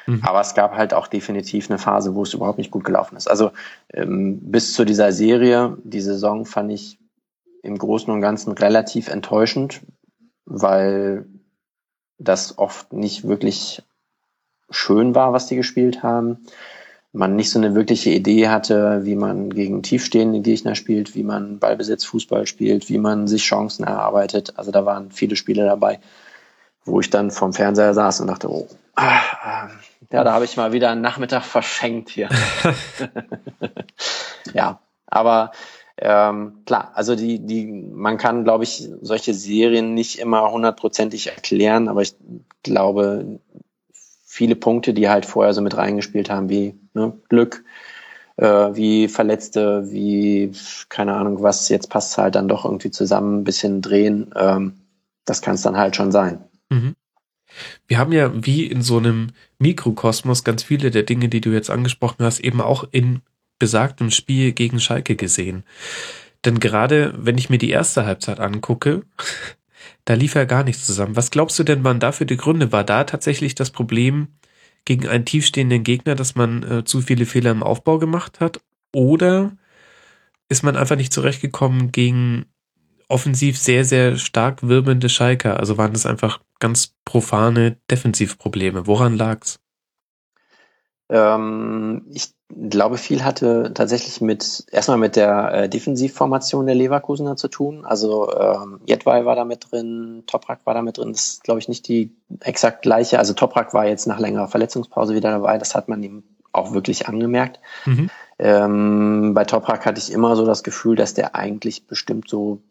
Mhm. Aber es gab halt auch definitiv eine Phase, wo es überhaupt nicht gut gelaufen ist. Also ähm, bis zu dieser Serie, die Saison fand ich im Großen und Ganzen relativ enttäuschend, weil das oft nicht wirklich schön war, was die gespielt haben. Man nicht so eine wirkliche Idee hatte, wie man gegen tiefstehende Gegner spielt, wie man Ballbesitz Fußball spielt, wie man sich Chancen erarbeitet. Also da waren viele Spiele dabei, wo ich dann vom Fernseher saß und dachte, oh, ah, ah ja, da habe ich mal wieder einen Nachmittag verschenkt hier. ja, aber ähm, klar, also die, die, man kann, glaube ich, solche Serien nicht immer hundertprozentig erklären, aber ich glaube, viele Punkte, die halt vorher so mit reingespielt haben, wie ne, Glück, äh, wie Verletzte, wie keine Ahnung was, jetzt passt halt dann doch irgendwie zusammen, ein bisschen drehen, ähm, das kann es dann halt schon sein. Mhm. Wir haben ja wie in so einem Mikrokosmos ganz viele der Dinge, die du jetzt angesprochen hast, eben auch in besagtem Spiel gegen Schalke gesehen. Denn gerade wenn ich mir die erste Halbzeit angucke, da lief ja gar nichts zusammen. Was glaubst du denn, waren dafür die Gründe? War da tatsächlich das Problem gegen einen tiefstehenden Gegner, dass man äh, zu viele Fehler im Aufbau gemacht hat? Oder ist man einfach nicht zurechtgekommen gegen offensiv sehr, sehr stark wirbelnde Schalker? Also waren das einfach ganz profane Defensivprobleme? Woran lag's? Ähm, ich glaube, viel hatte tatsächlich mit erstmal mit der äh, Defensivformation der Leverkusener zu tun. Also ähm, Jedwai war da mit drin, Toprak war da mit drin. Das ist, glaube ich, nicht die exakt gleiche. Also Toprak war jetzt nach längerer Verletzungspause wieder dabei. Das hat man ihm auch wirklich angemerkt. Mhm. Ähm, bei Toprak hatte ich immer so das Gefühl, dass der eigentlich bestimmt so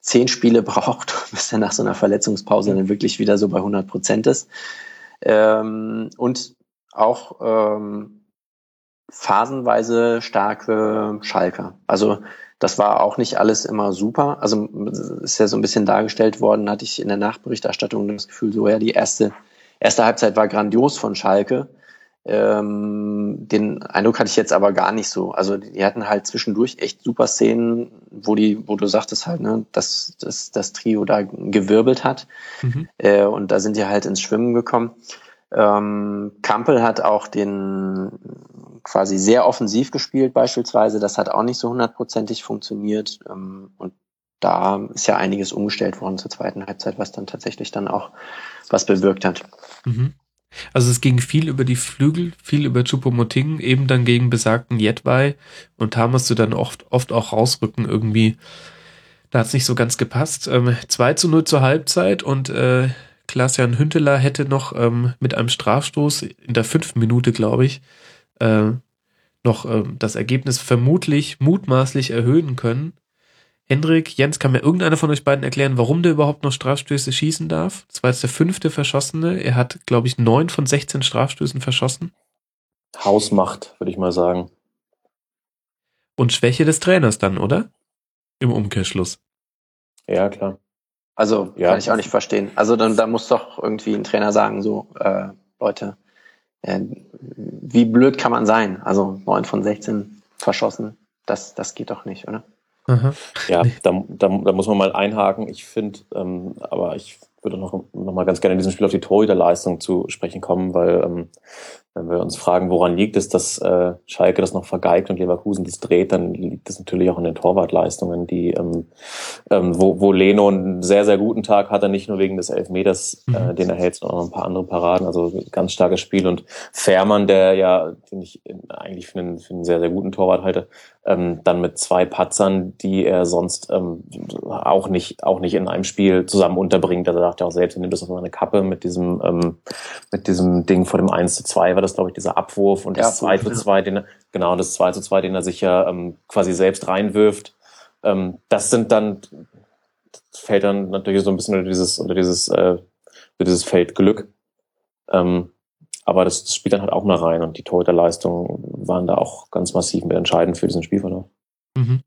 zehn Spiele braucht, bis er nach so einer Verletzungspause dann wirklich wieder so bei 100 Prozent ist. Ähm, und auch ähm, phasenweise starke Schalker. Also das war auch nicht alles immer super. Also ist ja so ein bisschen dargestellt worden, hatte ich in der Nachberichterstattung das Gefühl, so ja, die erste, erste Halbzeit war grandios von Schalke. Ähm, den Eindruck hatte ich jetzt aber gar nicht so. Also die hatten halt zwischendurch echt super Szenen, wo die, wo du sagtest halt, ne, dass das, das Trio da gewirbelt hat. Mhm. Äh, und da sind die halt ins Schwimmen gekommen. Ähm, Kampel hat auch den quasi sehr offensiv gespielt beispielsweise. Das hat auch nicht so hundertprozentig funktioniert. Ähm, und da ist ja einiges umgestellt worden zur zweiten Halbzeit, was dann tatsächlich dann auch was bewirkt hat. Mhm. Also es ging viel über die Flügel, viel über Chupomoting, eben dann gegen besagten Jetwei und da musst du dann oft, oft auch rausrücken irgendwie. Da hat es nicht so ganz gepasst. Ähm, 2 zu 0 zur Halbzeit und äh, Klaas-Jan Hünteler hätte noch ähm, mit einem Strafstoß in der fünften Minute, glaube ich, äh, noch äh, das Ergebnis vermutlich mutmaßlich erhöhen können. Hendrik, Jens, kann mir irgendeiner von euch beiden erklären, warum der überhaupt noch Strafstöße schießen darf? Das war jetzt der fünfte Verschossene. Er hat, glaube ich, neun von 16 Strafstößen verschossen. Hausmacht, würde ich mal sagen. Und Schwäche des Trainers dann, oder? Im Umkehrschluss. Ja, klar. Also ja. kann ich auch nicht verstehen. Also dann da muss doch irgendwie ein Trainer sagen, so äh, Leute, äh, wie blöd kann man sein? Also neun von 16 verschossen, das das geht doch nicht, oder? Aha. Ja, da, da, da muss man mal einhaken. Ich finde, ähm, aber ich würde noch, noch mal ganz gerne in diesem Spiel auf die Torhüterleistung zu sprechen kommen, weil ähm, wenn wir uns fragen, woran liegt es, dass äh, Schalke das noch vergeigt und Leverkusen das dreht, dann liegt es natürlich auch an den Torwartleistungen, die ähm, ähm, wo, wo Leno einen sehr, sehr guten Tag hatte, nicht nur wegen des Elfmeters, äh, mhm. den er hält, sondern auch ein paar andere Paraden. Also ganz starkes Spiel. Und Fährmann, der ja, den ich eigentlich für einen, für einen sehr, sehr guten Torwart halte, ähm, dann mit zwei Patzern, die er sonst ähm, auch nicht auch nicht in einem Spiel zusammen unterbringt. Also sagt ja auch selbst, er nimmt das auf seine Kappe mit diesem, ähm, mit diesem Ding vor dem 1 zu 2 war das, glaube ich, dieser Abwurf und das 2 zu 2, den er, genau, das 2 zu 2, den er sich ja ähm, quasi selbst reinwirft. Ähm, das sind dann, fällt dann natürlich so ein bisschen unter dieses, unter dieses, äh, unter dieses Feld Glück. Ähm, aber das, das spielt dann halt auch mal rein und die Torhüterleistungen waren da auch ganz massiv mit entscheidend für diesen Spielverlauf. Mhm.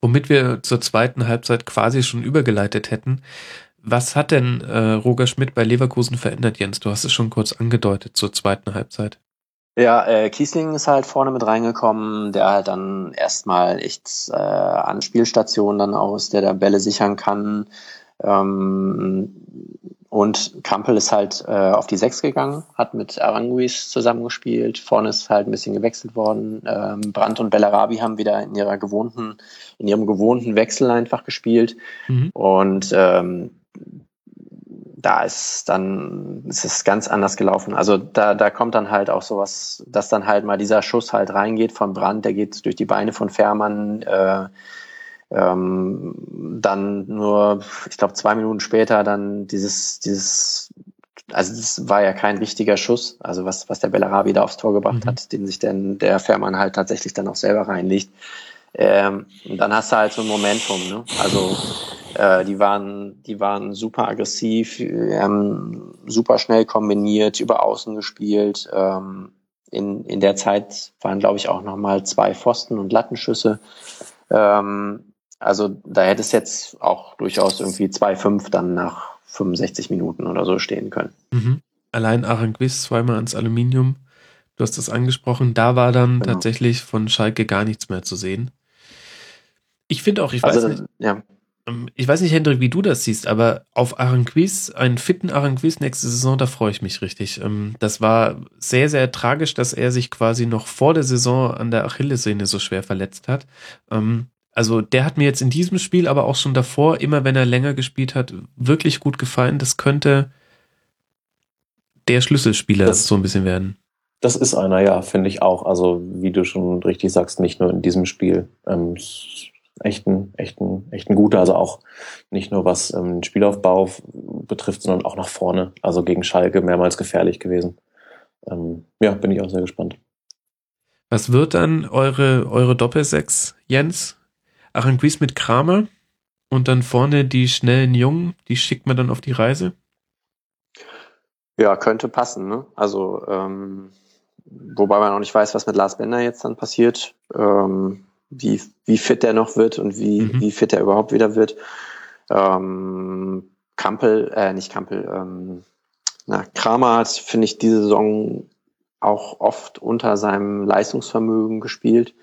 Womit wir zur zweiten Halbzeit quasi schon übergeleitet hätten. Was hat denn äh, Roger Schmidt bei Leverkusen verändert, Jens? Du hast es schon kurz angedeutet zur zweiten Halbzeit. Ja, äh, Kiesling ist halt vorne mit reingekommen, der halt dann erstmal echt äh, an Spielstationen dann aus, der da Bälle sichern kann. Ähm, und Kampel ist halt äh, auf die Sechs gegangen, hat mit Aranguis zusammengespielt. Vorne ist halt ein bisschen gewechselt worden. Ähm, Brandt und Bellarabi haben wieder in ihrer gewohnten, in ihrem gewohnten Wechsel einfach gespielt. Mhm. Und ähm, da ist dann ist es ganz anders gelaufen. Also da, da kommt dann halt auch sowas, dass dann halt mal dieser Schuss halt reingeht von Brandt, der geht durch die Beine von Fährmann. Äh, ähm, dann nur, ich glaube, zwei Minuten später dann dieses, dieses, also das war ja kein richtiger Schuss, also was, was der Bellarabi da aufs Tor gebracht mhm. hat, den sich denn der Fährmann halt tatsächlich dann auch selber reinlegt. Ähm, und dann hast du halt so ein Momentum, ne? Also äh, die waren, die waren super aggressiv, ähm, super schnell kombiniert, über Außen gespielt. Ähm, in, in der Zeit waren, glaube ich, auch nochmal zwei Pfosten und Lattenschüsse. Ähm, also da hätte es jetzt auch durchaus irgendwie 2-5 dann nach 65 Minuten oder so stehen können. Mhm. Allein Aranguiz zweimal ans Aluminium. Du hast das angesprochen. Da war dann genau. tatsächlich von Schalke gar nichts mehr zu sehen. Ich finde auch, ich weiß also, nicht. Ja. Ähm, ich weiß nicht, Hendrik, wie du das siehst, aber auf Aranguiz, einen fitten Aranguiz nächste Saison, da freue ich mich richtig. Ähm, das war sehr, sehr tragisch, dass er sich quasi noch vor der Saison an der Achillessehne so schwer verletzt hat. Ähm, also der hat mir jetzt in diesem Spiel, aber auch schon davor, immer wenn er länger gespielt hat, wirklich gut gefallen. Das könnte der Schlüsselspieler das, so ein bisschen werden. Das ist einer, ja, finde ich auch. Also wie du schon richtig sagst, nicht nur in diesem Spiel. Ähm, echt ein, echt ein, echt ein guter, also auch nicht nur was ähm, den Spielaufbau betrifft, sondern auch nach vorne. Also gegen Schalke mehrmals gefährlich gewesen. Ähm, ja, bin ich auch sehr gespannt. Was wird dann eure, eure Doppelsechs, Jens? Aranguiz mit Kramer und dann vorne die schnellen Jungen, die schickt man dann auf die Reise? Ja, könnte passen. Ne? Also, ähm, wobei man auch nicht weiß, was mit Lars Bender jetzt dann passiert, ähm, wie, wie fit der noch wird und wie, mhm. wie fit er überhaupt wieder wird. Ähm, Kampel, äh, nicht Kampel, ähm, na, Kramer hat, finde ich, diese Saison auch oft unter seinem Leistungsvermögen gespielt.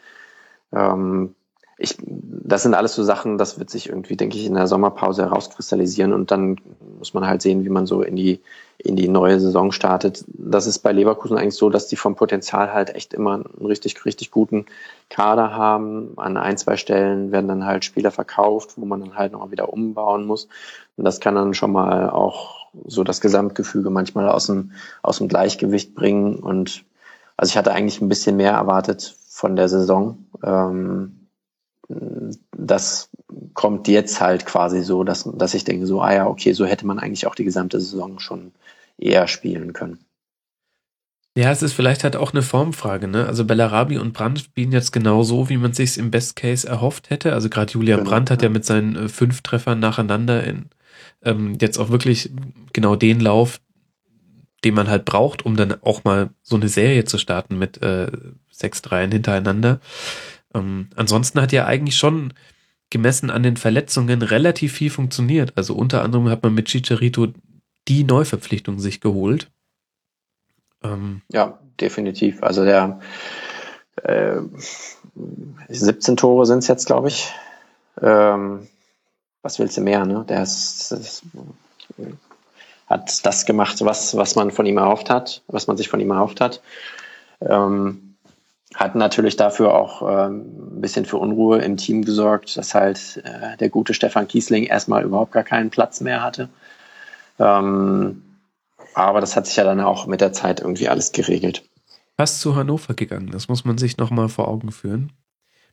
Ähm, ich, das sind alles so Sachen, das wird sich irgendwie, denke ich, in der Sommerpause herauskristallisieren und dann muss man halt sehen, wie man so in die, in die neue Saison startet. Das ist bei Leverkusen eigentlich so, dass die vom Potenzial halt echt immer einen richtig, richtig guten Kader haben. An ein, zwei Stellen werden dann halt Spieler verkauft, wo man dann halt noch wieder umbauen muss. Und das kann dann schon mal auch so das Gesamtgefüge manchmal aus dem, aus dem Gleichgewicht bringen. Und also ich hatte eigentlich ein bisschen mehr erwartet von der Saison. Ähm, das kommt jetzt halt quasi so, dass, dass ich denke, so, ah ja, okay, so hätte man eigentlich auch die gesamte Saison schon eher spielen können. Ja, es ist vielleicht halt auch eine Formfrage, ne? Also Bellarabi und Brandt spielen jetzt genau so, wie man sich im Best Case erhofft hätte. Also gerade Julia genau, Brandt hat ja. ja mit seinen äh, fünf Treffern nacheinander in, ähm, jetzt auch wirklich genau den Lauf, den man halt braucht, um dann auch mal so eine Serie zu starten mit äh, sechs Dreien hintereinander. Ähm, ansonsten hat ja eigentlich schon gemessen an den Verletzungen relativ viel funktioniert. Also unter anderem hat man mit Chicharito die Neuverpflichtung sich geholt. Ähm, ja, definitiv. Also der äh, 17 Tore sind es jetzt, glaube ich. Ähm, was willst du mehr, ne? Der ist, ist, hat das gemacht, was, was man von ihm erhofft hat, was man sich von ihm erhofft hat. Ähm, hat natürlich dafür auch ähm, ein bisschen für Unruhe im Team gesorgt, dass halt äh, der gute Stefan Kiesling erstmal überhaupt gar keinen Platz mehr hatte. Ähm, aber das hat sich ja dann auch mit der Zeit irgendwie alles geregelt. Fast zu Hannover gegangen, das muss man sich nochmal vor Augen führen.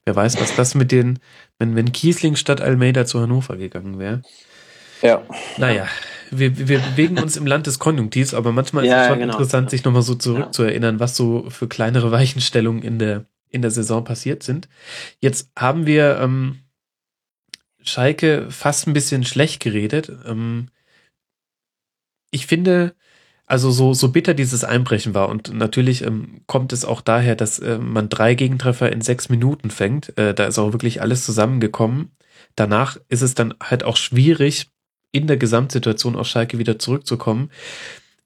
Wer weiß, was das mit den, wenn, wenn Kiesling statt Almeida zu Hannover gegangen wäre. Ja. Naja, wir, wir bewegen uns im Land des Konjunktivs, aber manchmal ist Ja, es schon genau. interessant, sich nochmal so zurückzuerinnern, was so für kleinere Weichenstellungen in der, in der Saison passiert sind. Jetzt haben wir ähm, Schalke fast ein bisschen schlecht geredet. Ähm, ich finde, also so, so bitter dieses Einbrechen war und natürlich ähm, kommt es auch daher, dass äh, man drei Gegentreffer in sechs Minuten fängt. Äh, da ist auch wirklich alles zusammengekommen. Danach ist es dann halt auch schwierig, in der Gesamtsituation auf Schalke wieder zurückzukommen.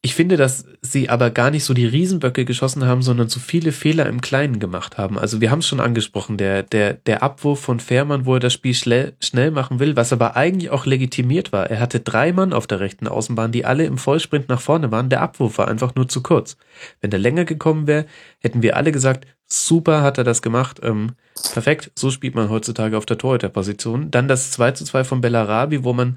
Ich finde, dass sie aber gar nicht so die Riesenböcke geschossen haben, sondern so viele Fehler im Kleinen gemacht haben. Also wir haben es schon angesprochen, der, der, der Abwurf von Fährmann, wo er das Spiel schnell, schnell machen will, was aber eigentlich auch legitimiert war. Er hatte drei Mann auf der rechten Außenbahn, die alle im Vollsprint nach vorne waren. Der Abwurf war einfach nur zu kurz. Wenn der länger gekommen wäre, hätten wir alle gesagt, super hat er das gemacht, ähm, perfekt, so spielt man heutzutage auf der Torhüterposition. Dann das 2 zu 2 von Bellarabi, wo man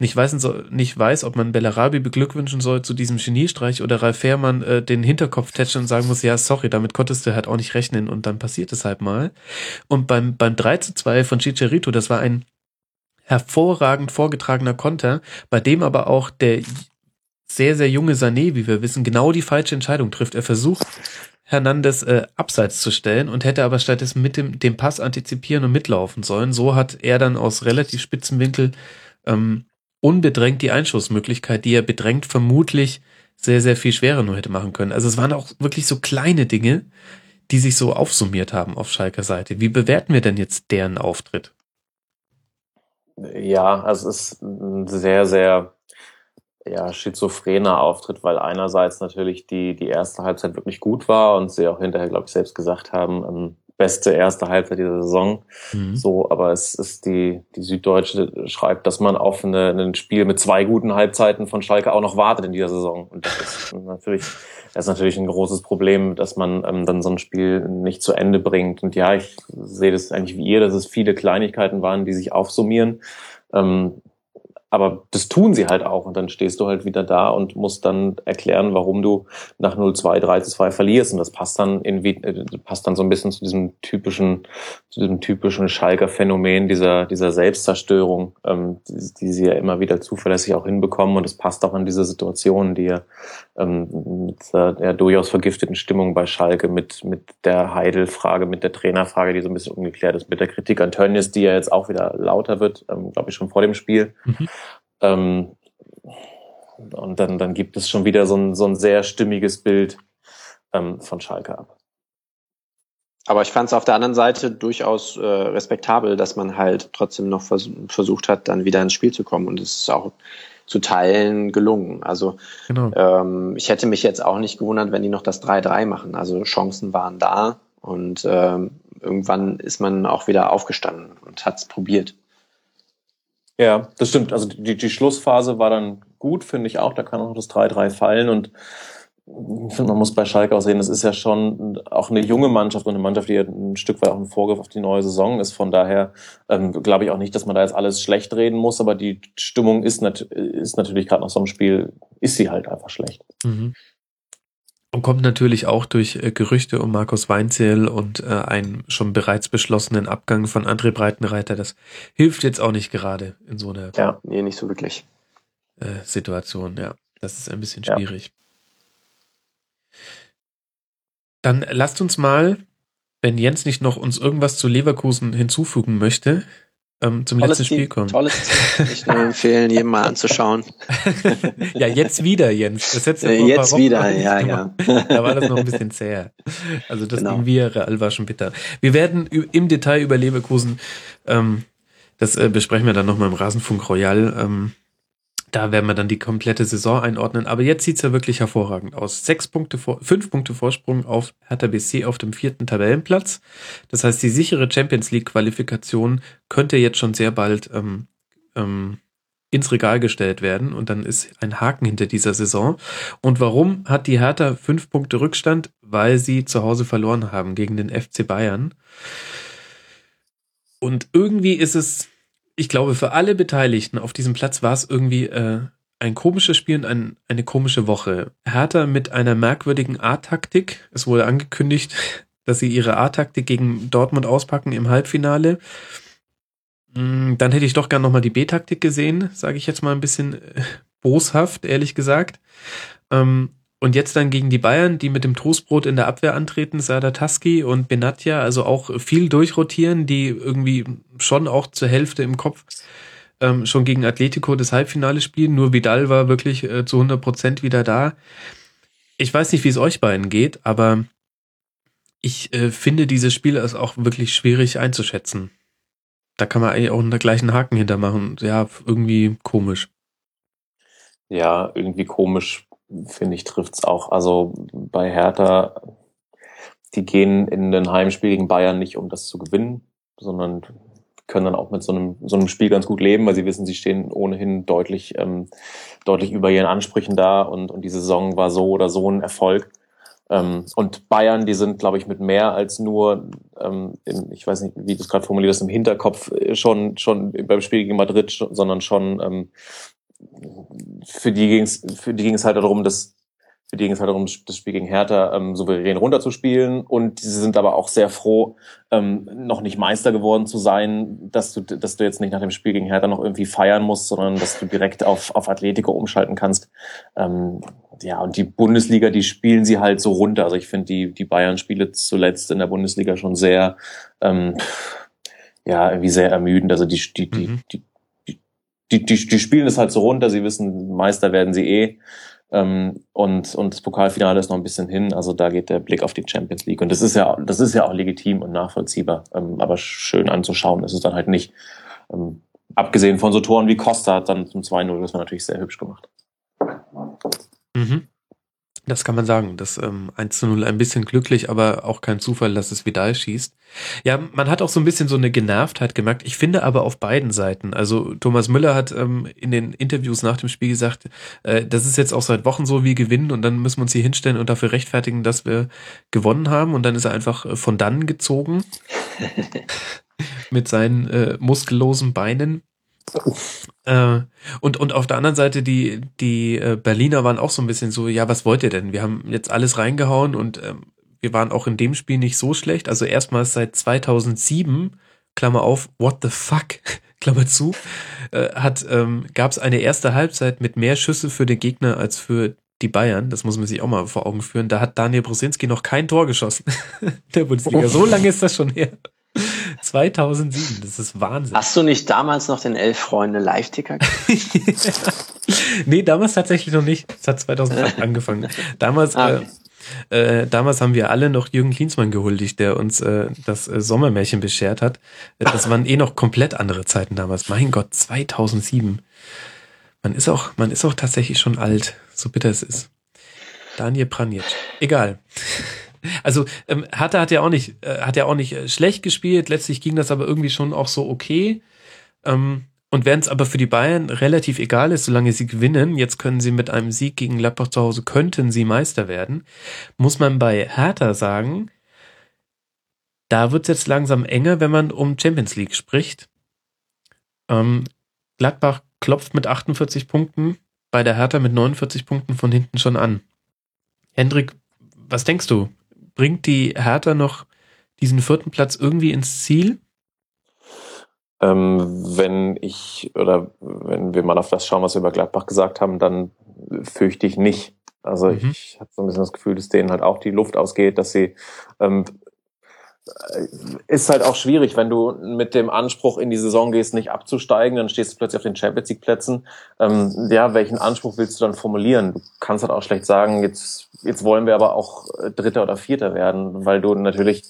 nicht weiß, nicht weiß, ob man Bellarabi beglückwünschen soll zu diesem Geniestreich oder Ralf Fährmann äh, den Hinterkopf tätschen und sagen muss, ja, sorry, damit konntest du halt auch nicht rechnen und dann passiert es halt mal. Und beim, beim 3 zu 2 von Chicharito, das war ein hervorragend vorgetragener Konter, bei dem aber auch der sehr, sehr junge Sané, wie wir wissen, genau die falsche Entscheidung trifft. Er versucht, Hernandez äh, abseits zu stellen und hätte aber stattdessen mit dem, dem Pass antizipieren und mitlaufen sollen. So hat er dann aus relativ spitzen Winkel ähm, unbedrängt die Einschussmöglichkeit, die er bedrängt vermutlich sehr, sehr viel schwerer nur hätte machen können. Also es waren auch wirklich so kleine Dinge, die sich so aufsummiert haben auf Schalker Seite. Wie bewerten wir denn jetzt deren Auftritt? Ja, also es ist ein sehr, sehr ja, schizophrener Auftritt, weil einerseits natürlich die, die erste Halbzeit wirklich gut war und sie auch hinterher, glaube ich, selbst gesagt haben, ähm, beste erste Halbzeit dieser Saison. Mhm. So, aber es ist die, die Süddeutsche schreibt, dass man auf eine, ein Spiel mit zwei guten Halbzeiten von Schalke auch noch wartet in dieser Saison. Und das ist natürlich, das ist natürlich ein großes Problem, dass man ähm, dann so ein Spiel nicht zu Ende bringt. Und ja, ich sehe das eigentlich wie ihr, dass es viele Kleinigkeiten waren, die sich aufsummieren. Ähm, aber das tun sie halt auch und dann stehst du halt wieder da und musst dann erklären, warum du nach 0-2, 3-2 verlierst und das passt dann irgendwie, äh, passt dann so ein bisschen zu diesem typischen, zu diesem typischen Schalker Phänomen dieser, dieser Selbstzerstörung, ähm, die, die sie ja immer wieder zuverlässig auch hinbekommen und es passt auch an diese Situation, die ja ähm, mit der ja, durchaus vergifteten Stimmung bei Schalke mit, mit der Heidel-Frage, mit der Trainerfrage, die so ein bisschen ungeklärt ist, mit der Kritik an Tönnies, die ja jetzt auch wieder lauter wird, ähm, glaube ich schon vor dem Spiel. Mhm. Ähm, und dann, dann gibt es schon wieder so ein, so ein sehr stimmiges Bild ähm, von Schalke ab. Aber ich fand es auf der anderen Seite durchaus äh, respektabel, dass man halt trotzdem noch vers versucht hat, dann wieder ins Spiel zu kommen. Und es ist auch zu Teilen gelungen. Also genau. ähm, ich hätte mich jetzt auch nicht gewundert, wenn die noch das 3-3 machen. Also Chancen waren da und ähm, irgendwann ist man auch wieder aufgestanden und hat es probiert. Ja, das stimmt. Also die, die Schlussphase war dann gut, finde ich auch. Da kann auch das 3-3 fallen und ich finde, man muss bei Schalke auch sehen, das ist ja schon auch eine junge Mannschaft und eine Mannschaft, die ein Stück weit auch ein Vorgriff auf die neue Saison ist. Von daher ähm, glaube ich auch nicht, dass man da jetzt alles schlecht reden muss, aber die Stimmung ist, nat ist natürlich gerade nach so einem Spiel, ist sie halt einfach schlecht. Mhm. Und kommt natürlich auch durch äh, Gerüchte um Markus Weinzierl und äh, einen schon bereits beschlossenen Abgang von André Breitenreiter. Das hilft jetzt auch nicht gerade in so einer ja, nee, nicht so wirklich. Äh, Situation. Ja, das ist ein bisschen schwierig. Ja. Dann lasst uns mal, wenn Jens nicht noch uns irgendwas zu Leverkusen hinzufügen möchte, ähm, zum tolles letzten Spiel kommen. Tolles Team. Ich nur empfehlen, jedem mal anzuschauen. ja, jetzt wieder, Jens. Das jetzt äh, jetzt wieder, ja, ja. da war das noch ein bisschen zäher. Also das genau. wir Real war schon bitter. Wir werden im Detail über Leverkusen, ähm, das äh, besprechen wir dann nochmal im Rasenfunk Royal, ähm, da werden wir dann die komplette Saison einordnen. Aber jetzt sieht's ja wirklich hervorragend aus. Sechs Punkte vor, fünf Punkte Vorsprung auf Hertha BC auf dem vierten Tabellenplatz. Das heißt, die sichere Champions League Qualifikation könnte jetzt schon sehr bald ähm, ähm, ins Regal gestellt werden. Und dann ist ein Haken hinter dieser Saison. Und warum hat die Hertha fünf Punkte Rückstand? Weil sie zu Hause verloren haben gegen den FC Bayern. Und irgendwie ist es ich glaube, für alle Beteiligten auf diesem Platz war es irgendwie äh, ein komisches Spiel und ein, eine komische Woche. Hertha mit einer merkwürdigen A-Taktik. Es wurde angekündigt, dass sie ihre A-Taktik gegen Dortmund auspacken im Halbfinale. Mm, Dann hätte ich doch gern nochmal die B-Taktik gesehen, sage ich jetzt mal ein bisschen äh, boshaft, ehrlich gesagt. Ähm, und jetzt dann gegen die Bayern, die mit dem Toastbrot in der Abwehr antreten, Sadataski und Benatja, also auch viel durchrotieren, die irgendwie schon auch zur Hälfte im Kopf ähm, schon gegen Atletico das Halbfinale spielen. Nur Vidal war wirklich äh, zu 100 Prozent wieder da. Ich weiß nicht, wie es euch beiden geht, aber ich äh, finde dieses Spiel ist auch wirklich schwierig einzuschätzen. Da kann man eigentlich auch einen gleichen Haken hintermachen. Ja, irgendwie komisch. Ja, irgendwie komisch, finde ich, trifft's auch. Also bei Hertha, die gehen in ein Heimspiel gegen Bayern nicht, um das zu gewinnen, sondern können dann auch mit so einem, so einem Spiel ganz gut leben, weil sie wissen, sie stehen ohnehin deutlich, ähm, deutlich über ihren Ansprüchen da und, und die Saison war so oder so ein Erfolg. Ähm, und Bayern, die sind, glaube ich, mit mehr als nur, ähm, in, ich weiß nicht, wie du es gerade formuliert hast, im Hinterkopf äh, schon, schon beim Spiel gegen Madrid, sondern schon ähm, für die ging es für die ging es halt darum, dass für die ging es halt darum, das Spiel gegen Hertha ähm, souverän runterzuspielen. Und sie sind aber auch sehr froh, ähm, noch nicht Meister geworden zu sein, dass du, dass du jetzt nicht nach dem Spiel gegen Hertha noch irgendwie feiern musst, sondern dass du direkt auf, auf Atletico umschalten kannst. Ähm, ja, und die Bundesliga, die spielen sie halt so runter. Also ich finde die, die Bayern-Spiele zuletzt in der Bundesliga schon sehr, ähm, ja, irgendwie sehr ermüdend. Also die, die, die, Mhm. die, die, die, die, spielen es halt so runter. Sie wissen, Meister werden sie eh. Ähm, und, und das Pokalfinale ist noch ein bisschen hin. Also da geht der Blick auf die Champions League. Und das ist ja, das ist ja auch legitim und nachvollziehbar. Ähm, aber schön anzuschauen ist es dann halt nicht. Ähm, abgesehen von so Toren wie Costa hat dann zum 2-0, das war natürlich sehr hübsch gemacht. Mhm. Das kann man sagen. Das ähm, 1 zu 0 ein bisschen glücklich, aber auch kein Zufall, dass es Vidal schießt. Ja, man hat auch so ein bisschen so eine Genervtheit gemerkt. Ich finde aber auf beiden Seiten. Also Thomas Müller hat ähm, in den Interviews nach dem Spiel gesagt, äh, das ist jetzt auch seit Wochen so wie gewinnen und dann müssen wir uns hier hinstellen und dafür rechtfertigen, dass wir gewonnen haben. Und dann ist er einfach äh, von dann gezogen mit seinen äh, muskellosen Beinen. Äh, und, und auf der anderen Seite, die, die äh, Berliner waren auch so ein bisschen so, ja, was wollt ihr denn? Wir haben jetzt alles reingehauen und ähm, wir waren auch in dem Spiel nicht so schlecht. Also erstmals seit 2007, Klammer auf, what the fuck, Klammer zu, äh, hat ähm, gab es eine erste Halbzeit mit mehr Schüsse für den Gegner als für die Bayern. Das muss man sich auch mal vor Augen führen. Da hat Daniel Brosinski noch kein Tor geschossen. Der Bundesliga. So lange ist das schon her. 2007, das ist Wahnsinn. Hast du nicht damals noch den Elf Freunde Live-Ticker? nee, damals tatsächlich noch nicht. Es hat 2008 angefangen. Damals, Ah, okay. äh, äh, damals haben wir alle noch Jürgen Klinsmann gehuldigt, der uns äh, das äh, Sommermärchen beschert hat. Äh, Das waren eh noch komplett andere Zeiten damals. Mein Gott, 2007. Man ist auch, man ist auch tatsächlich schon alt, so bitter es ist. Daniel Pranic. Egal. Also ähm, Hertha hat ja auch nicht, äh, hat ja auch nicht äh, schlecht gespielt. Letztlich ging das aber irgendwie schon auch so okay. Ähm, und wenn es aber für die Bayern relativ egal ist, solange sie gewinnen, jetzt können sie mit einem Sieg gegen Gladbach zu Hause, könnten sie Meister werden, muss man bei Hertha sagen, da wird es jetzt langsam enger, wenn man um Champions League spricht. Ähm, Gladbach klopft mit 48 Punkten, bei der Hertha mit 49 Punkten von hinten schon an. Hendrik, was denkst du? Bringt die Hertha noch diesen vierten Platz irgendwie ins Ziel? Ähm, wenn ich oder wenn wir mal auf das schauen, was wir über Gladbach gesagt haben, dann fürchte ich nicht. Also Mhm. ich habe so ein bisschen das Gefühl, dass denen halt auch die Luft ausgeht, dass sie ähm, äh, ist halt auch schwierig, wenn du mit dem Anspruch in die Saison gehst, nicht abzusteigen, dann stehst du plötzlich auf den Champions League Plätzen. Ähm, ja, welchen Anspruch willst du dann formulieren? Du kannst halt auch schlecht sagen, jetzt jetzt wollen wir aber auch äh, Dritter oder Vierter werden, weil du natürlich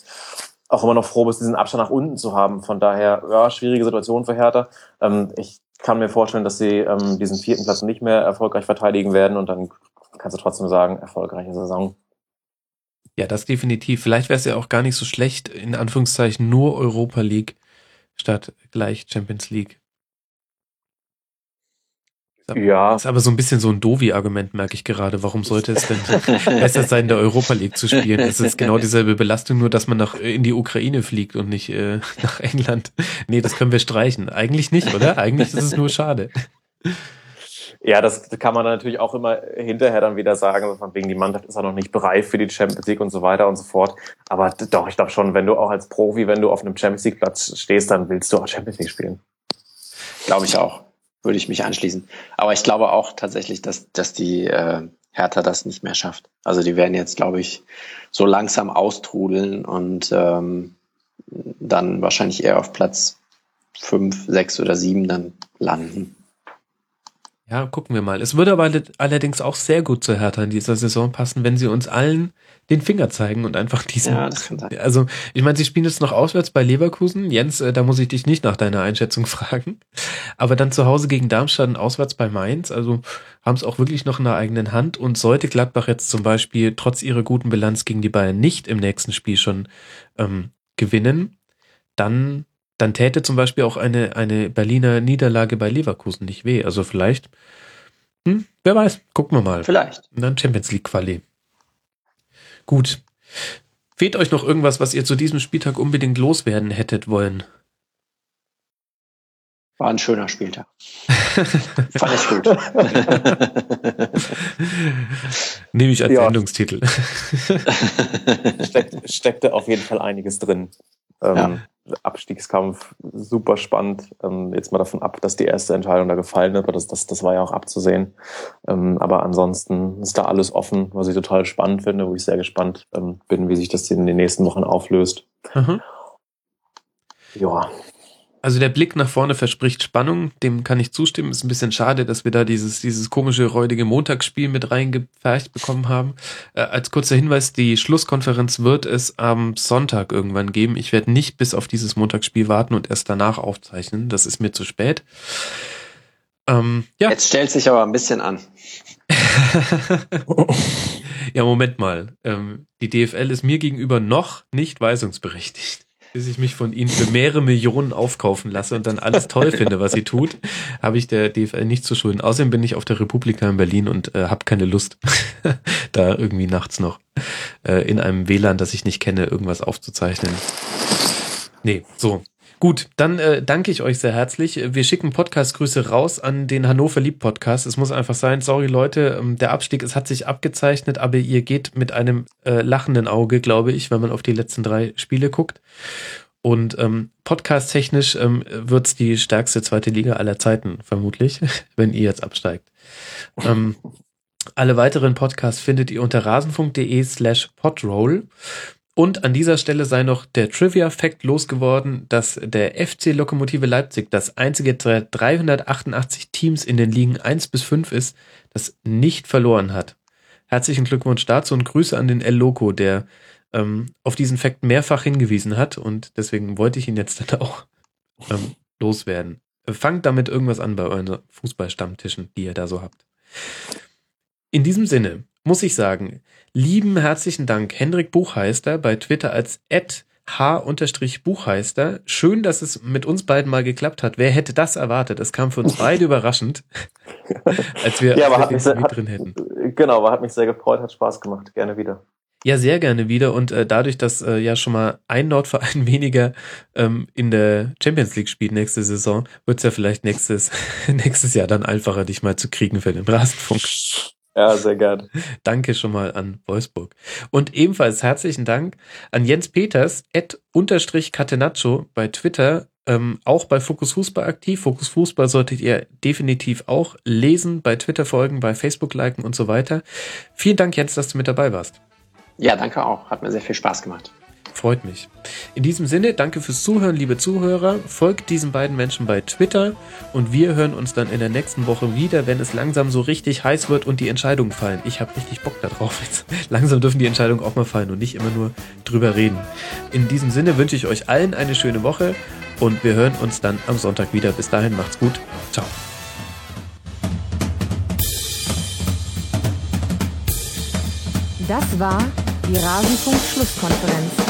auch immer noch froh bist, diesen Abstand nach unten zu haben. Von daher, ja, schwierige Situation für Hertha. Ähm, ich kann mir vorstellen, dass sie ähm, diesen vierten Platz nicht mehr erfolgreich verteidigen werden und dann kannst du trotzdem sagen, erfolgreiche Saison. Ja, das definitiv. Vielleicht wäre es ja auch gar nicht so schlecht, in Anführungszeichen nur Europa League statt gleich Champions League. Ja, Das ist aber so ein bisschen so ein Dovi-Argument, merke ich gerade. Warum sollte es denn besser sein, in der Europa League zu spielen? Es ist genau dieselbe Belastung, nur dass man nach, in die Ukraine fliegt und nicht äh, nach England. Nee, das können wir streichen. Eigentlich nicht, oder? Eigentlich ist es nur schade. Ja, das kann man natürlich auch immer hinterher dann wieder sagen, von wegen die Mannschaft ist auch noch nicht bereit für die Champions League und so weiter und so fort. Aber doch, ich glaube schon, wenn du auch als Profi, wenn du auf einem Champions League Platz stehst, dann willst du auch Champions League spielen. glaube ich auch. Würde ich mich anschließen. Aber ich glaube auch tatsächlich, dass, dass die äh, Hertha das nicht mehr schafft. Also die werden jetzt, glaube ich, so langsam austrudeln und ähm, dann wahrscheinlich eher auf Platz fünf, sechs oder sieben dann landen. Ja, gucken wir mal. Es würde aber allerdings auch sehr gut zur Hertha in dieser Saison passen, wenn sie uns allen den Finger zeigen und einfach diesen. Ja, das kann sein. Also, ich meine, sie spielen jetzt noch auswärts bei Leverkusen. Jens, äh, da muss ich dich nicht nach deiner Einschätzung fragen. Aber dann zu Hause gegen Darmstadt und auswärts bei Mainz. Also haben es auch wirklich noch in der eigenen Hand. Und sollte Gladbach jetzt zum Beispiel trotz ihrer guten Bilanz gegen die Bayern nicht im nächsten Spiel schon ähm, gewinnen, dann dann täte zum Beispiel auch eine, eine Berliner Niederlage bei Leverkusen nicht weh. Also vielleicht, hm, wer weiß, gucken wir mal. Vielleicht. Und dann Champions League Quali. Gut. Fehlt euch noch irgendwas, was ihr zu diesem Spieltag unbedingt loswerden hättet wollen? War ein schöner Spieltag. Fand ich gut. Nehme ich als ja. Sendungstitel. Steck, steckte auf jeden Fall einiges drin. Ähm, ja. Abstiegskampf super spannend. Ähm, jetzt mal davon ab, dass die erste Entscheidung da gefallen ist, aber das, das, das war ja auch abzusehen. Ähm, aber ansonsten ist da alles offen, was ich total spannend finde, wo ich sehr gespannt ähm, bin, wie sich das in den nächsten Wochen auflöst. Mhm. Ja. Also der Blick nach vorne verspricht Spannung, dem kann ich zustimmen. Ist ein bisschen schade, dass wir da dieses, dieses komische, räudige Montagsspiel mit reingepfercht bekommen haben. Äh, als kurzer Hinweis, die Schlusskonferenz wird es am Sonntag irgendwann geben. Ich werde nicht bis auf dieses Montagsspiel warten und erst danach aufzeichnen. Das ist mir zu spät. Ähm, ja. Jetzt stellt sich aber ein bisschen an. ja, Moment mal. Ähm, die DFL ist mir gegenüber noch nicht weisungsberechtigt bis ich mich von ihnen für mehrere Millionen aufkaufen lasse und dann alles toll finde, was sie tut, habe ich der DFL nicht zu schulden. Außerdem bin ich auf der Republika in Berlin und äh, habe keine Lust, da irgendwie nachts noch äh, in einem WLAN, das ich nicht kenne, irgendwas aufzuzeichnen. Nee, so. Gut, dann äh, danke ich euch sehr herzlich. Wir schicken Podcast-Grüße raus an den Hannover Lieb Podcast. Es muss einfach sein, sorry Leute, ähm, der Abstieg, es hat sich abgezeichnet, aber ihr geht mit einem äh, lachenden Auge, glaube ich, wenn man auf die letzten drei Spiele guckt. Und ähm, podcast-technisch ähm, wird's die stärkste zweite Liga aller Zeiten, vermutlich, wenn ihr jetzt absteigt. Ähm, alle weiteren Podcasts findet ihr unter rasenfunk.de slash podroll. Und an dieser Stelle sei noch der Trivia-Fact losgeworden, dass der FC Lokomotive Leipzig das einzige der 388 Teams in den Ligen 1 bis 5 ist, das nicht verloren hat. Herzlichen Glückwunsch dazu und Grüße an den El Loco, der ähm, auf diesen Fact mehrfach hingewiesen hat und deswegen wollte ich ihn jetzt dann auch ähm, loswerden. Fangt damit irgendwas an bei euren Fußballstammtischen, die ihr da so habt. In diesem Sinne muss ich sagen, lieben herzlichen Dank, Hendrik Buchheister bei Twitter als h-buchheister. Schön, dass es mit uns beiden mal geklappt hat. Wer hätte das erwartet? Es kam für uns beide überraschend, als wir, ja, aber hat mich sehr, drin hätten. Genau, aber hat mich sehr gefreut, hat Spaß gemacht. Gerne wieder. Ja, sehr gerne wieder. Und äh, dadurch, dass äh, ja schon mal ein Nordverein weniger ähm, in der Champions League spielt nächste Saison, wird es ja vielleicht nächstes, nächstes Jahr dann einfacher, dich mal zu kriegen für den Rasenfunk. Ja, sehr gern. Danke schon mal an Wolfsburg. Und ebenfalls herzlichen Dank an Jens Peters, at unterstrich Catenaccio bei Twitter, ähm, auch bei Fokus Fußball aktiv. Fokus Fußball solltet ihr definitiv auch lesen, bei Twitter folgen, bei Facebook liken und so weiter. Vielen Dank, Jens, dass du mit dabei warst. Ja, danke auch. Hat mir sehr viel Spaß gemacht. Freut mich. In diesem Sinne, danke fürs Zuhören, liebe Zuhörer. Folgt diesen beiden Menschen bei Twitter und wir hören uns dann in der nächsten Woche wieder, wenn es langsam so richtig heiß wird und die Entscheidungen fallen. Ich habe richtig Bock darauf. Jetzt langsam dürfen die Entscheidungen auch mal fallen und nicht immer nur drüber reden. In diesem Sinne wünsche ich euch allen eine schöne Woche und wir hören uns dann am Sonntag wieder. Bis dahin, macht's gut. Ciao. Das war die Rasenfunk-Schlusskonferenz.